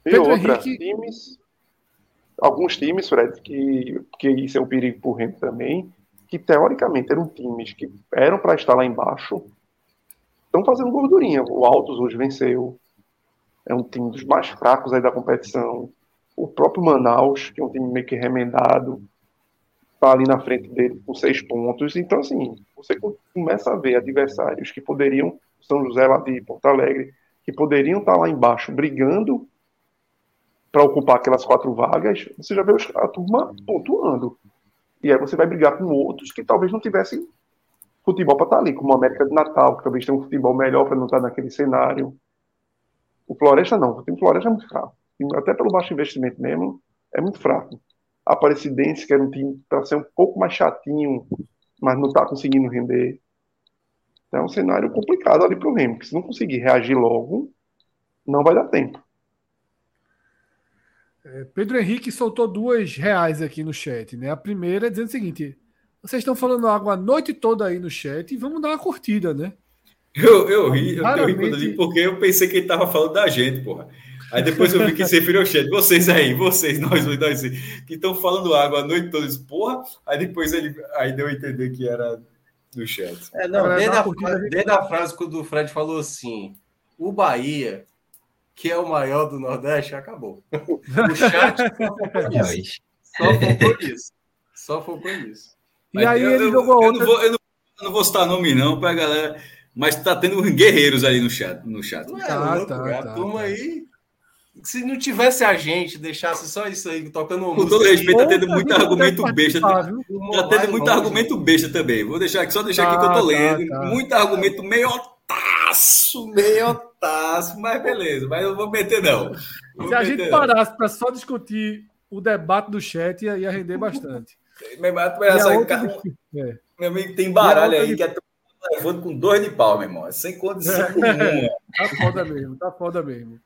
E Pedro outra, Henrique... times, alguns times, Fred, que, que isso é um perigo para o Remo também, que teoricamente eram times que eram para estar lá embaixo, estão fazendo gordurinha. O Altos hoje venceu. É um time dos mais fracos aí da competição. O próprio Manaus, que é um time meio que remendado, está ali na frente dele com seis pontos. Então, assim, você começa a ver adversários que poderiam, São José lá de Porto Alegre, que poderiam estar tá lá embaixo brigando para ocupar aquelas quatro vagas, você já vê a turma pontuando. E aí você vai brigar com outros que talvez não tivessem futebol para estar tá ali, como o América de Natal, que talvez tenha um futebol melhor para não estar tá naquele cenário. O Floresta não, o time Floresta é muito fraco. Até pelo baixo investimento mesmo, é muito fraco. A Aparecidense, que era um time para ser um pouco mais chatinho, mas não está conseguindo render. Então, é um cenário complicado ali para o Remo, que se não conseguir reagir logo, não vai dar tempo. É, Pedro Henrique soltou duas reais aqui no chat, né? A primeira é dizendo o seguinte: vocês estão falando água a noite toda aí no chat e vamos dar uma curtida, né? Eu, eu ri, eu, Claramente... eu ri quando li, porque eu pensei que ele estava falando da gente, porra. Aí depois eu vi que se referiu ao chat. Vocês aí, vocês, nós, nós, nós que estão falando água a noite toda, porra. Aí depois ele aí deu a entender que era do chat. É, não, desde a, desde a frase quando o Fred falou assim: o Bahia que é o maior do Nordeste, acabou. O chat só focou nisso. Só focou nisso. Só focou nisso. E aí eu, ele jogou eu, outra... não vou, eu, não, eu não vou citar nome não para a galera, mas tá tendo guerreiros ali no chat. No chat. É tá, louco, tá, a tá, turma tá. aí... Se não tivesse a gente, deixasse só isso aí, tocando uma Com todo respeito, tá tendo muito argumento besta. Tá tendo muito argumento besta também. Vou deixar aqui, só deixar aqui que eu tô lendo. Muito argumento meio otaço, meio otaço, mas beleza, mas eu vou meter não. Vou Se a gente parasse para só discutir o debate do chat, ia, ia render bastante. Meu irmão, é. meu amigo, tem baralho aí que é levando com dois de pau, meu irmão. É sem condição é. nenhuma. Tá foda mesmo, tá foda mesmo.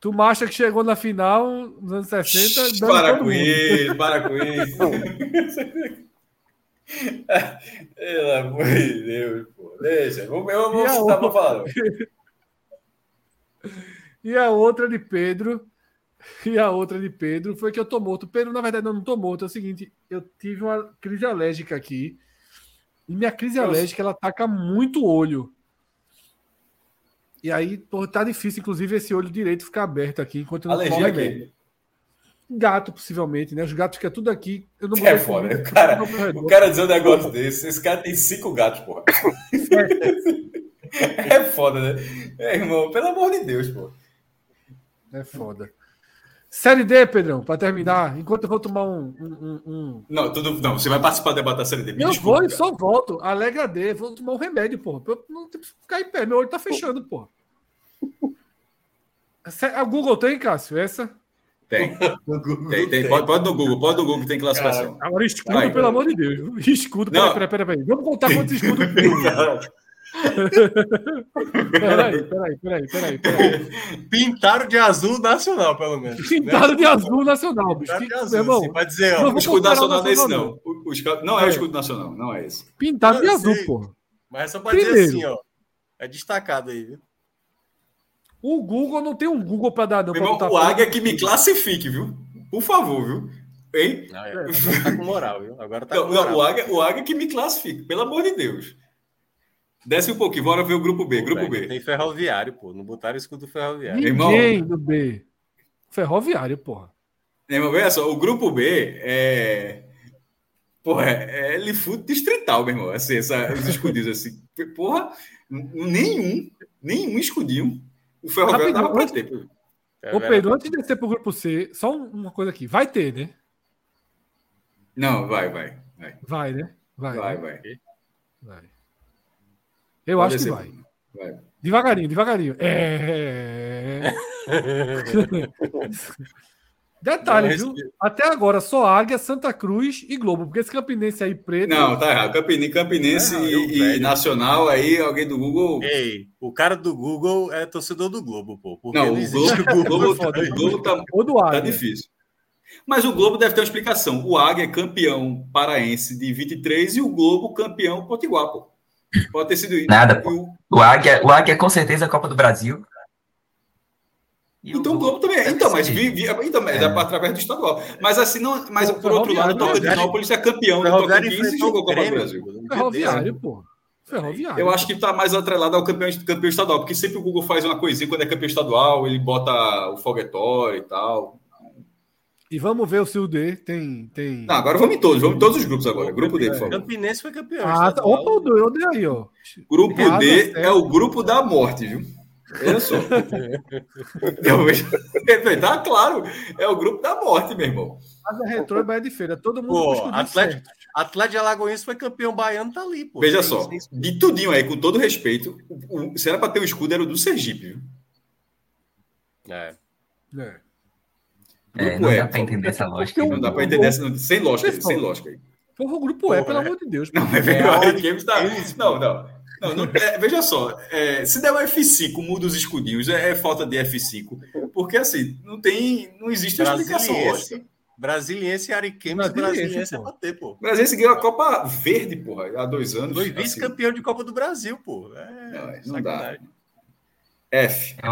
Tu acha que chegou na final nos anos 60? Para com isso, para com isso. Pelo amor de Deus, pô. Deixa. Eu vou estar para falar. E a outra de Pedro. E a outra de Pedro foi que eu tô morto. Pedro, na verdade, eu não tô morto. É o seguinte, eu tive uma crise alérgica aqui. E minha crise alérgica, ela ataca muito o olho. E aí, pô, tá difícil, inclusive, esse olho direito ficar aberto aqui enquanto eu não Alergia remédio. Gato, possivelmente, né? Os gatos ficam tudo aqui. Eu não é foda. O cara, o cara dizer um negócio desse, esse cara tem cinco gatos, porra. É. é foda, né? É, irmão, pelo amor de Deus, pô. É foda. Série D, Pedrão, para terminar, enquanto eu vou tomar um. um, um... Não, tudo, não, você vai participar do debate da Série D. Me eu desculpa, vou e só volto. Alega D, vou tomar um remédio, porra. Eu não tenho que ficar em pé, meu olho tá fechando, porra. A Google tem, Cássio, essa? Tem. tem, tem. Pode, pode no Google, pode no Google que tem classificação. Cara, agora escudo, vai, pelo vai. amor de Deus. Escudo, peraí, peraí, peraí, peraí. Vamos contar quantos escudos tem. Peraí, peraí, peraí, peraí, peraí. Pintaram de azul nacional, pelo menos. Pintaram né? de azul nacional, bicho. Pintaram de azul, irmão, assim, pode dizer, ó, o escudo nacional não é esse, não. O, o, não é, o escudo nacional, não é esse. Pintaram de azul, pô. Mas é só pra dizer assim, ó. É destacado aí, viu? O Google não tem um Google para dar, não. Irmão, o Águia que me classifique, viu? Por favor, viu? Hein? Não, é, agora tá com moral, viu? Agora tá não, com moral. Não, o, Águia, o Águia que me classifique, pelo amor de Deus. Desce um pouquinho, bora ver o grupo B. Grupo B. Tem ferroviário, pô. Não botaram escudo ferroviário. Ninguém Irmão, do B. Ferroviário, porra. Irmão, olha só, o grupo B é. Porra, é, é Lifuto distrital, meu irmão. Assim, essa, os escudinhos assim. Porra, nenhum, nenhum escudinho. O Ferroviário dava pra ter. Ô, Pedro, antes de descer pro grupo C, só uma coisa aqui. Vai ter, né? Não, vai, vai. Vai, vai né? Vai, vai. Vai. vai. Eu Pode acho que vai. vai. Devagarinho, devagarinho. É. Detalhe, viu? Até agora só Águia, Santa Cruz e Globo, porque esse Campinense aí preto. Não, tá errado. Campinense, Campinense é e, e, Nacional, aí alguém do Google. Ei, o cara do Google é torcedor do Globo, pô. Não, não o Globo, o Globo, tá, o Globo tá, Ou do Águia. tá difícil. Mas o Globo deve ter uma explicação. O Águia é campeão paraense de 23 e o Globo campeão potiguar, pô. Pode ter sido isso. Nada, pô. O Águia, o Águia com certeza é a Copa do Brasil. E então o Globo também. Então, mas vi, vi, então, é. através do estadual. Mas assim, não, mas o por outro lado, o Tocantinópolis é campeão do Tocantins e jogou Copa do Brasil. Ferroviário, pô. Ferroviário. Eu acho que está mais atrelado ao campeão, campeão estadual, porque sempre o Google faz uma coisinha quando é campeão estadual, ele bota o foguetório e tal. E vamos ver o seu D tem. tem... Não, agora vamos em todos, vamos em todos os grupos agora. Grupo D, por favor. Campinense foi campeão. Ah, tá. opa, o D, o D aí, ó. Grupo D é o grupo da morte, viu? Olha só. tá claro, é o grupo da morte, meu irmão. Mas a Retrô e Bahia de Feira, todo mundo pô, Atlético, Atlético de Alagoas foi campeão baiano, tá ali, pô. Veja só, de tudinho aí, com todo respeito, o, se era para ter o escudo, era o do Sergipe, viu? É. É. É, não dá para entender essa lógica. Não dá para entender essa, sem lógica, sem lógica aí. Porra, o grupo é, pelo amor de Deus. Não, é verdade. Tá... Não, não. Não, não é, veja só, é, se der um F5, muda os escudinhos, é, é, falta de F5. Porque assim, não tem. Não existe explicação lógica. Brasiliense e Ariquemes, Brasiliense é bater, pô. Brasiliense ganhou a Copa Verde, porra, há dois anos. Foi vice-campeão assim. de Copa do Brasil, pô. É, não, não dá. F. É,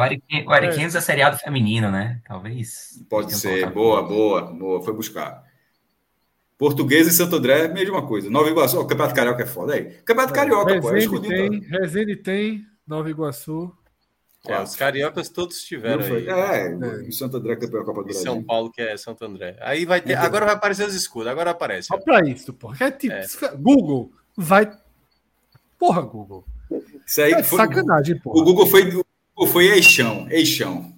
o Ariquemes é seriado feminino, né? Talvez. Pode ser. Boa, boa, boa. Foi buscar. Português e Santo André, mesma coisa. Nova Iguaçu, o Campeonato Carioca é foda aí. Campeonato Carioca, Resende pô. É tem, Resende tem, Nova Iguaçu. É, os cariocas todos estiveram aí. É, é, em Santo André campeão da Copa do Brasil. São Paulo que é Santo André. Aí vai ter, agora vai aparecer os escudos, agora aparece. Só para isso, porra. É tipo, é. Google vai Porra, Google. Isso aí é foi, sacanagem, porra. O Google foi foi eixão, eixão.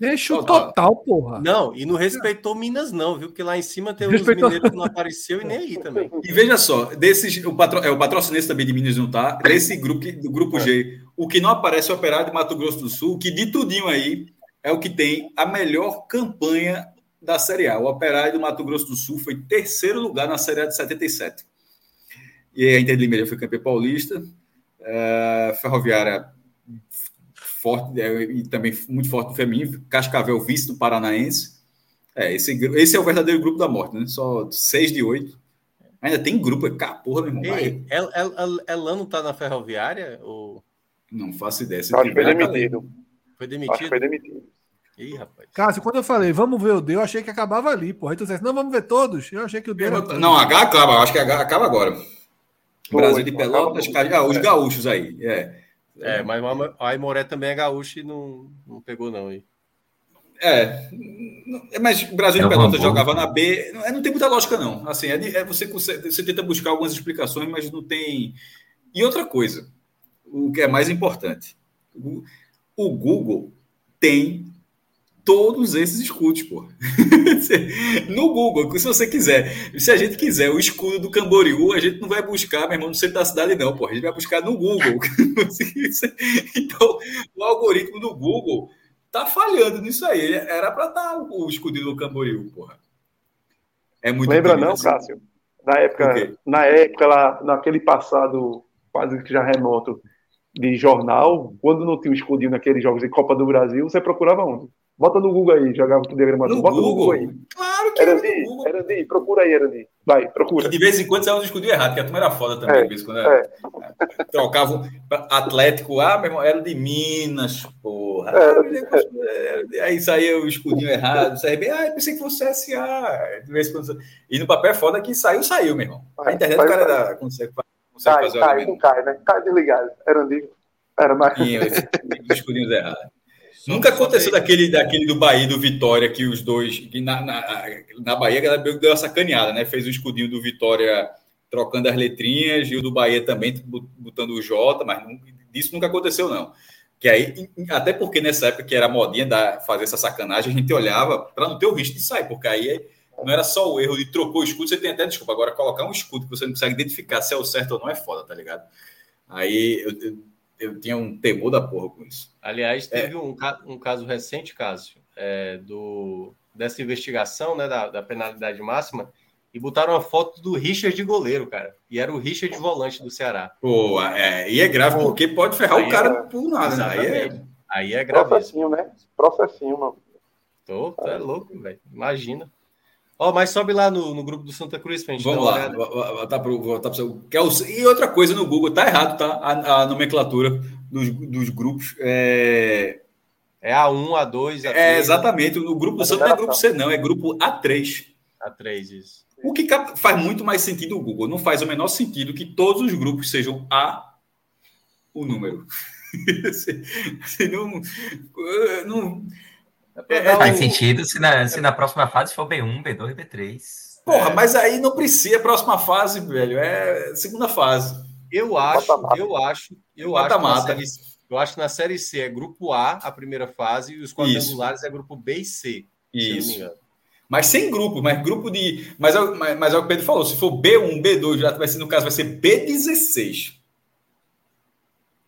Eixo total, porra. Não, e não respeitou Minas, não, viu? Porque lá em cima tem uns respeitou... mineiros que não apareceu e nem aí também. E veja só, desses, o, patro, é, o patrocinense também de Minas não tá. Desse grupo, do grupo G, o que não aparece é o Operário de Mato Grosso do Sul, que de tudinho aí é o que tem a melhor campanha da Série A. O Operário do Mato Grosso do Sul foi terceiro lugar na Série A de 77. E a Inter de Limeira foi campeã paulista. É, Ferroviária forte é, e também muito forte no feminino, Cascavel vice do Paranaense. É, esse, esse é o verdadeiro grupo da morte, né? Só seis de oito. Ainda tem grupo, é caporra, meu irmão. Ei, El, El, Elano tá na ferroviária? Ou... Não faço ideia. Acho que foi demitido. Foi demitido? Acho que foi demitido. Ih, rapaz. Cássio, quando eu falei, vamos ver o D, eu achei que acabava ali, porra. Então, não, vamos ver todos. Eu achei que o D. Era... Não, H acaba, acho que H acaba agora. Brasil de Pelotas, ah, os gaúchos aí. É. É, mas o Aimoré também é gaúcho e não, não pegou, não. Aí. É, mas o Brasil de Pelotas jogava na B, não, é, não tem muita lógica, não. Assim, é, é você, você tenta buscar algumas explicações, mas não tem. E outra coisa, o que é mais importante, o, o Google tem todos esses escudos, pô. no Google, se você quiser, se a gente quiser o escudo do Camboriú, a gente não vai buscar, meu irmão, no centro da cidade, não, pô. A gente vai buscar no Google. então, o algoritmo do Google tá falhando nisso aí. Era para estar o escudo do Camboriú, porra. É muito Lembra não, assim. Cássio? Na época, na época lá, naquele passado quase que já remoto de jornal, quando não tinha o escudinho naqueles jogos de Copa do Brasil, você procurava onde? Bota no Google aí, jogava com o diagramador. Bota Google. no Google aí. Claro que era de, Google. Era de, procura aí, era de. Vai, procura. E de vez em quando saiu um escudinho errado, porque a turma era foda também. É, de vez em quando era, é. Trocava Atlético, ah, meu irmão, era de Minas, porra. É, aí saía o escudinho errado, bem, ah, pensei que fosse SA. De vez em quando. E no papel é foda que saiu, saiu, meu irmão. A internet o cara da, consegue, consegue cai, fazer cai, não cai, né? Cai desligado. Era de. Era mais. Tinha os escudinhos errados. Nunca aconteceu daquele, daquele do Bahia do Vitória, que os dois. Que na, na, na Bahia, a galera deu uma sacaneada, né? Fez o escudinho do Vitória trocando as letrinhas, e o do Bahia também botando o J, mas não, isso nunca aconteceu, não. Que aí, até porque nessa época que era modinha da, fazer essa sacanagem, a gente olhava para não ter o risco de sair, porque aí não era só o erro de trocou o escudo, você tem até desculpa. Agora, colocar um escudo que você não consegue identificar se é o certo ou não é foda, tá ligado? Aí eu, eu eu tinha um temor da porra com isso. Aliás, é. teve é. um, um, caso recente, Cássio, é, do, dessa investigação né, da, da, penalidade máxima, e botaram uma foto do Richard de goleiro, cara. E era o Richard de volante do Ceará. Pô, é, e é grave porque pode ferrar o cara é, por nada, né? Aí é, aí é grave. Processinho, né? Processinho, mano. Tô, tu é louco, velho. Imagina. Ó, oh, mas sobe lá no, no grupo do Santa Cruz pra gente Vamos lá, voltar pro, voltar pro, é E outra coisa no Google, tá errado, tá? A, a nomenclatura dos, dos grupos. É... é A1, A2, A3. É, exatamente. O grupo do Santa não é grupo C, não, é grupo A3. A3, isso. O que faz muito mais sentido o Google. Não faz o menor sentido que todos os grupos sejam A, o número. não, não, é, Faz sentido se na, se na próxima fase for B1, B2 e B3. Porra, é. mas aí não precisa próxima fase, velho. É segunda fase. Eu acho, eu acho, eu acho, mata. Série, eu acho que na série C é grupo A, a primeira fase, e os quadrangulares Isso. é grupo B e C. Isso. Mas sem grupo, mas grupo de. Mas, é mas, mas é o que o Pedro falou: se for B1, B2, já vai ser, no caso, vai ser B16.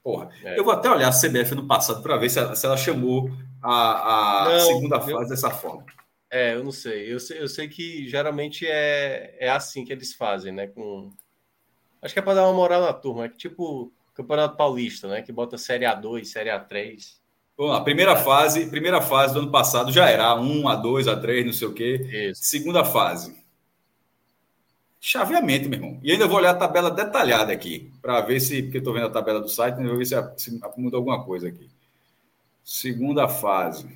Porra, é. eu vou até olhar a CBF no passado para ver se ela, se ela chamou a, a não, segunda fase eu, dessa forma. É, eu não sei. Eu sei, eu sei que geralmente é, é assim que eles fazem, né? Com... Acho que é para dar uma moral na turma. É que tipo Campeonato Paulista, né? Que bota Série A2, Série A3. Bom, a primeira fase, primeira fase do ano passado já era A1, A2, A3, não sei o quê. Isso. Segunda fase. Chaveamento, meu irmão. E ainda vou olhar a tabela detalhada aqui, para ver se, porque eu estou vendo a tabela do site, vou ver se, se mudou alguma coisa aqui. Segunda fase.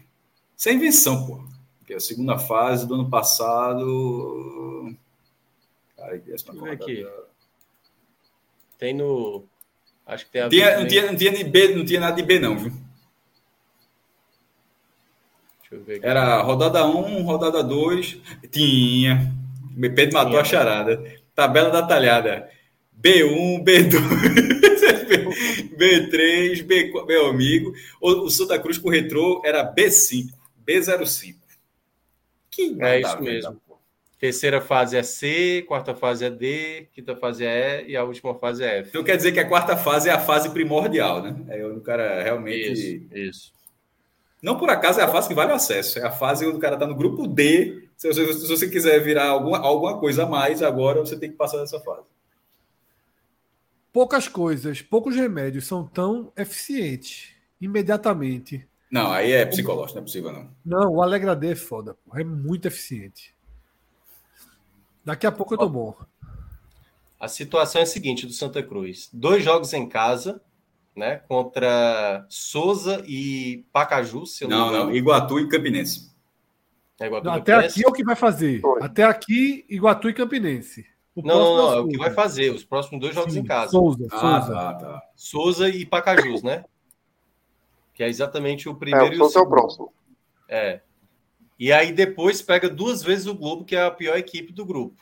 Sem invenção, pô. Porque a segunda fase do ano passado. Cara, Deixa eu ver aqui. Tem no. Acho que tem a. Tinha, não, tinha, não, tinha de B, não tinha nada de B, não, viu? Era rodada 1, rodada 2. Tinha. Pedro matou Tinha. a charada. Tabela detalhada. B1, B2, B3, B4, meu amigo. O, o Santa Cruz com o retrô era B5, B05. Que é isso mesmo. Terceira fase é C, quarta fase é D, quinta fase é E e a última fase é F. Então quer dizer que a quarta fase é a fase primordial, né? É onde o cara realmente. Isso, isso. Não por acaso é a fase que vale o acesso. É a fase onde o cara está no grupo D. Se você, se você quiser virar alguma, alguma coisa a mais, agora você tem que passar dessa fase. Poucas coisas, poucos remédios são tão eficientes imediatamente. Não, aí é psicológico, não é possível, não. Não, o Alegra D é foda, porra. É muito eficiente. Daqui a pouco eu tô bom. A situação é a seguinte do Santa Cruz: dois jogos em casa, né? Contra Souza e Pacaju. Se não, não, não, Iguatu e Campinense. É Iguatu não, até Campinense. aqui é o que vai fazer. Foi. Até aqui, Iguatu e Campinense. O não, não, não, é o que vai fazer. Os próximos dois jogos Sim, em casa. Souza, ah, Souza. Tá, tá. Souza e Pacajus, né? Que é exatamente o primeiro. É, o Souza é o próximo. É. E aí depois pega duas vezes o Globo, que é a pior equipe do grupo.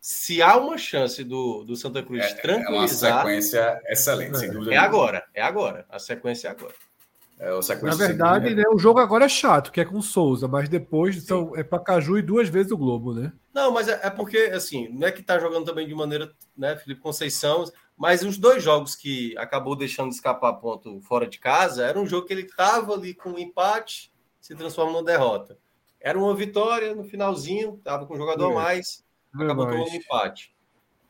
Se há uma chance do, do Santa Cruz é, tranquilizar. É uma sequência excelente, sem dúvida. É agora, é agora. A sequência é agora. É, Na verdade, né, o jogo agora é chato, que é com Souza, mas depois são, é Pacaju e duas vezes o Globo, né? Não, mas é, é, porque, assim, não é que tá jogando também de maneira, né, Felipe Conceição, mas os dois jogos que acabou deixando escapar ponto fora de casa, era um jogo que ele tava ali com um empate, se transforma numa derrota. Era uma vitória no finalzinho, tava com um jogador a mais, acabou tomando um empate.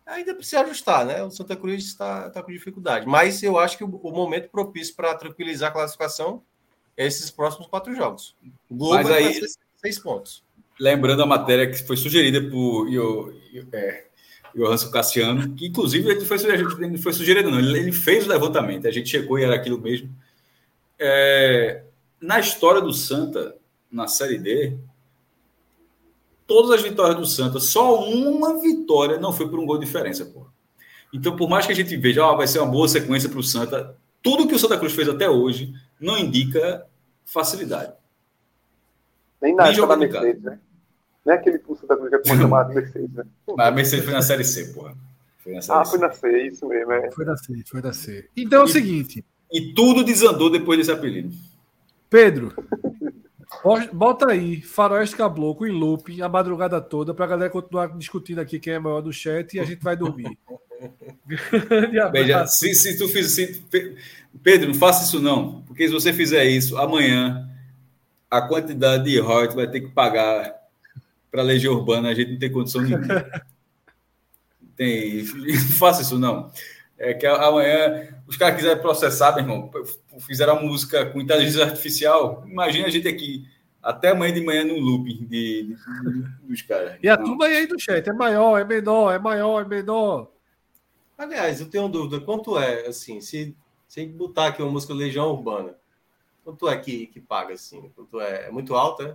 Ainda precisa ajustar, né? O Santa Cruz está, está com dificuldade. Mas eu acho que o, o momento propício para tranquilizar a classificação é esses próximos quatro jogos. O Globo Mas aí, seis pontos. Lembrando a matéria que foi sugerida por Io, é, Cassiano, que inclusive ele foi, ele foi sugerido, não, ele, ele, fez o levantamento, a gente chegou e era aquilo mesmo. É, na história do Santa, na Série D, todas as vitórias do Santa, só uma vitória não foi por um gol de diferença, pô. Então, por mais que a gente veja, ó, vai ser uma boa sequência para o Santa, tudo que o Santa Cruz fez até hoje não indica facilidade. Nem na época da Mercedes, né? Nem aquele que o Santa Cruz é chamado de Mercedes, né? Mas a Mercedes foi na Série C, porra. Foi na série ah, C. foi na C, isso mesmo. É. Foi na C, foi na C. Então é o seguinte. E tudo desandou depois desse apelido. Pedro, Bota aí, Faroeste Cabloco em loop a madrugada toda para a galera continuar discutindo aqui quem é maior do chat e a gente vai dormir. Veja, se, se tu fiz, se, Pedro, não faça isso não, porque se você fizer isso, amanhã a quantidade de royalties vai ter que pagar para a Legião Urbana, a gente não tem condição nenhuma. tem, não faça isso não. É que amanhã os caras quiserem processar, meu irmão, fizeram a música com inteligência artificial. Imagina a gente aqui até amanhã de manhã no looping de, de, dos caras. E a Não. turma aí do chat é maior, é menor, é maior, é menor. Aliás, eu tenho uma dúvida. Quanto é, assim, se, se botar aqui uma música Legião Urbana, quanto é que, que paga, assim? Quanto é? É muito alta, é?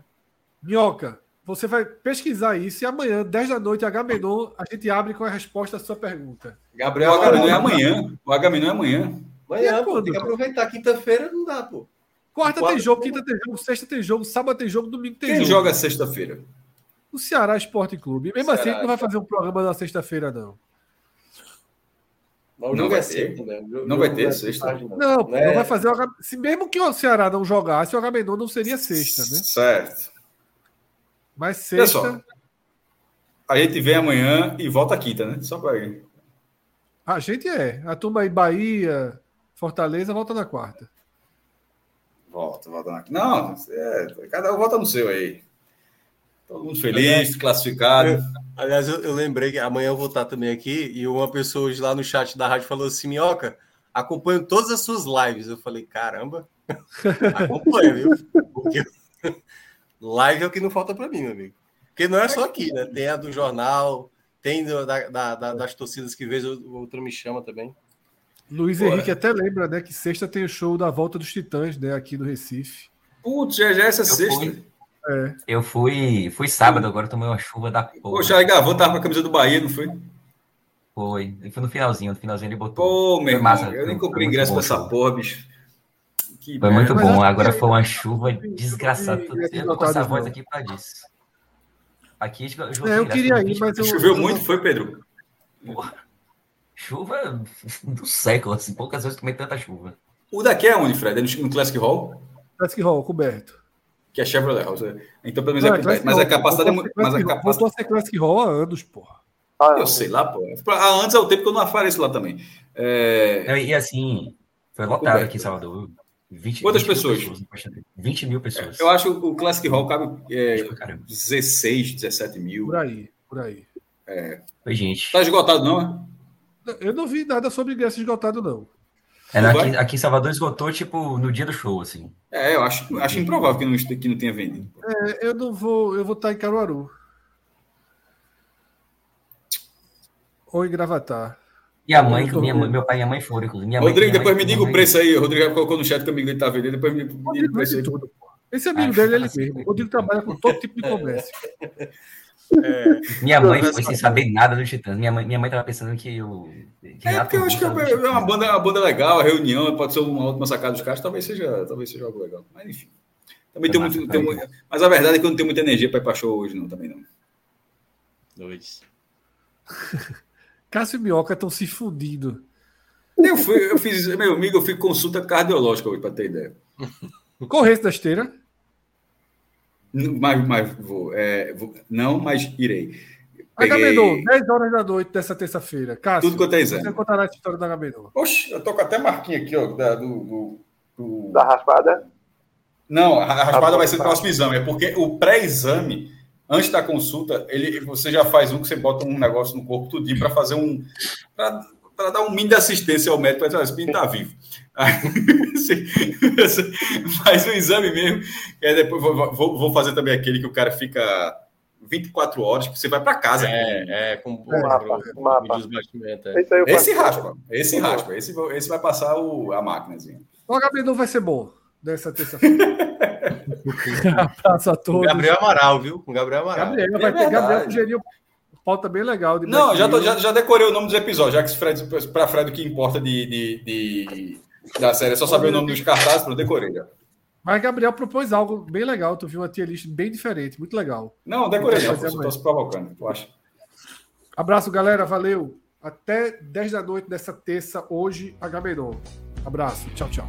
Minhoca, você vai pesquisar isso e amanhã, 10 da noite, H Menon, a gente abre com a resposta à sua pergunta. Gabriel, o H Menon é amanhã. O H Menon é amanhã. Amanhã, pô, tem que aproveitar. Quinta-feira não dá, pô. Quarta, Quarta tem jogo, quinta tem jogo, sexta tem jogo, sábado tem jogo, domingo tem Quem jogo. Quem joga sexta-feira? O Ceará Esporte Clube. Mesmo Ceará, assim, a gente não vai fazer um programa na sexta-feira, não. Não, não vai ter. Né? Não vai ter sexta. Não, não, é... não vai fazer o H... Se mesmo que o Ceará não jogasse, o H Menon não seria sexta, né? Certo. Mas sexta. Pessoal, a gente vem amanhã e volta quinta, né? Só para ir. A gente é. A turma aí, Bahia, Fortaleza, volta na quarta. Volta, volta na Não, é, cada um volta no seu aí. Todo mundo feliz, classificado. Eu, aliás, eu, eu, lembrei que amanhã eu vou estar também aqui e uma pessoa hoje lá no chat da rádio falou assim: Minhoca, acompanho todas as suas lives. Eu falei: caramba, acompanha, viu? Porque Live é o que não falta para mim, meu amigo. Porque não é só aqui, né? Tem a do jornal, tem do, da, da, da, das torcidas que vez o outro me chama também. Luiz Porra. Henrique até lembra, né? Que sexta tem o show da volta dos Titãs, né? Aqui no Recife. Putz, já, já é essa eu sexta. Fui, é. Eu fui, fui sábado, agora tomei uma chuva da porra. Poxa, aí Gavão tava com a camisa do Bahia, não foi? Foi. Foi no finalzinho, no finalzinho ele botou. Pô, meu irmão, eu nem comprei ingresso pra essa porra, bicho. Que foi muito bom. Agora foi uma chuva desgraçada. Eu tô com essa voz aqui para disso. Aqui é, eu queria ir, mas eu, choveu eu, muito, foi Pedro. Porra. Chuva do século, assim, poucas vezes tomei tanta chuva. O daqui é onde, Fred? É no Classic Hall? Classic Hall, coberto. Que é Chevrolet House. Então, pelo menos é, coberto. Mas a capacidade é muito. Mas a capacidade. Eu ser Classic Hall há anos, porra. Ah, eu sei lá, pô. Antes é o tempo que eu não apareço lá também. É... E assim, foi lotado aqui em Salvador. 20, Quantas 20 pessoas? pessoas? 20 mil pessoas. Eu acho que o Classic Hall cabe é, 16, 17 mil. Por aí, por aí. É. Foi gente. Tá esgotado, não, né? Eu não vi nada sobre ingresso esgotado, não. É, aqui, aqui, em Salvador esgotou, tipo, no dia do show, assim. É, eu acho, acho improvável que não, que não tenha vendido. É, eu não vou. Eu vou estar em Caruaru. Ou em Gravatar. E a mãe, minha mãe, meu pai e a mãe foram, inclusive. Minha Rodrigo, mãe, depois mãe, me diga o preço aí. O Rodrigo colocou no chat que o amigo dele tá vendendo. Depois me diga o preço aí. Tudo, Esse amigo dele, ele mesmo. O Rodrigo trabalha com todo tipo de comércio. É, minha mãe foi sem saber nada do Titãs. Minha mãe, minha mãe tava pensando que eu. Que é, porque eu acho que é uma banda, uma banda legal, a reunião, pode ser uma última sacada dos caras, talvez seja, talvez seja algo legal. Mas enfim. Também tem muito, tem muito, mas a verdade é que eu não tenho muita energia para ir para show hoje, não, também não. Dois. Cássio e Minhoca estão se fundindo. Eu, fui, eu fiz, meu amigo, eu fui consulta cardiológica hoje, para ter ideia. Corresse da esteira? Mas, mas vou, é, vou, não, mas irei. Peguei... Agamenon, 10 horas da noite dessa terça-feira. Cássio, Tudo quanto é exame. Você contará a história da Agamenon. Oxe, eu tô com até marquinha aqui, ó, da, do, do, do... da raspada. Não, a raspada vai ser o próximo exame, é porque o pré-exame antes da consulta, ele, você já faz um que você bota um negócio no corpo tudinho para fazer um. para dar um mínimo de assistência ao médico, para dizer, está vivo. faz um exame mesmo, e depois vou, vou, vou, fazer também aquele que o cara fica 24 horas, que você vai para casa. É, é, com o mapa. mapa. É. Esse, esse raspa, esse raspa, esse, esse vai passar o, a máquinazinha. O Gabriel não vai ser bom dessa terça-feira. Abraço a todos. Gabriel Amaral, viu? Com Gabriel Amaral. Gabriel, vai é ter Gabriel sugeriu pauta bem legal. De não, já, tô, já, já, decorei o nome dos episódios, já que Fred, para Fred o que importa de, de, de, da série é só saber o nome dos cartazes, para decorei já. Mas Gabriel propôs algo bem legal, tu viu uma tier list bem diferente, muito legal. Não, decorei não, estou se provocando, eu acho. Abraço, galera, valeu. Até 10 da noite dessa terça, hoje, a Gabeirão. Abraço, tchau, tchau.